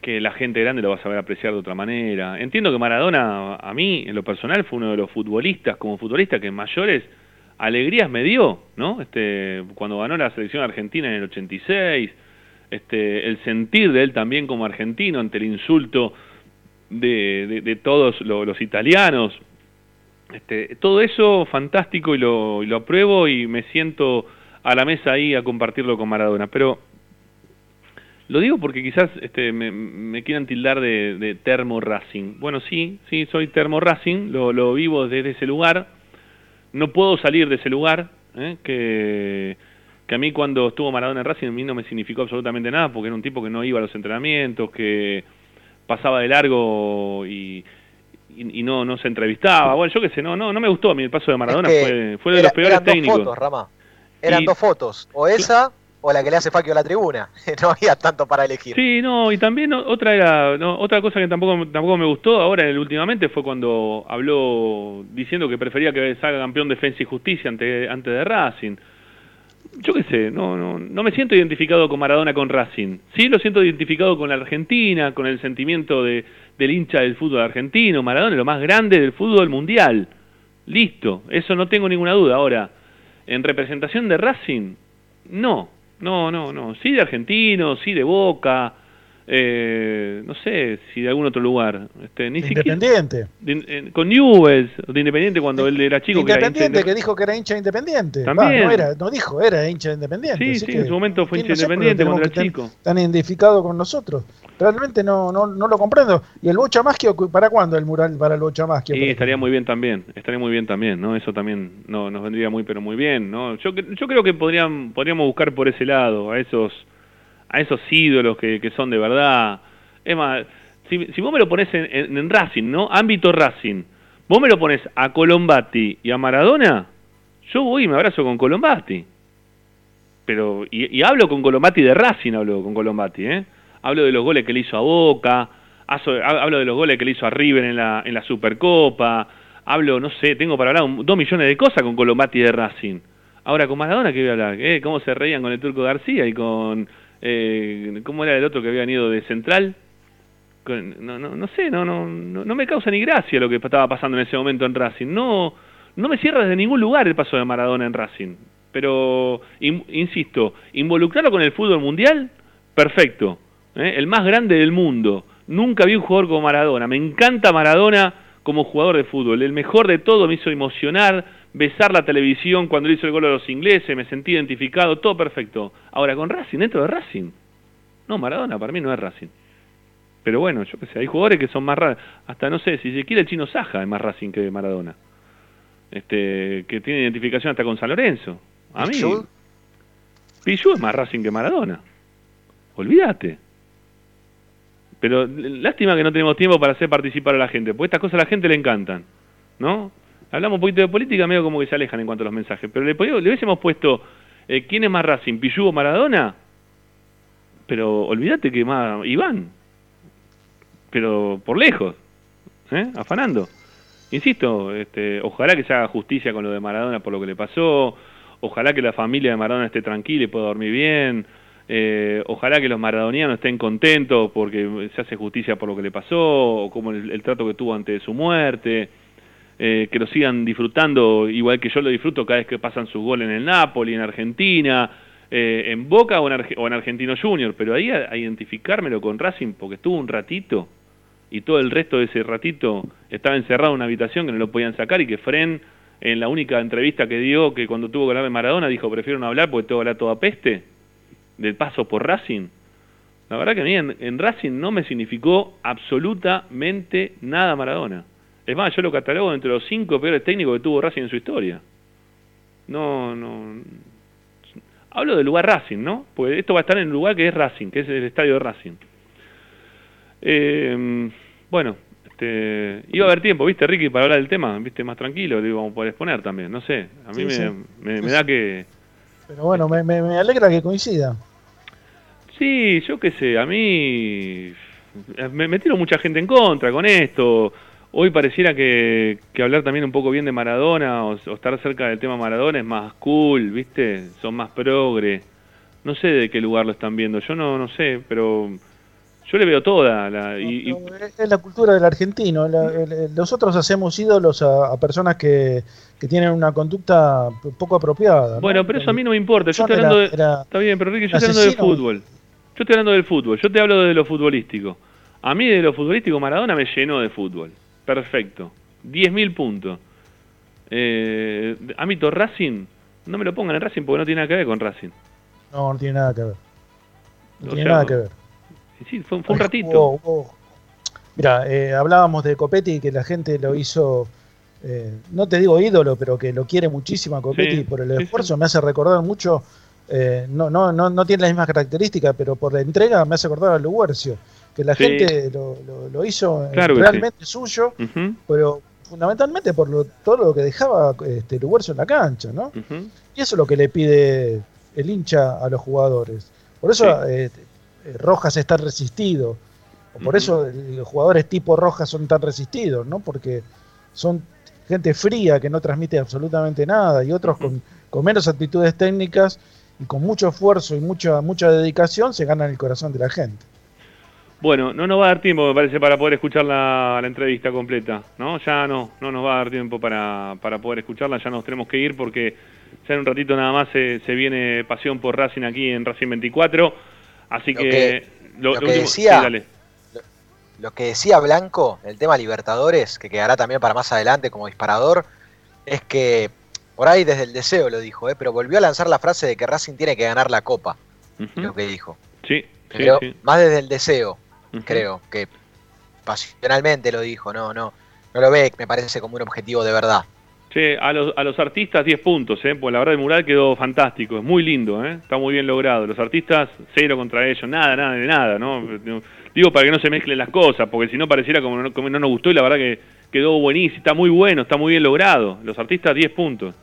[SPEAKER 29] que la gente grande lo va a saber apreciar de otra manera. Entiendo que Maradona, a mí, en lo personal, fue uno de los futbolistas, como futbolista, que mayores alegrías me dio, ¿no? Este, cuando ganó la selección argentina en el 86, este, el sentir de él también como argentino ante el insulto de, todos lo- los italianos. Este, todo eso fantástico y lo, apruebo y me siento a la mesa ahí a compartirlo con Maradona. Pero lo digo porque quizás este, me, me quieran tildar de, de Racing. Bueno, sí, sí, soy termo Racing, lo, lo vivo desde ese lugar. No puedo salir de ese lugar, ¿eh? que, que a mí cuando estuvo Maradona en Racing a mí no me significó absolutamente nada, porque era un tipo que no iba a los entrenamientos, que pasaba de largo y, y, y no, no se entrevistaba. Bueno, yo qué sé, no, no, no me gustó a mí el paso de Maradona,
[SPEAKER 4] Es que
[SPEAKER 29] fue, fue de
[SPEAKER 4] era-
[SPEAKER 29] los peores
[SPEAKER 4] eran
[SPEAKER 29] técnicos.
[SPEAKER 4] dos fotos, Rama. Eran
[SPEAKER 29] Y-
[SPEAKER 4] dos fotos, o esa o la que le hace Faquio a la tribuna. no había tanto para elegir.
[SPEAKER 29] Sí, no, y también otra era otra cosa que tampoco tampoco me gustó ahora el- últimamente fue cuando habló diciendo que prefería que salga campeón Defensa y Justicia ante, antes de Racing. Yo qué sé, no, no, no me siento identificado con Maradona con Racing. Sí lo siento identificado con la Argentina, con el sentimiento de, del hincha del fútbol argentino. Maradona es lo más grande del fútbol mundial. Listo, eso no tengo ninguna duda. Ahora, en representación de Racing, no, no, no, no. Sí de argentino, sí de Boca, eh, no sé si de algún otro lugar. Este, ni
[SPEAKER 5] Independiente.
[SPEAKER 29] Siquiera, de, con Newells, de Independiente cuando él era chico.
[SPEAKER 5] Independiente, que, que, dijo que era hincha Independiente.
[SPEAKER 29] También.
[SPEAKER 5] no, era, no dijo, era hincha Independiente.
[SPEAKER 29] Sí, sí, en su momento fue hincha Independiente cuando era chico.
[SPEAKER 5] Tan identificado con nosotros. Realmente no, no, no lo comprendo. ¿Y el Bocha Maschio, para cuándo el mural para el Bocha Maschio?
[SPEAKER 29] Sí, estaría muy bien también. Estaría muy bien también, ¿no? Eso también no, nos vendría muy, pero muy bien, ¿no? Yo, yo creo que podrían, podríamos buscar por ese lado, a esos, a esos ídolos que, que son de verdad es más, si, vos me lo pones en, en, Racing, ¿no? Ámbito Racing. Vos me lo pones a Colombati y a Maradona, yo voy y me abrazo con Colombati. Pero, y, y hablo con Colombati de Racing, hablo con Colombati, ¿eh? Hablo de los goles que le hizo a Boca, hablo de los goles que le hizo a River en la, en la Supercopa, hablo, no sé, tengo para hablar un, dos millones de cosas con Colombati de Racing. Ahora, con Maradona, ¿qué voy a hablar? ¿Eh? ¿Cómo se reían con el Turco García y con... Eh, ¿Cómo era el otro que habían ido de Central? no, no, no sé, no, no, no, me causa ni gracia lo que estaba pasando en ese momento en Racing. No, no me cierra desde ningún lugar el paso de Maradona en Racing. Pero, insisto, involucrarlo con el fútbol mundial, perfecto. ¿eh? El más grande del mundo. Nunca vi un jugador como Maradona. Me encanta Maradona como jugador de fútbol. El mejor de todo me hizo emocionar, besar la televisión cuando hizo el gol a los ingleses, me sentí identificado, todo perfecto. Ahora, con Racing, dentro de Racing. No, Maradona para mí no es Racing. Pero bueno, yo qué sé, hay jugadores que son más raros. Hasta no sé, si se quiere el chino Saja es más Racing que Maradona. Este, que tiene identificación hasta con San Lorenzo. A mí. Pichu es más Racing que Maradona. Olvídate. Pero lástima que no tenemos tiempo para hacer participar a la gente, porque estas cosas a la gente le encantan. ¿No? Hablamos un poquito de política, medio como que se alejan en cuanto a los mensajes. Pero le, le hubiésemos puesto, eh, ¿quién es más Racing, Pichu o Maradona? Pero olvídate que más Iván pero por lejos, ¿eh? afanando. Insisto, este, ojalá que se haga justicia con lo de Maradona por lo que le pasó, ojalá que la familia de Maradona esté tranquila y pueda dormir bien, eh, ojalá que los maradonianos estén contentos porque se hace justicia por lo que le pasó, o como el, trato que tuvo antes de su muerte, eh, que lo sigan disfrutando igual que yo lo disfruto cada vez que pasan sus goles en el Napoli, en Argentina, en Boca o en, en Argentino Junior, pero ahí a, identificármelo con Racing porque estuvo un ratito y todo el resto de ese ratito estaba encerrado en una habitación que no lo podían sacar y que Fren, en la única entrevista que dio, que cuando tuvo que hablar de Maradona, dijo, prefiero no hablar porque tengo que hablar toda peste, del paso por Racing. La verdad que a mí en, Racing no me significó absolutamente nada Maradona. Es más, yo lo catalogo entre los cinco peores técnicos que tuvo Racing en su historia. No, no... Hablo del lugar Racing, ¿no? Porque esto va a estar en el lugar que es Racing, que es el estadio de Racing. Eh, bueno, este, iba a haber tiempo, ¿viste, Ricky, para hablar del tema? ¿Viste, más tranquilo? Digo, vamos a poder exponer también, no sé. A mí me, me, da que...
[SPEAKER 5] Pero bueno, me, me, alegra que coincida.
[SPEAKER 29] Sí, yo qué sé, a mí me metieron mucha gente en contra con esto. Hoy pareciera que, que hablar también un poco bien de Maradona o, o, estar cerca del tema Maradona es más cool, ¿viste? Son más progre. No sé de qué lugar lo están viendo, yo no, no sé, pero yo le veo toda. La, y,
[SPEAKER 5] Es la cultura del argentino. nosotros hacemos ídolos a, personas que, tienen una conducta poco apropiada.
[SPEAKER 29] Bueno, pero eso a mí no me importa. Yo estoy hablando de, está bien, pero Ricky, yo estoy hablando de fútbol. Yo estoy hablando del fútbol. Yo te hablo de lo futbolístico. A mí de lo futbolístico Maradona me llenó de fútbol. Perfecto. 10.000 puntos. Eh, ámbito Racing, no me lo pongan en Racing porque no tiene nada que ver con Racing.
[SPEAKER 5] No, no tiene nada que ver. No tiene nada que ver
[SPEAKER 29] sí, fue, un ratito.
[SPEAKER 5] Mira, eh, hablábamos de Copetti, que la gente lo hizo, eh, no te digo ídolo, pero que lo quiere muchísimo a Copetti por el esfuerzo, me hace recordar mucho, eh, no, no, no, no tiene las mismas características, pero por la entrega me hace recordar a Luguercio, que la gente lo, lo, hizo realmente suyo, pero fundamentalmente por todo lo que dejaba este, Luguercio en la cancha, ¿no? Y eso es lo que le pide el hincha a los jugadores. Por eso eh, Rojas está resistido. Por eso los jugadores tipo Rojas son tan resistidos, ¿no? Porque son gente fría que no transmite absolutamente nada y otros con, menos actitudes técnicas y con mucho esfuerzo y mucha, mucha dedicación se ganan el corazón de la gente.
[SPEAKER 29] Bueno, no nos va a dar tiempo, me parece, para poder escuchar la, entrevista completa, ¿no? Ya no, no nos va a dar tiempo para, para, poder escucharla, ya nos tenemos que ir porque ya en un ratito nada más se, se viene Pasión por Racing aquí en Racing 24. Así que lo,
[SPEAKER 4] Lo que
[SPEAKER 29] último-
[SPEAKER 4] decía-
[SPEAKER 29] sí, dale.
[SPEAKER 4] Lo que decía Blanco, el tema Libertadores, que quedará también para más adelante como disparador, es que por ahí desde el deseo lo dijo, ¿eh? pero volvió a lanzar la frase de que Racing tiene que ganar la Copa, lo que dijo.
[SPEAKER 29] Sí, sí,
[SPEAKER 4] Pero
[SPEAKER 29] sí.
[SPEAKER 4] más desde el deseo, Creo, que pasionalmente lo dijo, no, no, no lo ve, me parece como un objetivo de verdad.
[SPEAKER 29] Che, a los, a los artistas 10 puntos, ¿eh? Pues la verdad el mural quedó fantástico, es muy lindo, ¿eh? Está muy bien logrado. Los artistas, cero contra ellos, nada, nada, de nada, ¿no? No- Digo para que no se mezclen las cosas, porque si no pareciera como no, como no nos gustó y la verdad que quedó buenísimo, está muy bueno, está muy bien logrado. Los artistas 10 puntos.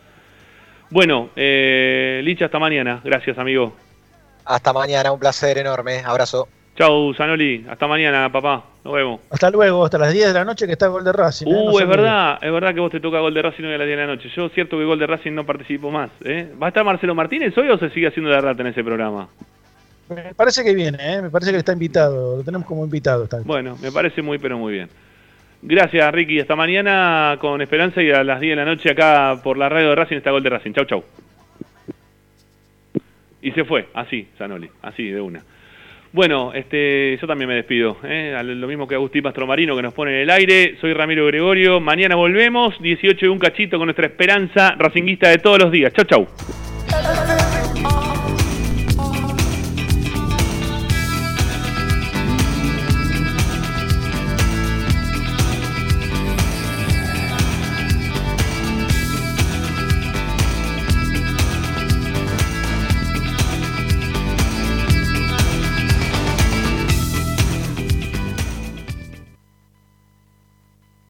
[SPEAKER 29] Bueno, eh, Licha, hasta mañana. Gracias, amigo.
[SPEAKER 4] Hasta mañana, un placer enorme, abrazo.
[SPEAKER 29] Chau, Zanoli. Hasta mañana, papá. Nos vemos.
[SPEAKER 5] Hasta luego, hasta las 10 de la noche que está el gol de Racing. ¿eh? No
[SPEAKER 29] Uh, es verdad, es verdad que vos te toca gol de Racing hoy a las 10 de la noche. Yo cierto que gol de Racing no participo más. ¿eh? ¿Va a estar Marcelo Martínez hoy o se sigue haciendo la rata en ese programa?
[SPEAKER 5] Me parece que viene, ¿eh? me parece que está invitado, lo tenemos como invitado. Está.
[SPEAKER 29] Bueno, me parece muy, pero muy bien. Gracias, Ricky. Hasta mañana con Esperanza y a las 10 de la noche acá por la radio de Racing está gol de Racing. Chau, chau. Y se fue, así, Zanoli, así, de una. Bueno, este, yo también me despido. ¿eh? Lo mismo que Agustín Pastromarino que nos pone en el aire. Soy Ramiro Gregorio. Mañana volvemos, 18 y un cachito con nuestra esperanza racinguista de todos los días. Chau, chau.